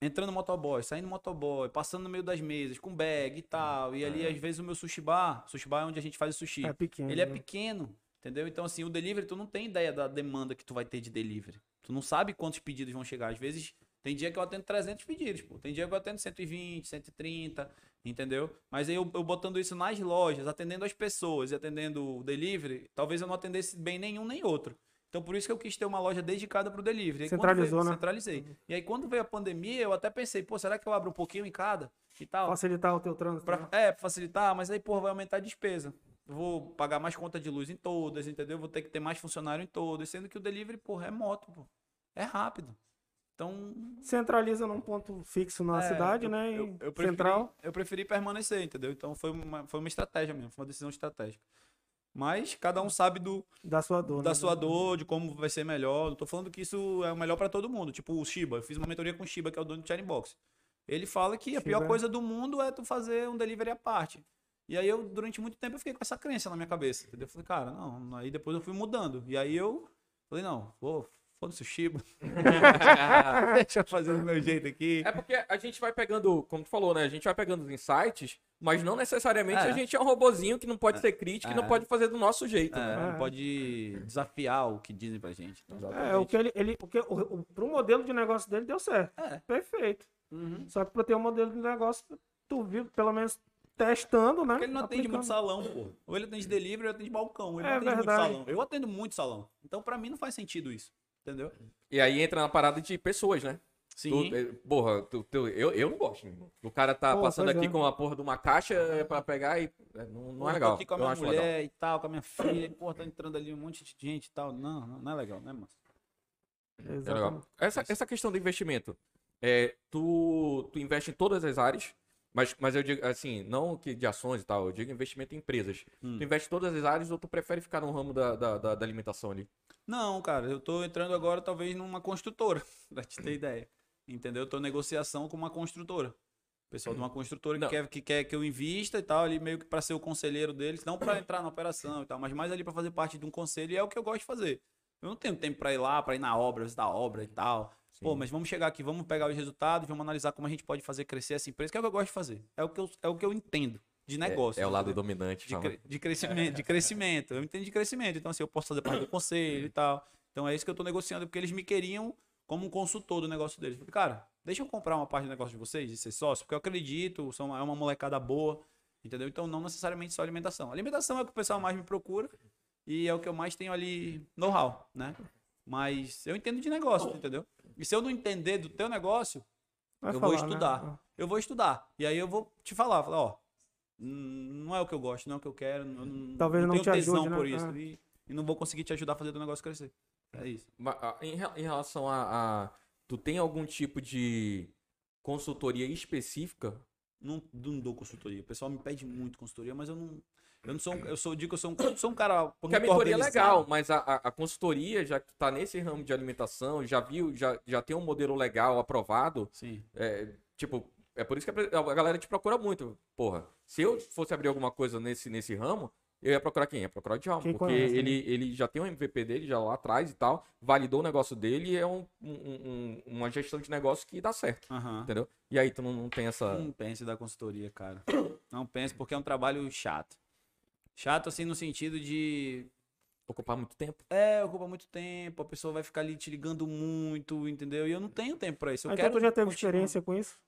entrando no motoboy, saindo no motoboy, passando no meio das mesas, com bag e tal. E ali, às vezes, o meu sushi bar, sushi bar é onde a gente faz o sushi. É pequeno. Ele é né? pequeno, entendeu? Então, assim, o delivery, tu não tem ideia da demanda que tu vai ter de delivery. Tu não sabe quantos pedidos vão chegar. Às vezes, tem dia que eu atendo 300 pedidos, pô. Tem dia que eu atendo 120, 130, entendeu? Mas aí eu, eu botando isso nas lojas, atendendo as pessoas e atendendo o delivery, talvez eu não atendesse bem nenhum nem outro. Então por isso que eu quis ter uma loja dedicada pro delivery. Aí, quando Centralizou, veio- né? Centralizei. E aí quando veio a pandemia, eu até pensei, pô, será que eu abro um pouquinho em cada e tal? Facilitar o teu trânsito. Pra, né? é, facilitar, mas aí, porra, vai aumentar a despesa. Vou pagar mais conta de luz em todas, entendeu? Vou ter que ter mais funcionário em todas, sendo que o delivery, porra, é moto, pô. É rápido. Então, Centraliza num ponto fixo na É, cidade, eu- né? Eu, eu preferi, central. eu preferi permanecer, entendeu? Então foi uma, foi uma estratégia mesmo, foi uma decisão estratégica. Mas cada um sabe do, Da sua dor. da né? sua dor, de como vai ser melhor. Não tô falando que isso é o melhor pra todo mundo. Tipo o Shiba, eu fiz uma mentoria com o Shiba, que é o dono do Charing Box. Ele fala que a Shiba pior coisa do mundo é tu fazer um delivery à parte. E aí eu, durante muito tempo, eu fiquei com essa crença na minha cabeça. Entendeu? Eu falei, cara, não. Aí depois eu fui mudando. E aí eu falei, não, vou, foda-se o Shiba. Deixa eu fazer do meu jeito aqui. É porque a gente vai pegando, como tu falou, né? A gente vai pegando os insights, mas não necessariamente É. a gente é um robozinho que não pode ser crítico e não É. pode fazer do nosso jeito. É, né? não pode desafiar o que dizem pra gente. Então, É, o que ele, ele porque o, o, pro modelo de negócio dele deu certo. É. Perfeito. Uhum. Só que pra ter um modelo de negócio, tu viu, pelo menos testando, né? Porque ele não atende muito aplicando. salão, pô. Ou ele atende delivery, ou ele atende balcão. Ele É não atende verdade. muito salão. Eu atendo muito salão. Então, pra mim, não faz sentido isso. Entendeu? E aí entra na parada de pessoas, né? Sim. Tu, eh, porra, tu- tu- eu, eu não gosto. O cara tá Pô, passando aqui é. com a porra de uma caixa eh, pra pegar e. eh, Não, não é tô legal. aqui com a eu minha mulher legal. e tal, com a minha filha. e, Pô, tá entrando ali um monte de gente e tal. Não, não, não é legal, né, mano? É legal. Exatamente. Essa, essa questão do investimento, é, tu, tu investe em todas as áreas, mas, mas eu digo assim, não que de ações e tal, eu digo investimento em empresas. Hum. Tu investe em todas as áreas ou tu prefere ficar no ramo da, da, da- da alimentação ali? Não, cara, eu tô entrando agora talvez numa construtora, pra te ter ideia. Entendeu? Eu tô em negociação com uma construtora. O pessoal de uma construtora que Não. quer, que quer que eu invista e tal, ali meio que pra ser o conselheiro deles, não pra entrar na operação e tal, mas mais ali pra fazer parte de um conselho e é o que eu gosto de fazer. Eu não tenho tempo pra ir lá, pra ir na obra, visitar a obra e tal. Pô, mas vamos chegar aqui, vamos pegar os resultados, vamos analisar como a gente pode fazer crescer essa empresa, que é o que eu gosto de fazer. É o que eu, é o que eu entendo de negócio. É, é o lado entendeu? dominante. de, cre- de crescimento, de crescimento. Eu entendo de crescimento. Então, assim, eu posso fazer parte do conselho e tal. Então é isso que eu tô negociando, porque eles me queriam como um consultor do negócio deles. Falei, cara, deixa eu comprar uma parte do negócio de vocês, de ser sócio, porque eu acredito, são, é uma molecada boa, entendeu? Então não necessariamente só alimentação. Alimentação é o que o pessoal mais me procura e é o que eu mais tenho ali know-how, né? Mas eu entendo de negócio, entendeu? E se eu não entender do teu negócio, Vai eu vou falar, né? estudar. eu vou estudar. E aí eu vou te falar, falar, ó, não é o que eu gosto, não é o que eu quero, eu não, Talvez não tenho te tesão ajude, né? por isso. É. E, e não vou conseguir te ajudar a fazer o negócio crescer. É isso. Em, re- em relação a, a- Tu tem algum tipo de consultoria específica? Não, não dou consultoria. O pessoal me pede muito consultoria, mas eu não. Eu não sou. um- Eu sou, digo que eu sou um, sou um cara. Porque a mentoria é legal, mas a, a- consultoria, já que tá nesse ramo de alimentação, já viu, já, já tem um modelo legal aprovado, Sim. é, tipo, é por isso que a a galera te procura muito. Porra, se eu fosse abrir alguma coisa nesse, nesse ramo, eu ia procurar quem? Ia procurar o Djalma, Quem porque conhece, né? ele, ele já tem um MVP dele, já lá atrás e tal, validou o negócio dele e é um, um- um- uma gestão de negócio que dá certo, entendeu? E aí tu não, não tem essa... Não pense da consultoria, cara. Não pense, porque é um trabalho chato. Chato, assim, no sentido de. Ocupar muito tempo. É, ocupa muito tempo, a pessoa vai ficar ali te ligando muito, entendeu? E eu não tenho tempo pra isso. Eu Ah, então quero tu já teve continuar. experiência com isso?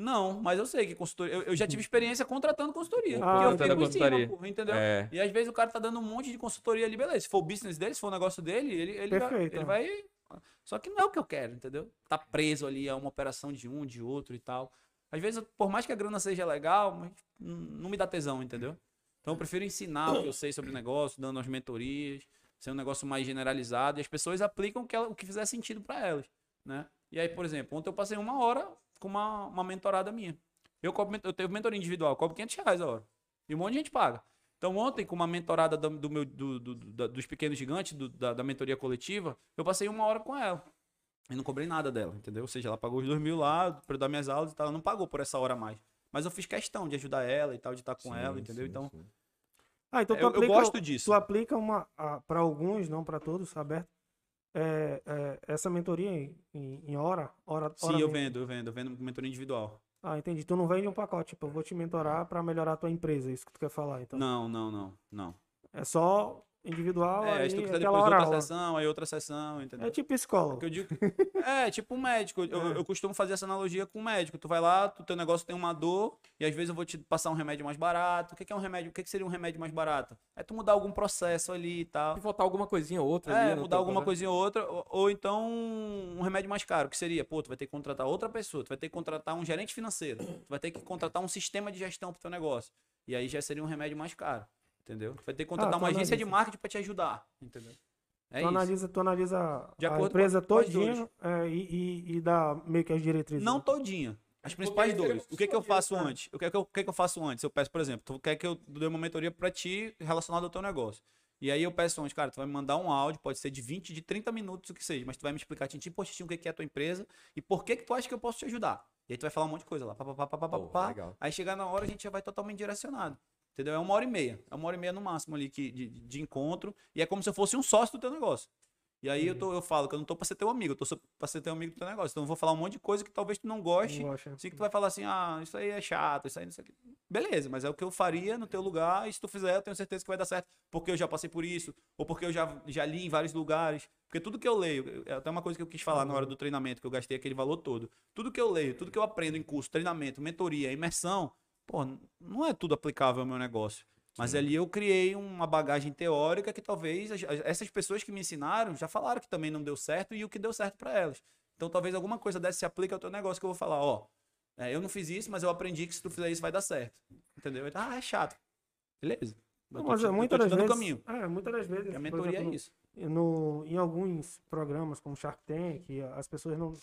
Não, mas eu sei que consultoria. Eu, eu já tive experiência contratando consultoria. Ah, porque eu fico em cima, consultoria. pô, entendeu? É. E às vezes o cara tá dando um monte de consultoria ali, beleza. Se for o business dele, se for o negócio dele, ele, ele, vai, ele vai. Só que não é o que eu quero, entendeu? Tá preso ali a uma operação de um, de outro e tal. Às vezes, por mais que a grana seja legal, mas não me dá tesão, entendeu? Então eu prefiro ensinar o que eu sei sobre o negócio, dando as mentorias, ser um negócio mais generalizado e as pessoas aplicam o que, ela- o que fizer sentido para elas, né? E aí, por exemplo, ontem eu passei uma hora com uma, uma mentorada minha. Eu, cobro, eu tenho mentoria individual, eu cobro 500 reais a hora. E um monte de gente paga. Então, ontem, com uma mentorada do, do meu, do- do- dos pequenos gigantes, do- da, da mentoria coletiva, eu passei uma hora com ela. E não cobrei nada dela, entendeu? Ou seja, ela pagou os dois mil lá para dar minhas aulas e tal. Ela não pagou por essa hora a mais. Mas eu fiz questão de ajudar ela e tal, de estar com ela, entendeu? Então, Ah, então tu eu, eu aplica, gosto disso. tu aplica uma, para alguns, não para todos, aberto, é, é, essa mentoria em, em, hora, hora, Sim, hora eu mesmo. vendo, eu vendo, eu vendo mentoria individual. Ah, entendi. Tu não vende um pacote, tipo, eu vou te mentorar para melhorar a tua empresa, isso que tu quer falar, então. Não, não, não, não. É só individual, É, aí aí se tu quiser aquela depois hora outra aula. sessão, aí outra sessão, entendeu? É tipo psicólogo. Que eu digo, é, tipo um médico. Eu, eu costumo fazer essa analogia com um médico. Tu vai lá, tu teu negócio tem uma dor, e às vezes eu vou te passar um remédio mais barato. O que, que é um remédio? O que, que seria um remédio mais barato? É tu mudar algum processo ali e tal. Se faltar alguma coisinha ou outra É, ali, no mudar alguma coisinha ou outra, ou, ou então um remédio mais caro, que seria, pô, tu vai ter que contratar outra pessoa, tu vai ter que contratar um gerente financeiro, tu vai ter que contratar um sistema de gestão pro teu negócio. E aí já seria um remédio mais caro, entendeu? Tu vai ter que contratar Ah, uma agência de marketing pra te ajudar, entendeu? É tu, analisa, tu analisa De a empresa todinha é, e, e, e dá meio que as diretrizes. Não todinha. As principais aí seria dores. O que, que eu faço antes? O que, que, eu, o que, que eu faço antes? Eu peço, por exemplo, tu quer que eu dê uma mentoria pra ti relacionada ao teu negócio. E aí eu peço antes, cara, tu vai me mandar um áudio, pode ser de 20, de 30 minutos, o que seja, mas tu vai me explicar, Tintim por Tintim, o que que é a tua empresa e por que que tu acha que eu posso te ajudar. E aí tu vai falar um monte de coisa lá. Pá, pá, pá, pá, Pô, pá. legal. Aí chegar na hora a gente já vai totalmente direcionado. Entendeu? É uma hora e meia. É uma hora e meia no máximo ali que, de, de encontro. E é como se eu fosse um sócio do teu negócio. E aí eu, tô, eu falo que eu não tô pra ser teu amigo, eu tô pra ser teu amigo do teu negócio. Então eu vou falar um monte de coisa que talvez tu não goste. Não gosta. Assim que tu vai falar assim, ah, isso aí é chato, isso aí não sei o que. Beleza, mas é o que eu faria no teu lugar, e se tu fizer, eu tenho certeza que vai dar certo, porque eu já passei por isso, ou porque eu já, já li em vários lugares. Porque tudo que eu leio, é até uma coisa que eu quis falar na hora do treinamento, que eu gastei aquele valor todo. Tudo que eu leio, tudo que eu aprendo em curso, treinamento, mentoria, imersão, pô, não é tudo aplicável ao meu negócio. Mas ali eu criei uma bagagem teórica que talvez as- as- essas pessoas que me ensinaram já falaram que também não deu certo e o que deu certo para elas. Então talvez alguma coisa dessa se aplique ao teu negócio que eu vou falar, ó, é, eu não fiz isso, mas eu aprendi que se tu fizer isso vai dar certo. Entendeu? Aí, Ah, é chato. Beleza. Não, mas te- é muitas das vezes. caminho. É, muitas das vezes. E a mentoria exemplo, é isso. no, em alguns programas como Shark Tank, as pessoas não.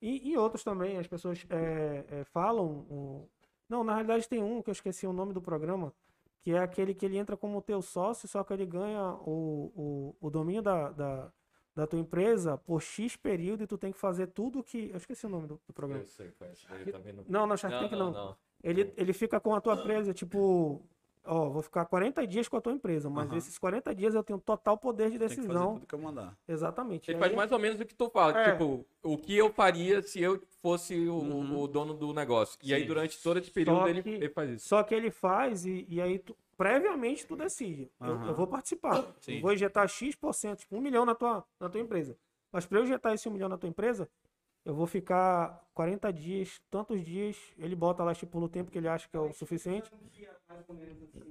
E em outros também, as pessoas é, é, falam. o- Não, na realidade tem um que eu esqueci o nome do programa, que é aquele que ele entra como teu sócio, só que ele ganha o, o, o domínio da, da, da tua empresa por X período e tu tem que fazer tudo que. Eu esqueci o nome do, do programa. Eu sei, qual é eu também não- Não, não, Shark Não, Tank não, não. não. Ele, ele fica com a tua empresa, tipo, ó, vou ficar 40 dias com a tua empresa, mas Aham. esses 40 dias eu tenho total poder de Tem que fazer decisão. tudo que eu mandar. Exatamente. Ele E faz aí- mais ou menos o que tu fala. É. Tipo, o que eu faria se eu fosse o, Uhum. o dono do negócio. E aí, durante todo esse período, Só ele, que- ele faz isso. Só que ele faz e, e aí tu, previamente tu decide. Eu, Aham. eu vou participar. Sim. Eu vou injetar X%, tipo, um milhão na tua, na tua empresa. Mas para eu injetar esse um milhão na tua empresa, eu vou ficar 40 dias, tantos dias, ele bota lá, estipula o tempo que ele acha que é o suficiente.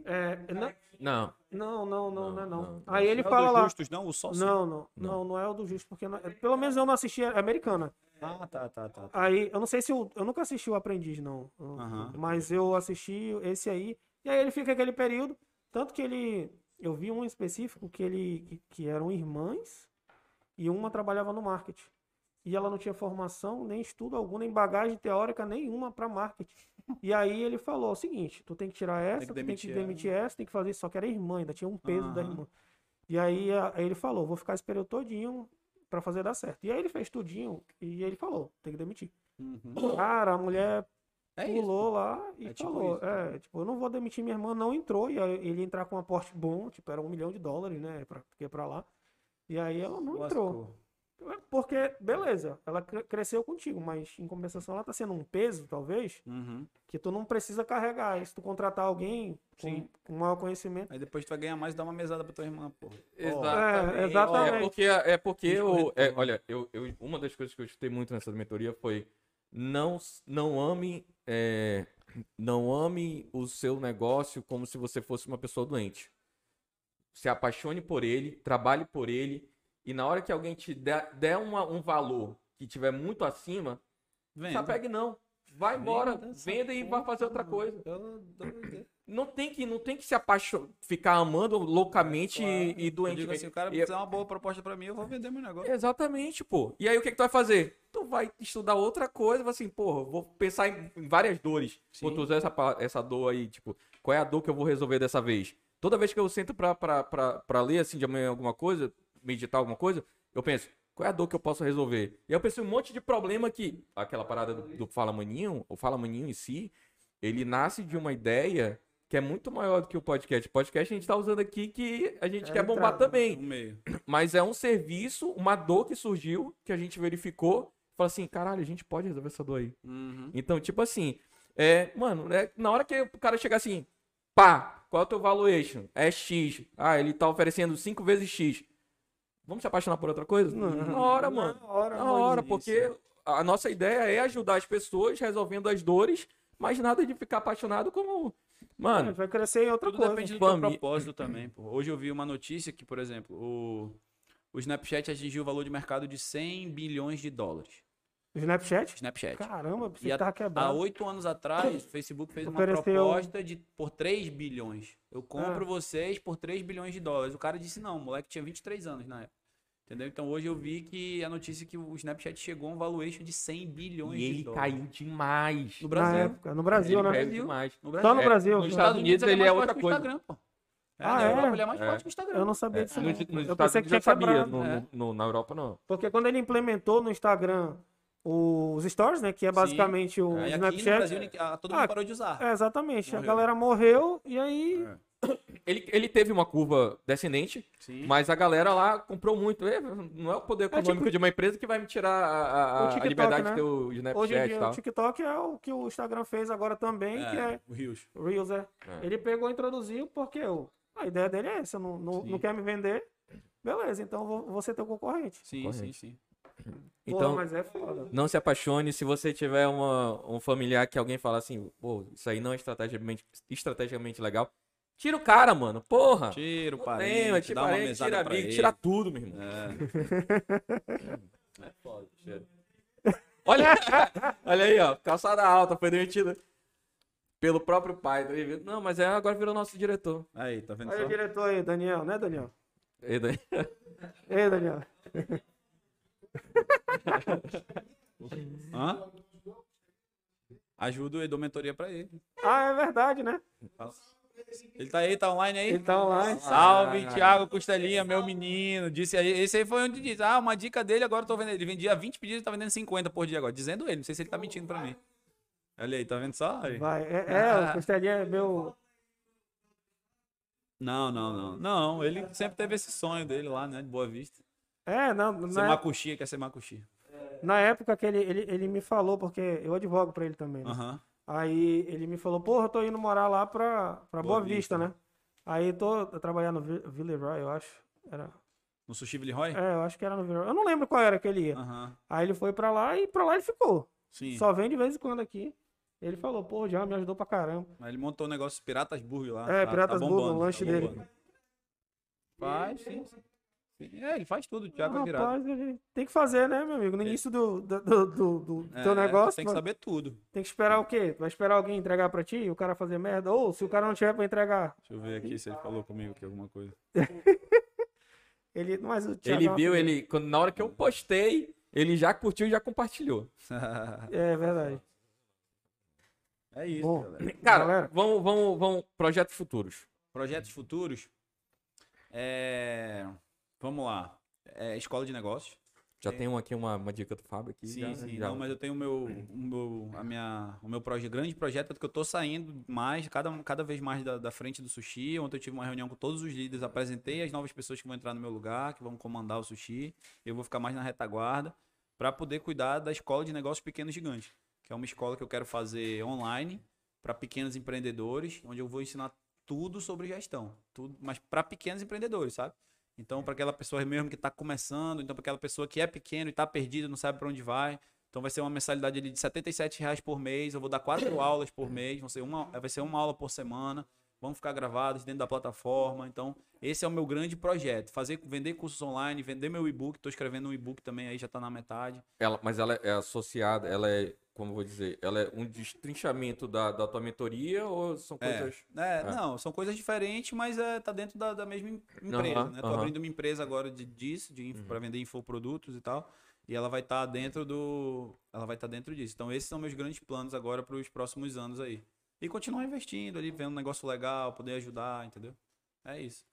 É, não, Não. não, não, não, não, é. Aí ele Não é o fala dos lá. justos, não? O sócio? Não, não, não, não é o do justo, porque não- pelo menos eu não assisti a americana. Ah, tá, tá, tá. Aí, eu não sei se eu, eu nunca assisti o Aprendiz, não. Mas eu assisti esse aí. E aí ele fica aquele período. Tanto que ele. Eu vi um específico que ele. que eram irmãs e uma trabalhava no marketing. E ela não tinha formação, nem estudo algum, nem bagagem teórica nenhuma para marketing. E aí ele falou o seguinte: tu tem que tirar essa, que tu tem que demitir demitir essa, tem que fazer isso. Só que era irmã, ainda tinha um peso da Aham. irmã. E aí, aí ele falou: vou ficar esse período todinho para fazer dar certo. E aí ele fez tudinho e ele falou: tem que demitir. Uhum. Cara, a mulher É isso. pulou lá e É tipo falou, isso. é, tipo, eu não vou demitir minha irmã, não entrou, e aí ele entrar com um aporte bom, tipo, era um milhão de dólares, né, pra, porque pra lá, e aí ela não entrou, Lascou. Porque, beleza, ela cre- cresceu contigo, mas em compensação ela tá sendo um peso, talvez, Uhum. que tu não precisa carregar, e se tu contratar alguém com, Sim. com maior conhecimento, Aí depois tu vai ganhar mais e dar uma mesada pra tua irmã, pô. Exatamente. É, exatamente. É porque, é porque eu, é, olha, eu, eu- uma das coisas que eu escutei muito nessa mentoria foi não, não ame é, não ame o seu negócio como se você fosse uma pessoa doente. Se apaixone por ele, trabalhe por ele e na hora que alguém te der, der uma- um valor que tiver muito acima, Venda. apegue não. Vai embora, Venda e vai fazer outra coisa. Eu. Não tem que, não tem que se apaixonar, ficar amando loucamente e, e Eu doente. digo assim, o cara E- fizer uma boa proposta pra mim, eu vou vender meu negócio. Exatamente, pô. E aí o que, que tu vai fazer? Tu vai estudar outra coisa, vai assim, porra, vou pensar em, em várias dores. Sim. Vou tu usar essa, essa dor aí, tipo, qual é a dor que eu vou resolver dessa vez? Toda vez que eu sento pra, pra, pra, pra ler, assim, de amanhã alguma coisa, meditar alguma coisa, eu penso, qual é a dor que eu posso resolver? E aí eu penso em um monte de problema que, aquela parada do, do Fala Maninho, o Fala Maninho em si, ele nasce de uma ideia que é muito maior do que o podcast. Podcast a gente tá usando aqui que a gente É quer bombar entrada. também. Mas é um serviço, uma dor que surgiu, que a gente verificou. Fala assim, caralho, a gente pode resolver essa dor aí. Uhum. Então, tipo assim, é, mano, é, na hora que o cara chegar assim, pá, qual é o teu valuation? É X. Ah, ele tá oferecendo 5 vezes X. Vamos se apaixonar por outra coisa? Não. Na hora, mano. Na hora, Na hora, isso. porque a nossa ideia é ajudar as pessoas resolvendo as dores, mas nada de ficar apaixonado como. Mano, gente vai crescer em outra Tudo coisa. depende do teu propósito também, pô. Hoje eu vi uma notícia que, por exemplo, o, o Snapchat atingiu o valor de mercado de 100 bilhões de dólares. Snapchat? Snapchat. Caramba, você E a- tava Há oito anos atrás, o Facebook fez uma Ofereceu- proposta de, por 3 bilhões. Eu compro Ah. vocês por 3 bilhões de dólares. O cara disse não, o moleque tinha 23 anos na época. Entendeu? Então hoje eu vi que a notícia é que o Snapchat chegou a um valuation de 100 bilhões e de ele dólares. caiu demais. No Na Brasil. época, no Brasil, ele né? caiu Brasil. demais. No Só no É, Brasil. nos né? Estados Unidos ele é mais outra o coisa. Instagram, pô. É, Ah, na é? Europa ele é mais É. forte que o Instagram. Eu não sabia disso. Nos, não. nos Eu Estados pensei que já tinha sabia, no- É. no- no- na Europa não. Porque quando ele implementou no Instagram os stories, né? Que é basicamente o Aí aqui no Snapchat. Brasil ah, todo mundo Ah, parou de usar. É, exatamente. Morreu. A galera morreu e aí. Ele, ele teve uma curva descendente, Sim. mas a galera lá comprou muito. É, não é o poder econômico tipo- de uma empresa que vai me tirar a, a- O a TikTok, liberdade né? de ter o Hoje em Snapchat e dia tal. o TikTok é o que o Instagram fez agora também, que É, é o Rios. Reels, é. É. Ele pegou e introduziu porque o- a ideia dele é essa, não, não, não quer me vender. Beleza, então vou, ser teu concorrente. Sim, Correto. sim, sim. Então, mas é foda. não se apaixone se você tiver uma, um familiar que alguém fala assim, pô, isso aí não é estrategicamente, estrategicamente legal. Tira o cara, mano. Porra. Tira o parente, tem, tira dá uma parente, mesada tira amigo, ele. tira tudo, meu irmão. É. É foda, cheiro. Olha, olha aí, ó. Calçada alta, foi demitida pelo próprio pai. tá? Não, mas é, agora virou nosso diretor. Aí, tá vendo Olha só? o diretor aí, Daniel, né, Daniel? E daí- Ei, Daniel. Hã? Ajuda e dou mentoria pra ele. Ah, é verdade, né? Ele tá aí, tá online aí? Ele tá online. Salve, Ah. Thiago Costelinha, meu menino. Disse aí, esse aí foi onde disse. Ah, uma dica dele, agora eu tô vendo. Ele vendia 20 pedidos e tá vendendo 50 por dia agora. Dizendo ele, não sei se ele tá mentindo pra mim. Olha aí, tá vendo só? Aí. Vai. É, é o Costelinha é meu. Não, não, não. Não, ele sempre teve esse sonho dele lá, né? De Boa Vista. É, não, Ser macuxia, quer ser macuxia. na época que ele, ele, ele me falou, porque eu advogo pra ele também. né? Aham. Aí ele me falou, porra, eu tô indo morar lá pra, pra Boa, Boa Vista, Vista. né? Aí tô trabalhando no Vi- Villeroy, eu acho. Era, No Sushi Villeroy? é, eu acho que era no Villeroy. Eu não lembro qual era que ele ia. Aham. Aí ele foi pra lá e pra lá ele ficou. Sim. Só vem de vez em quando aqui. Ele falou, pô, já me ajudou pra caramba. Mas ele montou o negócio Piratas Burger lá. É, tá- Piratas tá Burger, o lanche tá dele. Faz, sim, sim. É, ele faz tudo, o Thiago é virado. rapaz, tem que fazer, né, meu amigo? No início do, do, do, do- do É, teu negócio, Tem que saber tudo. tem que esperar o quê? Vai esperar alguém entregar pra ti e o cara fazer merda? Ou se o cara não tiver pra entregar, Deixa eu ver aqui se ele falou comigo aqui alguma coisa. ele... Mas o Thiago Ele é viu, ele. Quando, na hora que eu postei, ele já curtiu e já compartilhou. É verdade. é isso, Bom, galera. Cara, Galera. vamos, vamos, vamos. Projetos futuros. Projetos futuros. É... Vamos lá. É, escola de negócios. Já tem um aqui, uma, uma dica do Fábio aqui. Sim, já, sim. já- Não, mas eu tenho o meu, o meu, a minha, o meu proje, grande projeto é que eu tô saindo mais, cada, cada vez mais da, da frente do sushi. Ontem eu tive uma reunião com todos os líderes, apresentei as novas pessoas que vão entrar no meu lugar, que vão comandar o sushi. Eu vou ficar mais na retaguarda para poder cuidar da escola de negócios pequenos gigantes, que é uma escola que eu quero fazer online para pequenos empreendedores, onde eu vou ensinar tudo sobre gestão, tudo, mas para pequenos empreendedores, sabe? Então, para aquela pessoa mesmo que está começando, então para aquela pessoa que é pequeno e está perdida, não sabe para onde vai, então vai ser uma mensalidade ali de 77 reais por mês. Eu vou dar quatro aulas por mês, vão ser uma, vai ser uma aula por semana. Vão ficar gravados dentro da plataforma. Então, esse é o meu grande projeto. Fazer, vender cursos online, vender meu e-book. Estou escrevendo um e-book também, aí já está na metade. Ela, mas ela é associada, ela é, como eu vou dizer, ela é um destrinchamento da, da tua mentoria ou são É, coisas. é, É. não, são coisas diferentes, mas é, tá dentro da, da mesma em- empresa, Aham, né? Tô abrindo uma empresa agora de, disso, de info, para vender infoprodutos e tal. E ela vai estar dentro do. Ela vai estar dentro disso. Então, esses são meus grandes planos agora para os próximos anos aí. E continuar investindo ali, vendo um negócio legal, poder ajudar, entendeu? É isso.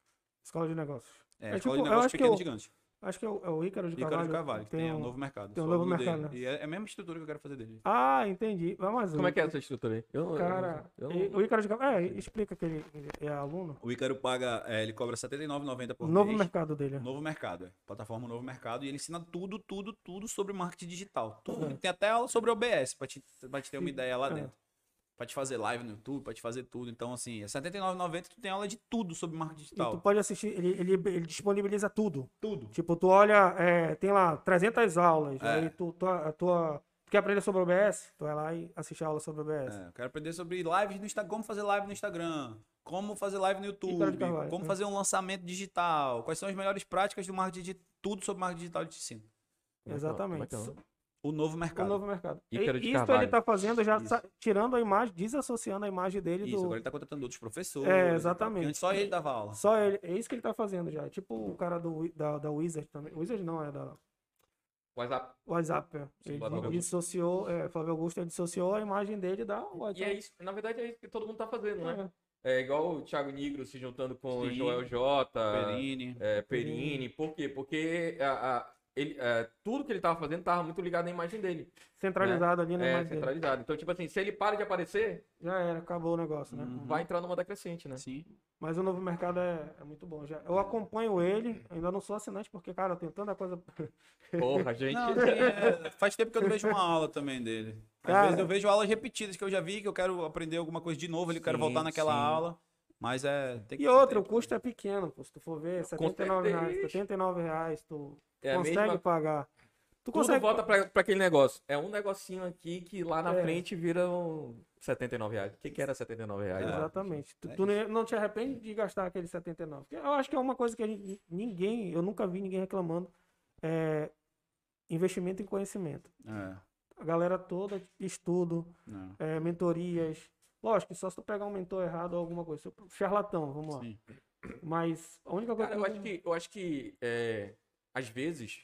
Escola de negócios. É, É escola tipo, de negócios pequenos eu- gigantes. Acho que é o, é o Ícaro de Ícaro Carvalho. de Carvalho, que tem, um- um novo mercado. tem um novo mercado, dele. E é, é a mesma estrutura que eu quero fazer dele. Ah, entendi. Mas Como é que é essa estrutura aí? Eu, eu- Cara, eu, e- o Ícaro de Carvalho. É, explica que ele ele é aluno. O Ícaro paga, é, ele cobra R$ 79,90 por Novo mês. mercado dele. Novo Mercado, é. Plataforma Novo Mercado. E ele ensina tudo, tudo, tudo sobre marketing digital. Tudo. Tem até aula sobre OBS, pra te, pra te ter uma ideia lá É. dentro. Pra te fazer live no YouTube, pra te fazer tudo. Então, assim, é R$ 79,90 tu tem aula de tudo sobre marketing E digital. tu pode assistir, ele, ele, ele disponibiliza tudo. Tudo. Tipo, tu olha, é, tem lá 300 aulas, É. aí tu, tu, a tua... Tu quer aprender sobre OBS? Tu vai lá e assiste a aula sobre OBS. É, eu quero aprender sobre lives no Instagram, como fazer live no Instagram, como fazer live no YouTube, de Carvalho, como né? fazer um lançamento digital, quais são as melhores práticas do marketing digital, tudo sobre marketing digital te ensino. Exatamente. Como é que é o? O novo O mercado. novo mercado. E, Ícaro de isso Carvalho. ele tá fazendo já sa- tirando a imagem, desassociando a imagem dele Isso, do. agora ele tá contratando outros professores. É, e tal, porque exatamente. antes só ele dava aula. Só ele. É isso que ele tá fazendo já. Tipo o cara do, da, da Wizard também. Wizard não, é da WhatsApp. WhatsApp. é. Sim, Ele Flávio dissociou, é, Flávio Augusto ele dissociou a imagem dele da E WhatsApp. é isso, na verdade é isso que todo mundo tá fazendo, né? É. É igual o Thiago Nigro se juntando com o Sim. Joel J, Perini. é, Perini. Por quê? Porque a- a- ele, é, tudo que ele tava fazendo tava muito ligado na imagem dele. Centralizado ali na É, imagem dele. centralizado. Então, tipo assim, se ele para de aparecer, Já era, acabou o negócio, né? Uhum. vai entrar numa decrescente, né? Sim. Mas o novo mercado é, é muito bom. Já, eu acompanho ele, ainda não sou assinante, porque, cara, eu tenho tanta coisa. Porra, gente. Não, assim, é, faz tempo que eu não vejo uma aula também dele. Às Cara- vezes eu vejo aulas repetidas que eu já vi, que eu quero aprender alguma coisa de novo, ele quero voltar naquela sim. aula. Mas é. Tem que E outra, o custo é pequeno, pô. Se tu for ver, R$ Com 79 reais, certeza. 79 reais, tu É consegue mesma- pagar. Tu Tudo consegue. volta pra, pra aquele negócio. É um negocinho aqui que lá na É. frente vira um 79 reais. O que, que era 79 reais? lá? Exatamente. Tu, É tu não- não te arrepende de gastar aquele 79. Porque Eu acho que é uma coisa que a gente, ninguém, eu nunca vi ninguém reclamando. É investimento em conhecimento. É, A galera toda, estudo, é, mentorias. Lógico, só se tu pegar um mentor errado ou alguma coisa. Charlatão, vamos lá. sim. Mas a única coisa Cara, eu que acho que, eu acho que é, às vezes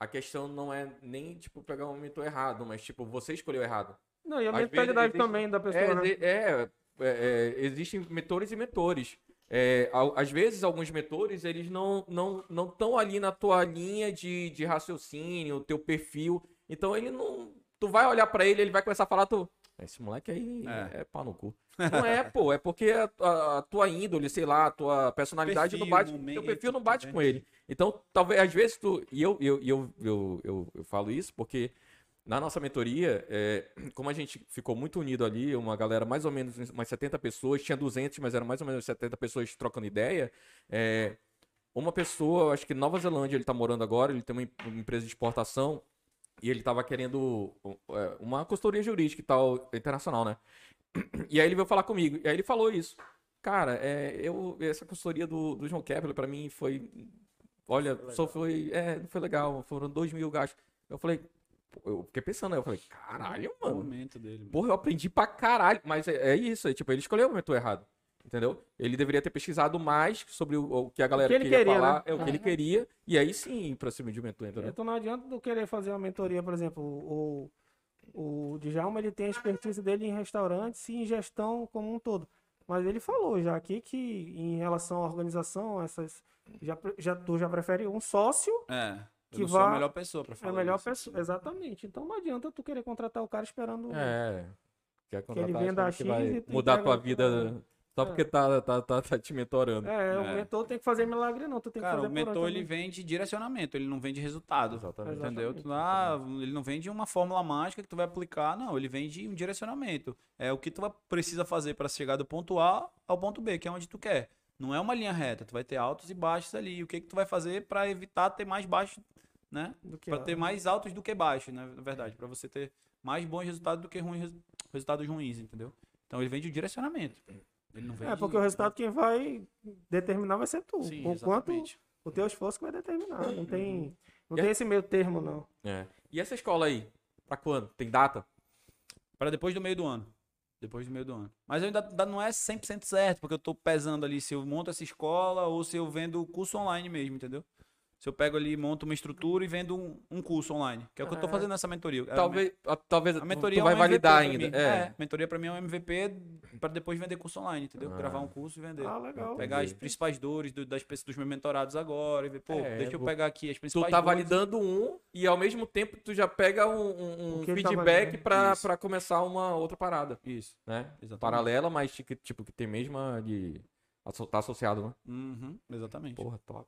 a questão não é nem, tipo, pegar um mentor errado, mas, tipo, você escolheu errado. Não, e a às vezes mentalidade existe- também da pessoa, É, né? exi- é, é, é, existem mentores e mentores. É, às vezes, alguns mentores, eles não não não estão ali na tua linha de, de raciocínio, teu perfil. Então, ele não... Tu vai olhar pra ele, ele vai começar a falar, tu... Esse moleque aí É. é, pau no cu. Não é, pô. É porque a, a- tua índole, sei lá, a tua personalidade não Perfil, bate... momento teu perfil não bate com ele. Então, talvez, às vezes, tu... E eu, eu, eu, eu, eu, eu falo isso porque... Na nossa mentoria, é, como a gente ficou muito unido ali, uma galera mais ou menos, umas 70 pessoas, tinha 200, mas eram mais ou menos 70 pessoas trocando ideia. é, uma pessoa, acho que Nova Zelândia ele tá morando agora, ele tem uma, uma empresa de exportação e ele tava querendo é, uma consultoria jurídica e tal, internacional, né? E aí ele veio falar comigo, e aí ele falou isso. Cara, é, eu, essa consultoria do, do João Kepler, pra mim, foi. Olha, só foi. É, não foi legal, foram dois mil gastos. Eu falei, eu fiquei pensando, aí eu falei, caralho, O mano. momento dele. mano. Porra, eu aprendi pra caralho. Mas é, é isso, é, tipo, ele escolheu o mentor errado. Entendeu? Ele deveria ter pesquisado mais sobre o, o que a galera que ele queria, queria, falar, né? é o que ele queria, e aí sim ir pra cima de um mentor, entendeu? Então não adianta tu querer fazer uma mentoria, por exemplo, o, o Djalma ele tem a expertise dele em restaurantes e em gestão como um todo. Mas ele falou já aqui que em relação à organização, essas já, já tu já prefere um sócio, É. Eu Que não sou a melhor pessoa pra é falar. a melhor isso. pessoa. Exatamente. Então não adianta tu querer contratar o cara esperando. É. Quer Que ele contratar, venda achando que X vai e mudar a tua vida só É. porque tá, tá, tá, tá te mentorando. É, o É. mentor tem que fazer milagre, não. Tu tem que Cara, fazer o mentor ele vende direcionamento, ele não vende resultado. Exatamente. Entendeu? Exatamente. Tu, ah, ele não vende uma fórmula mágica que tu vai aplicar, não. Ele vende um direcionamento. É o que tu precisa fazer para chegar do ponto A ao ponto B, que é onde tu quer. Não é uma linha reta, tu vai ter altos e baixos ali. E o que que tu vai fazer para evitar ter mais baixos, né? Do que Para ter mais altos do que baixos, né? Na verdade, para você ter mais bons resultados do que ruins, resu- resultados ruins, entendeu? Então ele vende o direcionamento. Ele não vende É, porque o resultado quem vai determinar vai ser tu. Sim, o quanto o teu esforço que vai determinar. Não tem, não E tem a- esse meio termo, não. É. E essa escola aí? Pra quando? Tem data? Para depois do meio do ano. Depois do meio do ano. Mas ainda, ainda não é 100% certo, porque eu tô pesando ali se eu monto essa escola ou se eu vendo o curso online mesmo, entendeu? Se eu pego ali, monto uma estrutura e vendo um, um curso online. Que é o que eu tô É. fazendo nessa mentoria. É, Talvez, a, talvez A tu- mentoria tu vai é um validar ainda. mim. É. mentoria pra mim é um MVP para depois vender curso online, entendeu? Ah. Gravar um curso e vender. Ah, legal. pegar as principais dores do- das pessoas dos meus mentorados agora e ver, pô, É, deixa eu vou- pegar aqui as Tu principais tá dores. validando um e ao mesmo tempo tu já pega um, um- um tá feedback Isso. pra começar uma outra parada, Isso, né? exatamente. Paralela, mas que, tipo, que tem mesma de... Tá associado, né? Uhum, exatamente. Porra, top.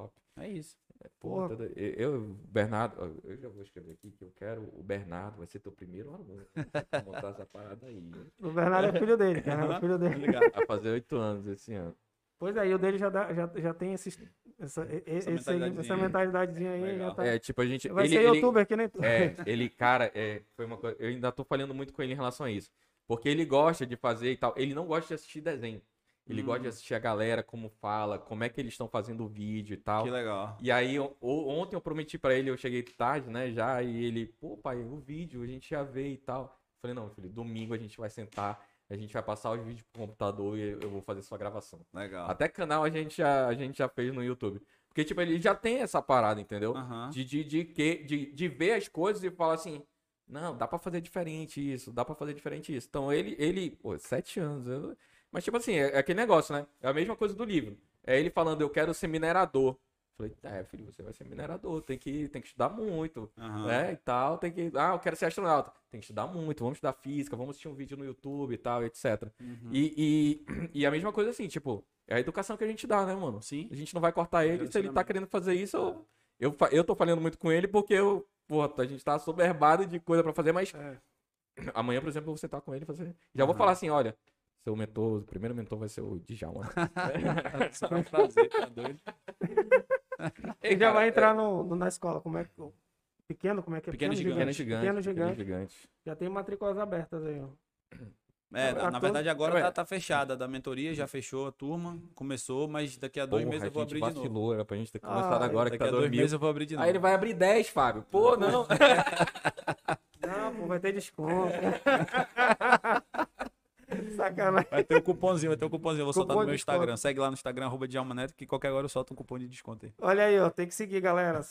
Top. É isso. Porra, Porra. toda- eu, Bernardo, eu já vou escrever aqui que eu quero o Bernardo, vai ser teu primeiro aluno. Pra montar essa parada aí. O Bernardo é filho dele, cara. É filho dele. Ligado. Vai fazer oito anos esse ano. Pois é, e o dele já, dá, já, já tem esses, essa, e- e- esse aí, mentalidadezinha essa mentalidadezinha aí. Legal. Já tá, É, tipo, a gente. vai ele, ser ele- youtuber que nem tu. É, ele, cara, é, foi uma coisa. Eu ainda tô falando muito com ele em relação a isso. Porque ele gosta de fazer e tal. Ele não gosta de assistir desenho. Ele gosta Hum. de assistir a galera, como fala, como é que eles estão fazendo o vídeo e tal. Que legal. E aí, ontem eu prometi pra ele, eu cheguei tarde, né, já, e ele, pô, pai, o vídeo, a gente já vê e tal. Falei, não, filho, domingo a gente vai sentar, a gente vai passar os vídeos pro computador e eu vou fazer sua gravação. Legal. Até canal a gente já, a gente já fez no YouTube. Porque, tipo, ele já tem essa parada, entendeu? Aham. De, de, de, que, de, de ver as coisas e falar assim, não, dá pra fazer diferente isso, dá pra fazer diferente isso. Então ele, ele pô, sete anos. eu- Mas tipo assim, é, é aquele negócio, né? É a mesma coisa do livro. É ele falando, eu quero ser minerador. Falei, é, filho, você vai ser minerador, tem que, tem que estudar muito, Aham. né? E tal, tem que. Ah, eu quero ser astronauta. Tem que estudar muito, vamos estudar física, vamos assistir um vídeo no YouTube e tal, etc. Uhum. E, e, e a mesma coisa assim, tipo, é a educação que a gente dá, né, mano? Sim. A gente não vai cortar ele se ele tá querendo fazer isso. Eu, eu, eu tô falando muito com ele porque eu, porra, a gente tá soberbado de coisa pra fazer, mas É. amanhã, por exemplo, eu vou sentar com ele e fazer. Já vou Aham. falar assim, olha, seu mentor, o primeiro mentor vai ser o Djalma. Só um prazer, tá doido? Ele já vai entrar no, no- na escola, como é que. Pequeno, como é que é? Pequeno Pequeno Gigante. gigante. Pequeno Pequeno gigante. gigante. Já tem matrículas abertas aí, ó. É, A na, na verdade agora tá, tá fechada. Da mentoria já fechou a turma, começou, mas daqui a dois Porra, meses eu vou abrir de novo. vacilou, era pra gente ter Ah, começado agora que Daqui tá a dois meses eu vou abrir de novo. Aí ele vai abrir 10, Fábio. Pô, não. Não, pô, vai ter desconto. Sacanagem. Vai ter o cupomzinho, vai ter o cupomzinho. Eu vou soltar Cupom no meu de desconto. Instagram. Segue lá no Instagram, arroba Djalma Neto, que qualquer hora eu solto um cupom de desconto aí. Olha aí, ó, tem que seguir, galera.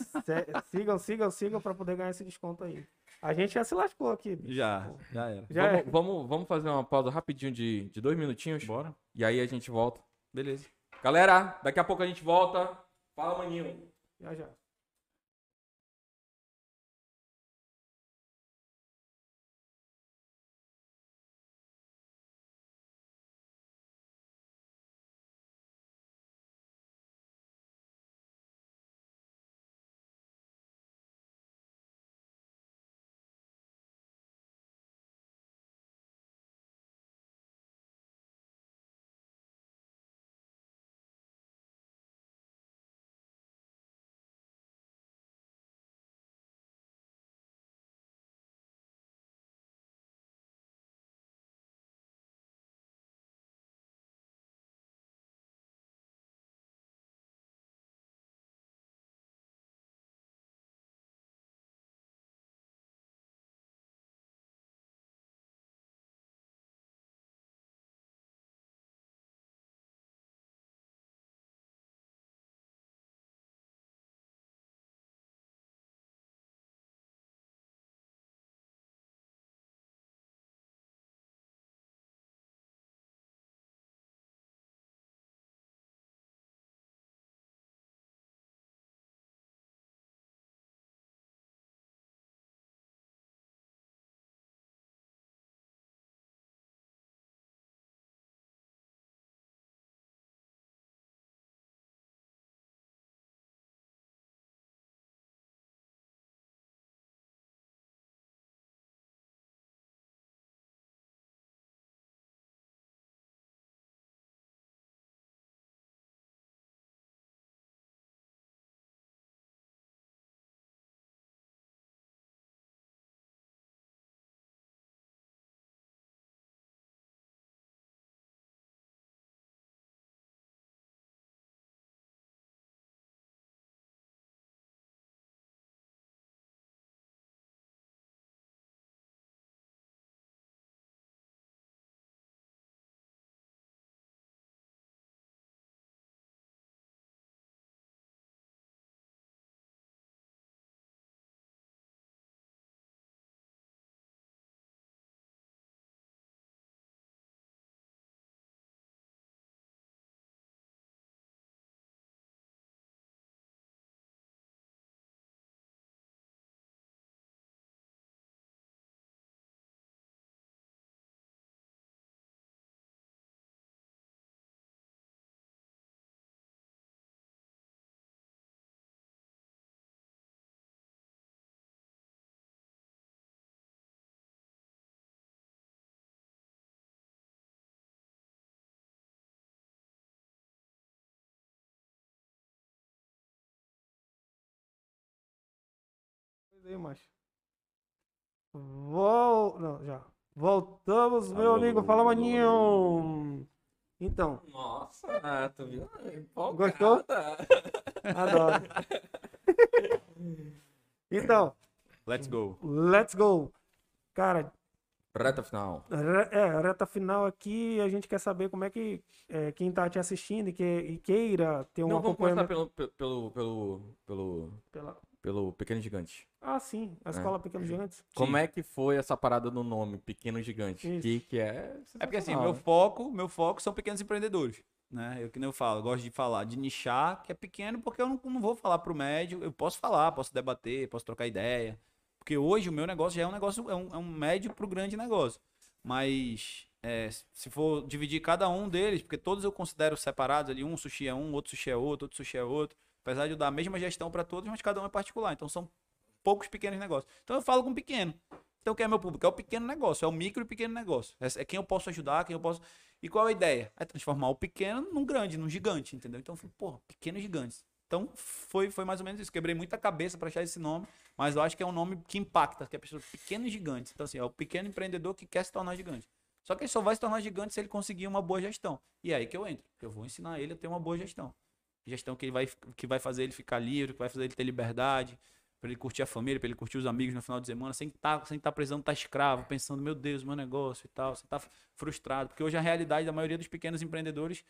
Sigam, sigam, sigam pra poder ganhar esse desconto aí. A gente já se lascou aqui. bicho. Já, já era. Já é. vamos, vamos, vamos fazer uma pausa rapidinho de, de dois minutinhos. Bora? E aí a gente volta. Beleza. Galera, daqui a pouco a gente volta. Fala, maninho. Já, já. Cadê, macho? Vol... Não, já. Voltamos, meu Alô. amigo. Fala, maninho. Então, Nossa, ah, tu viu? Gostou? adoro. então, Let's go. let's go. Cara, Reta final. re- é, reta final aqui, a gente quer saber como é que é, quem tá te assistindo e, que, e queira ter um Não, vamos começar pelo, pelo, pelo, pelo, pela... pelo Pequeno Gigante. Ah, sim, a escola Pequeno Gigantes. Como é que foi essa parada do nome Pequeno Gigante? Isso. Que, que é É porque assim, meu né? foco, meu foco são pequenos empreendedores. Né? Eu que nem eu falo, eu gosto de falar, de nichar, que é pequeno, porque eu não, não vou falar pro médio. Eu posso falar, posso debater, posso trocar ideia. Porque hoje o meu negócio já é um negócio, é um, é um médio pro grande negócio. Mas é, se for dividir cada um deles, porque todos eu considero separados ali, um sushi é um, outro sushi é outro, outro sushi é outro. Apesar de eu dar a mesma gestão para todos, mas cada um é particular. Então são poucos pequenos negócios. Então eu falo com pequeno. Então quem é meu público? É o pequeno negócio, é o micro e pequeno negócio. É, é quem eu posso ajudar, quem eu posso. E qual a ideia? É transformar o pequeno num grande, num gigante, entendeu? Então eu falei, porra, pequenos gigantes. Então foi, foi mais ou menos isso. Quebrei muita cabeça para achar esse nome, mas eu acho que é um nome que impacta, que é pessoa pequenos gigantes. Então assim, é o pequeno empreendedor que quer se tornar gigante. Só que ele só vai se tornar gigante se ele conseguir uma boa gestão. E é aí que eu entro. Eu vou ensinar ele a ter uma boa gestão. Gestão que, vai, que vai fazer ele ficar livre, que vai fazer ele ter liberdade, para ele curtir a família, para ele curtir os amigos no final de semana, sem estar sem tá precisando estar escravo, pensando, meu Deus, meu negócio e tal, sem estar frustrado. Porque hoje a realidade da maioria dos pequenos empreendedores,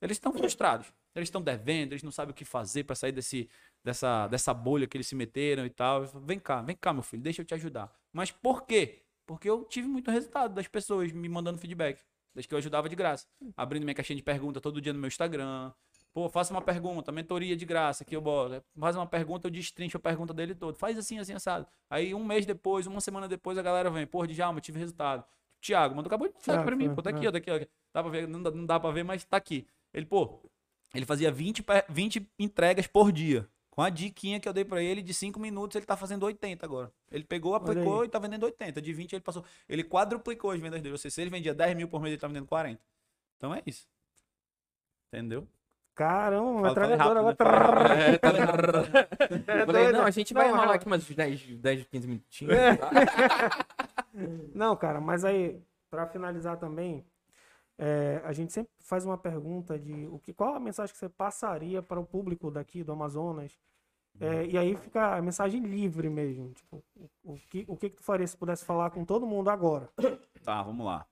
eles estão frustrados. Eles estão devendo, eles não sabem o que fazer para sair desse, dessa, dessa bolha que eles se meteram e tal. Vem cá, vem cá, meu filho, deixa eu te ajudar. Mas por quê? Porque eu tive muito resultado das pessoas me mandando feedback. Desde que eu ajudava de graça. Abrindo minha caixinha de pergunta todo dia no meu Instagram. Pô, faça uma pergunta, mentoria de graça que eu boto. Faz uma pergunta, eu destrincho a pergunta dele todo. Faz assim, assim, assado. Aí um mês depois, uma semana depois, a galera vem. Pô, Djalma, tive resultado. Tiago, mandou acabou de mensagem Thiago, pra mim. Pô, tá aqui, é. ó, daqui, ó. Dá pra ver, não dá, não dá pra ver, mas tá aqui. Ele, pô, ele fazia 20, pe- 20 entregas por dia. Com a diquinha que eu dei pra ele de 5 minutos, ele tá fazendo 80 agora. Ele pegou, aplicou e tá vendendo 80. De 20 ele passou. Ele quadruplicou as vendas dele. Ou seja, se ele vendia 10 mil por mês, ele tá vendendo 40. Então é isso. Entendeu? Caramba, uma metralhadora agora. né? É, tá... É Falei, não, a gente vai enrolar aqui mais uns 10, 10 15 minutinhos. tá? Não, cara, mas aí, pra finalizar também, é, a gente sempre faz uma pergunta de o que, qual a mensagem que você passaria para o público daqui do Amazonas? É, e aí fica a mensagem livre mesmo. Tipo, o, o que, o que que tu faria se pudesse falar com todo mundo agora? Tá, vamos lá.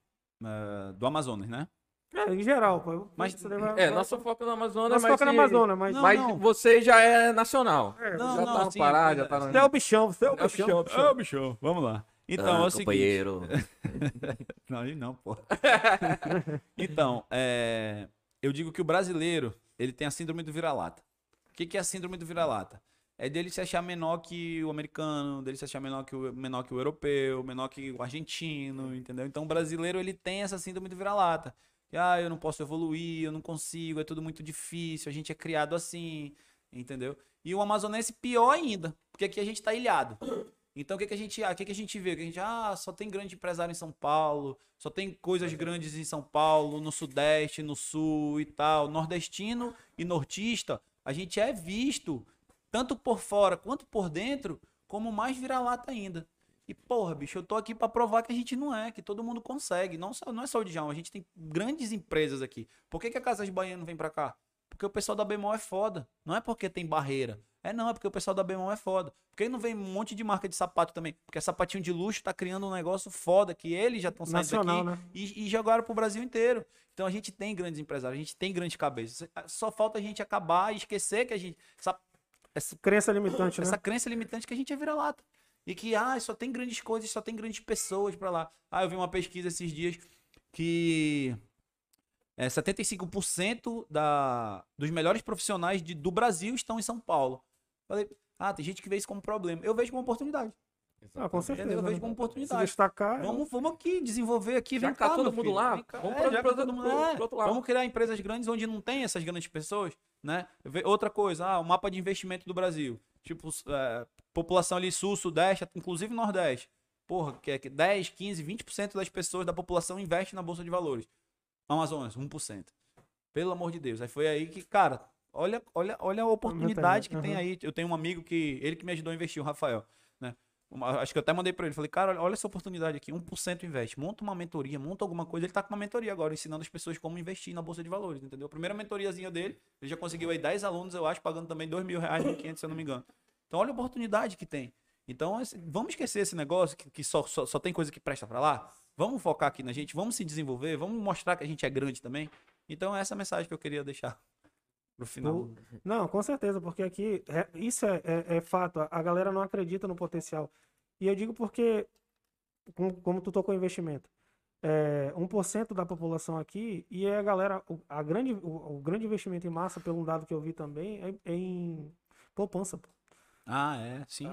Eh, do Amazonas, né? É, em geral, pô. Mas- É, nosso foco no Amazonas, nosso mas, foco é na Amazônia, mas. Não, mas não. você já é nacional. É, Não, já não, tá no sim, Pará, é, já tá no... Você é o bichão, você é o É o bichão. bichão, bichão. Ô, bichão, vamos lá. Então, é o seguinte. companheiro. Não, aí não, pô. então, é, eu digo que o brasileiro, ele tem a síndrome do vira-lata. O que, que é a síndrome do vira-lata? É dele se achar menor que o americano, dele se achar menor que o, menor que o europeu, menor que o argentino, entendeu? Então, o brasileiro, ele tem essa síndrome do vira-lata. Ah, eu não posso evoluir, eu não consigo, é tudo muito difícil, a gente é criado assim, entendeu? E o amazonense, pior ainda, porque aqui a gente tá ilhado. Então o que, que a gente, ah, o que, que a gente vê? Que a gente, ah, só tem grande empresário em São Paulo, só tem coisas grandes em São Paulo, no Sudeste, no Sul e tal. Nordestino e nortista, a gente é visto, tanto por fora quanto por dentro, como mais vira-lata ainda. E porra, bicho, eu tô aqui pra provar que a gente não é, que todo mundo consegue. Não, só, não é só o Djalma, a gente tem grandes empresas aqui. Por que, que a Casas Bahia não vem pra cá? Porque o pessoal da Bemol é foda. Não é porque tem barreira. É não, é porque o pessoal da Bemol é foda. Porque não vem um monte de marca de sapato também. Porque sapatinho de luxo tá criando um negócio foda que eles já estão saindo Nacional, daqui né? e, e jogaram pro Brasil inteiro. Então a gente tem grandes empresários, a gente tem grandes cabeças. Só falta a gente acabar e esquecer que a gente. Essa, essa, Crença limitante, né? essa crença limitante que a gente é vira-lata. E que, ah, só tem grandes coisas, só tem grandes pessoas pra lá. Ah, eu vi uma pesquisa esses dias que é, 75% da, dos melhores profissionais de- do Brasil estão em São Paulo. Falei, ah, tem gente que vê isso como problema. Eu vejo como oportunidade. Ah, com certeza. Entendeu? Eu vejo né? como Se oportunidade. destacar. Vamos, vamos aqui desenvolver aqui, Já vem que cá, todo meu mundo filho, lá, vem cá. vamos É, pra- pra- todo mundo- pro- é, pro outro lado. Vamos criar empresas grandes onde não tem essas grandes pessoas, né? Outra coisa, ah, o mapa de investimento do Brasil. Tipo, é, população ali sul, sudeste, inclusive nordeste. Porra, que é que 10, 15, 20% das pessoas da população investe na bolsa de valores. Amazonas, 1%. Pelo amor de Deus. Aí foi aí que, cara, olha, olha, olha a oportunidade que tem aham. aí. Eu tenho um amigo que ele que me ajudou a investir, o Rafael? Acho que eu até mandei pra ele. Falei, cara, olha, essa oportunidade aqui. 1% investe. Monta uma mentoria, monta alguma coisa. Ele tá com uma mentoria agora, ensinando as pessoas como investir na Bolsa de Valores, entendeu? A primeira mentoriazinha dele, ele já conseguiu aí 10 alunos, eu acho, pagando também 2 mil reais, 1.500, se eu não me engano. Então, olha a oportunidade que tem. Então, vamos esquecer esse negócio que, que só, só, só tem coisa que presta pra lá. Vamos focar aqui na gente, vamos se desenvolver, vamos mostrar que a gente é grande também. Então, essa é a mensagem que eu queria deixar pro final. O- Não, com certeza, porque aqui é- isso é, é- é fato. A- galera não acredita no potencial. E eu digo porque, como, como tu tocou investimento, é, 1% da população aqui, e é a galera, o, a grande, o, o grande investimento em massa, pelo dado que eu vi também, é, é em poupança. pô. Ah, é, sim.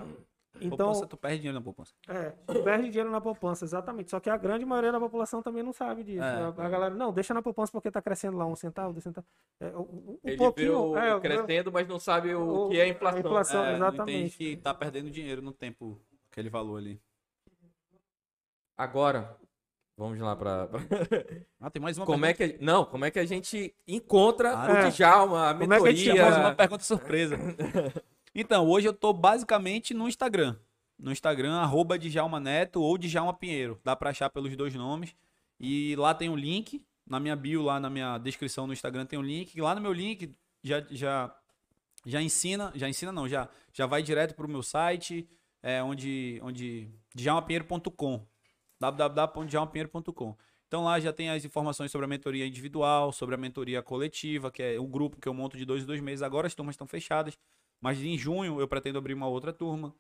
Então, poupança, tu perde dinheiro na poupança. é, perde dinheiro na poupança, exatamente. Só que a grande maioria da população também não sabe disso. É. A, a galera, não, deixa na poupança porque tá crescendo lá um centavo, dois centavos. É, um Ele pouquinho, vê o, é, crescendo, mas não sabe o, o- que é a inflação. inflação. É, não exatamente. que tá perdendo dinheiro no tempo, aquele valor ali. Agora, vamos lá pra... pra- Ah, tem mais uma Como é que... Não, como é que a gente encontra Ah, o é. Djalma, a Como é que a gente mentoria... mais uma pergunta surpresa. então, hoje eu tô basicamente no Instagram. No Instagram, arroba Djalma Neto ou Djalma Pinheiro. Dá pra achar pelos dois nomes. E lá tem um link. Na minha bio, lá na minha descrição no Instagram tem um link. Lá no meu link já, já, já ensina. Já ensina não, já, já vai direto pro meu site. É, onde, onde djalmapinheiro.com www.djalmapinheiro.com Então lá já tem as informações sobre a mentoria individual, sobre a mentoria coletiva, que é o grupo que eu monto de dois em dois meses. Agora as turmas estão fechadas, mas em junho eu pretendo abrir uma outra turma.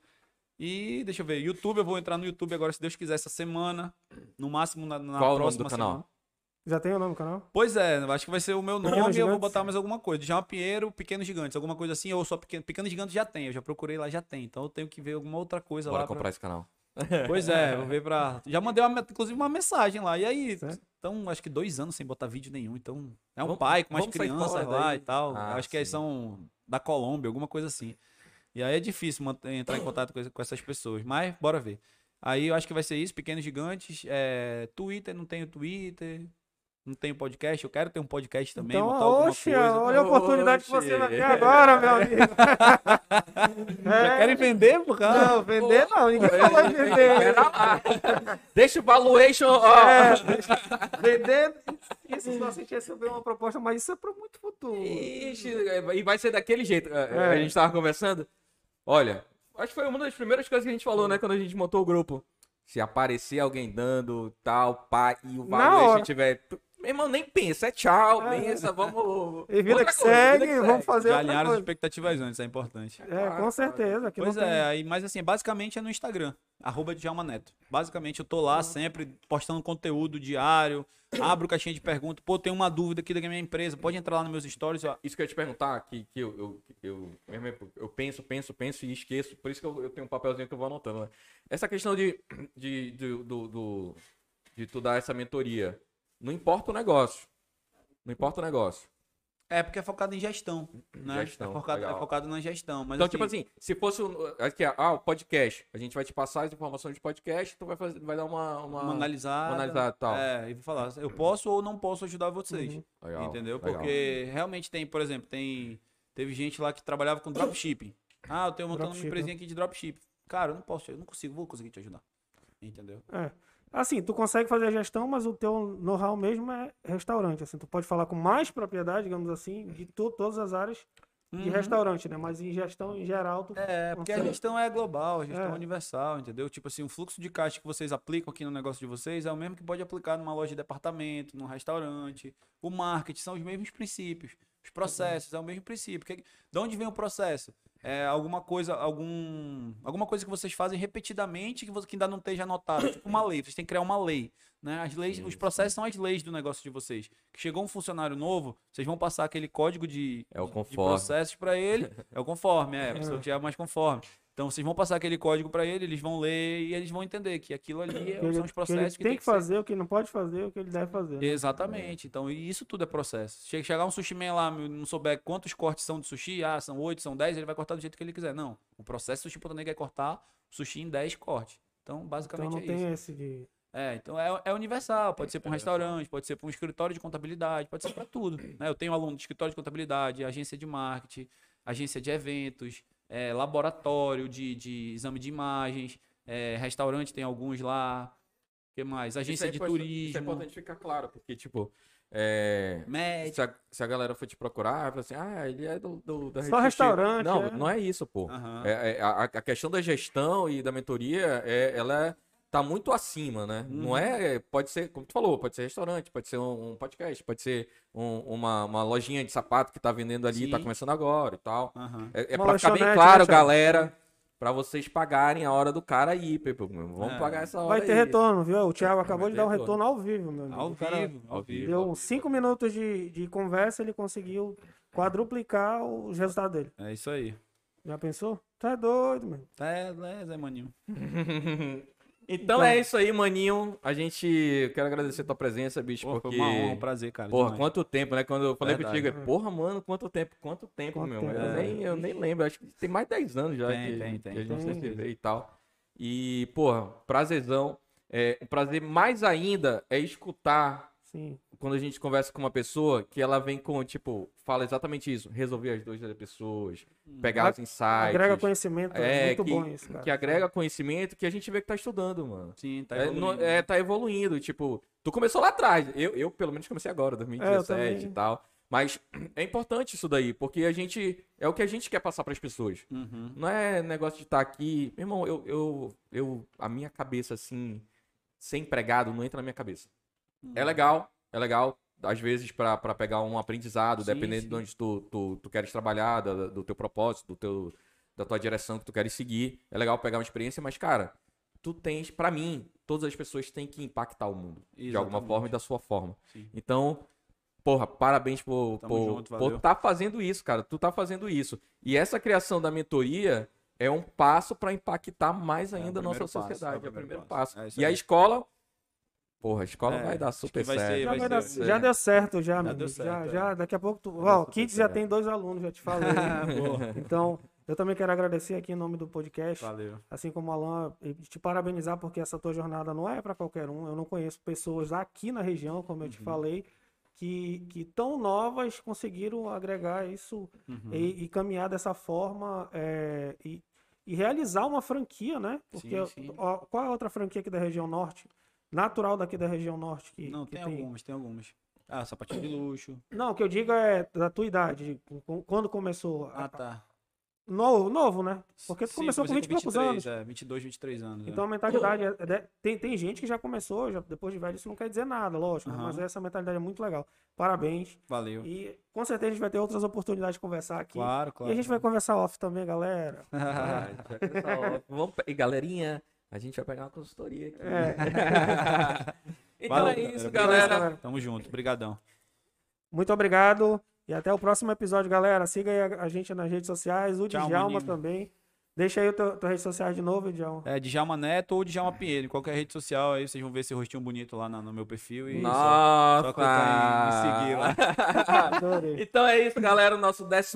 E deixa eu ver, YouTube, eu vou entrar no YouTube agora, se Deus quiser, essa semana. No máximo na, na Qual o nome próxima do canal? semana. Já tem o nome do canal? Pois é, acho que vai ser o meu nome Pequenos e eu vou botar mais alguma coisa. Djalma Pinheiro, Pequenos Gigantes, alguma coisa assim, ou só Pequeno, Pequenos Gigantes já tem, eu já procurei lá, já tem. Então eu tenho que ver alguma outra coisa Bora lá. pra- comprar esse canal. Pois é, vou ver pra. Já mandei uma, inclusive uma mensagem lá. E aí, então, acho que dois anos sem botar vídeo nenhum. Então, é um Vamos- pai com sair crianças lá daí. e tal. Ah, acho que eles sim. são da Colômbia, alguma coisa assim. E aí é difícil manter- entrar em contato com, com essas pessoas. Mas, bora ver. Aí eu acho que vai ser isso, Pequenos Gigantes. É, Twitter, não tenho Twitter. Não tenho podcast. Eu quero ter um podcast também. Então, montar alguma oxe, coisa. olha a oportunidade que você Oxe. vai ter agora, meu amigo. Já É, querem vender, por causa? Não, vender não, ninguém falou em vender. Deixa o valuation, ó. É, vender, isso só se receber uma proposta, mas isso é para muito futuro. Ixi, e vai ser daquele jeito. A- É. A gente tava conversando. Olha, acho que foi uma das primeiras coisas que a gente falou, né? Quando a gente montou o grupo. Se aparecer alguém dando tal, pá, e o valuation tiver. Meu irmão, nem pensa, é tchau, É. pensa, vamos. E vida que coisa, segue, vida que vamos fazer alinharam as expectativas antes, é importante. É, com certeza. Que Pois não tem- é, aí, mas assim, basicamente é no Instagram, arroba Djalma Neto. Basicamente eu tô lá sempre postando conteúdo diário, abro caixinha de perguntas, pô, tem uma dúvida aqui da minha empresa, pode entrar lá nos meus stories, ó. Isso que eu ia te perguntar, que, que eu, eu, eu, mesmo eu- eu penso, penso, penso e esqueço. Por isso que eu, eu tenho um papelzinho que eu vou anotando. Né? Essa questão de, de, de, do, do- de tu dar essa mentoria. Não importa o negócio. Não importa o negócio. É porque é focado em gestão, né? Gestão, é, focado, é legal. focado na gestão. Mas, então, tipo assim, se fosse. um- Aqui, ah, o podcast. A gente vai te passar as informações de podcast, tu vai, fazer, vai dar uma. Uma, uma analisada. uma analisada e tal. É, e vou falar, eu posso ou não posso ajudar vocês. Uhum. Legal, entendeu? legal. Porque realmente tem, por exemplo, tem teve gente lá que trabalhava com dropshipping. Ah, eu tenho montando uma empresinha aqui de dropshipping. Cara, eu não posso, eu não consigo, vou conseguir te ajudar. Entendeu? É. Assim, tu consegue fazer a gestão, mas o teu know-how mesmo é restaurante. Assim, tu pode falar com mais propriedade, digamos assim, de to- todas as áreas de Uhum. restaurante, né? Mas em gestão em geral, tu É, porque a consegue. gestão é global, a gestão é. É. universal, entendeu? Tipo assim, o fluxo de caixa que vocês aplicam aqui no negócio de vocês é o mesmo que pode aplicar numa loja de departamento, num restaurante. O marketing são os mesmos princípios. Os processos é o mesmo princípio. Que- de onde vem o processo? É alguma coisa, algum, alguma coisa que vocês fazem repetidamente que, você, que ainda não esteja anotado. Tipo uma lei. Vocês têm que criar uma lei. Né? As leis, os processos são as leis do negócio de vocês. Que chegou um funcionário novo, vocês vão passar aquele código de, É o de processos para ele. É o conforme, é. A pessoa que é mais conforme. Então vocês vão passar aquele código para ele, eles vão ler e eles vão entender que aquilo ali que é- ele, são os que ele processos que, tem tem que ser- fazer, o que não pode fazer, o que ele deve fazer. né? Exatamente. Então, e isso tudo é processo. Chega chegar um sushi man lá, não souber quantos cortes são de sushi, ah, são 8, são 10, ele vai cortar do jeito que ele quiser. Não. O processo do sushi Negra é cortar o sushi em 10 cortes. Então, Então basicamente não é tem isso. esse de. É, então é, é universal. Pode ser para um restaurante, pode ser para um escritório de contabilidade, pode ser para tudo. né? Eu tenho aluno de escritório de contabilidade, agência de marketing, agência de eventos, é, laboratório de, de exame de imagens. É, restaurante tem alguns lá. O que mais? Agência é de turismo. Isso é importante ficar claro, porque, tipo, é, Médico. se, a, se a galera for te procurar, fala assim, ah, ele é do, do da Só restaurante, Não, é. não é isso, pô. É- é- a, a questão da gestão e da mentoria, é, ela é- tá muito acima, né? Não Uhum. é, pode ser, como tu falou, pode ser restaurante, pode ser um, um podcast, pode ser um- uma, uma lojinha de sapato que tá vendendo ali, tá Sim. começando agora e tal. Aham. É, é Uma pra ficar bem claro, né, galera, pra vocês pagarem a hora do cara aí, Pepe. Vamos É. pagar essa hora Vai ter aí. retorno, viu? O Thiago acabou de dar um retorno. retorno ao vivo, meu amigo. Ao vivo, ao vivo. Deu cinco minutos de, de conversa, ele conseguiu quadruplicar os resultados dele. É isso aí. Já pensou? Tá doido, mano. É, é Zé Maninho. Então, é isso aí, maninho. A gente quero agradecer a tua presença, bicho, Pô, porque Foi uma honra, um prazer, cara. Porra, demais. quanto tempo, né? Quando eu falei Verdade. contigo, porra, mano, quanto tempo, quanto tempo, Quanto meu. tempo, eu, é. nem, eu nem lembro, acho que tem mais de 10 anos já Tem, que, tem, tem, que a gente tem. se vê e tal. E, porra, prazerzão. É, um prazer mais ainda é escutar Sim. Quando a gente conversa com uma pessoa que ela vem com, tipo, fala exatamente isso, resolver as dúvidas das pessoas, pegar A- os insights. Agrega conhecimento, é, é, muito que, bom isso, cara. que agrega conhecimento que a gente vê que tá estudando, mano. Sim, tá É, evoluindo. não- é, tá evoluindo. Tipo, tu começou lá atrás. Eu, eu pelo menos, comecei agora, 2017 também. e tal. Mas é importante isso daí, porque a gente. É o que a gente quer passar pras pessoas. Uhum. Não é negócio de estar aqui. Meu irmão, eu, eu, eu. A minha cabeça, assim, ser empregado não entra na minha cabeça. É legal, é legal. Às vezes, pra pegar um aprendizado, Sim, dependendo sim. de onde tu, tu, tu queres trabalhar, da- do teu propósito, do teu, da tua direção que tu queres seguir. É legal pegar uma experiência, mas, cara, tu tens, pra mim, todas as pessoas têm que impactar o mundo. De alguma Exatamente. forma e da sua forma. Sim. Então, porra, parabéns por, Tamo por, junto, por tá fazendo isso, cara. Tu tá fazendo isso. E essa criação da mentoria é um passo pra impactar mais É o ainda a nossa primeiro passo, sociedade. é É o o primeiro primeiro passo. passo. É e a escola, porra, a escola É, vai dar super vai ser- certo. Já, vai vai dar- ser- já é. deu certo, já, meu deu amigo. Já, certo, já, é. daqui a pouco tu. Ó, Kids já tem dois alunos, já te falei. então, eu também quero agradecer aqui em nome do podcast. Valeu. assim como o Alan, e te parabenizar porque essa tua jornada não é para qualquer um. Eu não conheço pessoas aqui na região, como eu te falei, que, que tão novas conseguiram agregar isso Uhum. e, e caminhar dessa forma é, e, e realizar uma franquia, né? Porque Sim, sim. ó, qual é a outra franquia aqui da região norte? Natural daqui da região norte que, Não, que tem, algumas, tem algumas. Ah, sapatinho de luxo. Não, o que eu digo é da tua idade, quando começou. Ah, tá. Novo, novo, né? Porque tu Sim, começou com comecei 20 e poucos 23, anos. É, 22, 23 anos. é. Então a mentalidade é, é- tem, tem gente que já começou, já, depois de velho, isso não quer dizer nada, lógico, né? Aham. mas essa mentalidade é muito legal. Parabéns. Valeu. E com certeza a gente vai ter outras oportunidades de conversar aqui. Claro, E claro. a gente vai conversar off também, galera. Ah, pessoal, vamos e galerinha, a gente vai pegar uma consultoria aqui. É. então Valeu, é isso, galera. galera. Tamo junto. Obrigadão. Muito obrigado e até o próximo episódio, galera. Siga aí a, a gente nas redes sociais, o Tchau, Djalma maninho. também. Deixa aí o teu, tua rede social de novo, Djalma. É Djalma Neto ou Djalma Pinheiro. Em qualquer rede social aí vocês vão ver esse rostinho bonito lá na- no meu perfil. E só, Nossa! só clicar em me seguir lá. Adorei. Então é isso, galera. O nosso 12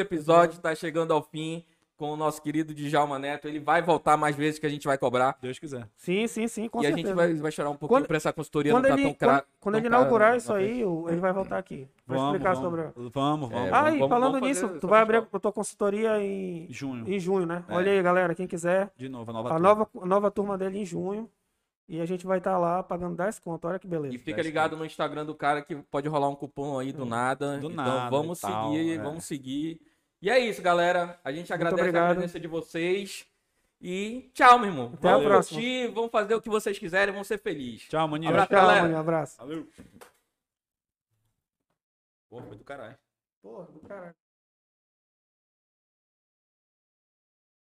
episódio está chegando ao fim com o nosso querido Djalma Neto. Ele vai voltar mais vezes que a gente vai cobrar. Deus quiser. Sim, sim, sim, com e a certeza. gente vai, vai chorar um pouquinho Quando- pra essa consultoria Quando não tá ele, tão cra... quando, quando tão ele cara inaugurar na isso aí, ele vai voltar aqui. Vai Vamos, explicar vamos, sobre. Vamos, vamos. É, Ah, e vamos- falando vamos nisso, tu vai abrir a tua consultoria em, Junho. em junho, né? É. Olha aí, galera, quem quiser. De novo, a nova A turma. nova, a nova turma dele em junho. E a gente vai estar lá pagando 10 conto. Olha que beleza. E fica ligado no Instagram do cara que pode rolar um cupom aí do nada. Do então nada vamos e tal, seguir, é. vamos seguir. E é isso, galera. A gente agradece a presença de vocês. E tchau, meu irmão. Até a vamos próxima. curtir, vamos fazer o que vocês quiserem, vamos ser felizes. Tchau, maninho. Abraço, Tchau, galera. um abraço. Valeu. Pô, foi do caralho. Porra, do caralho.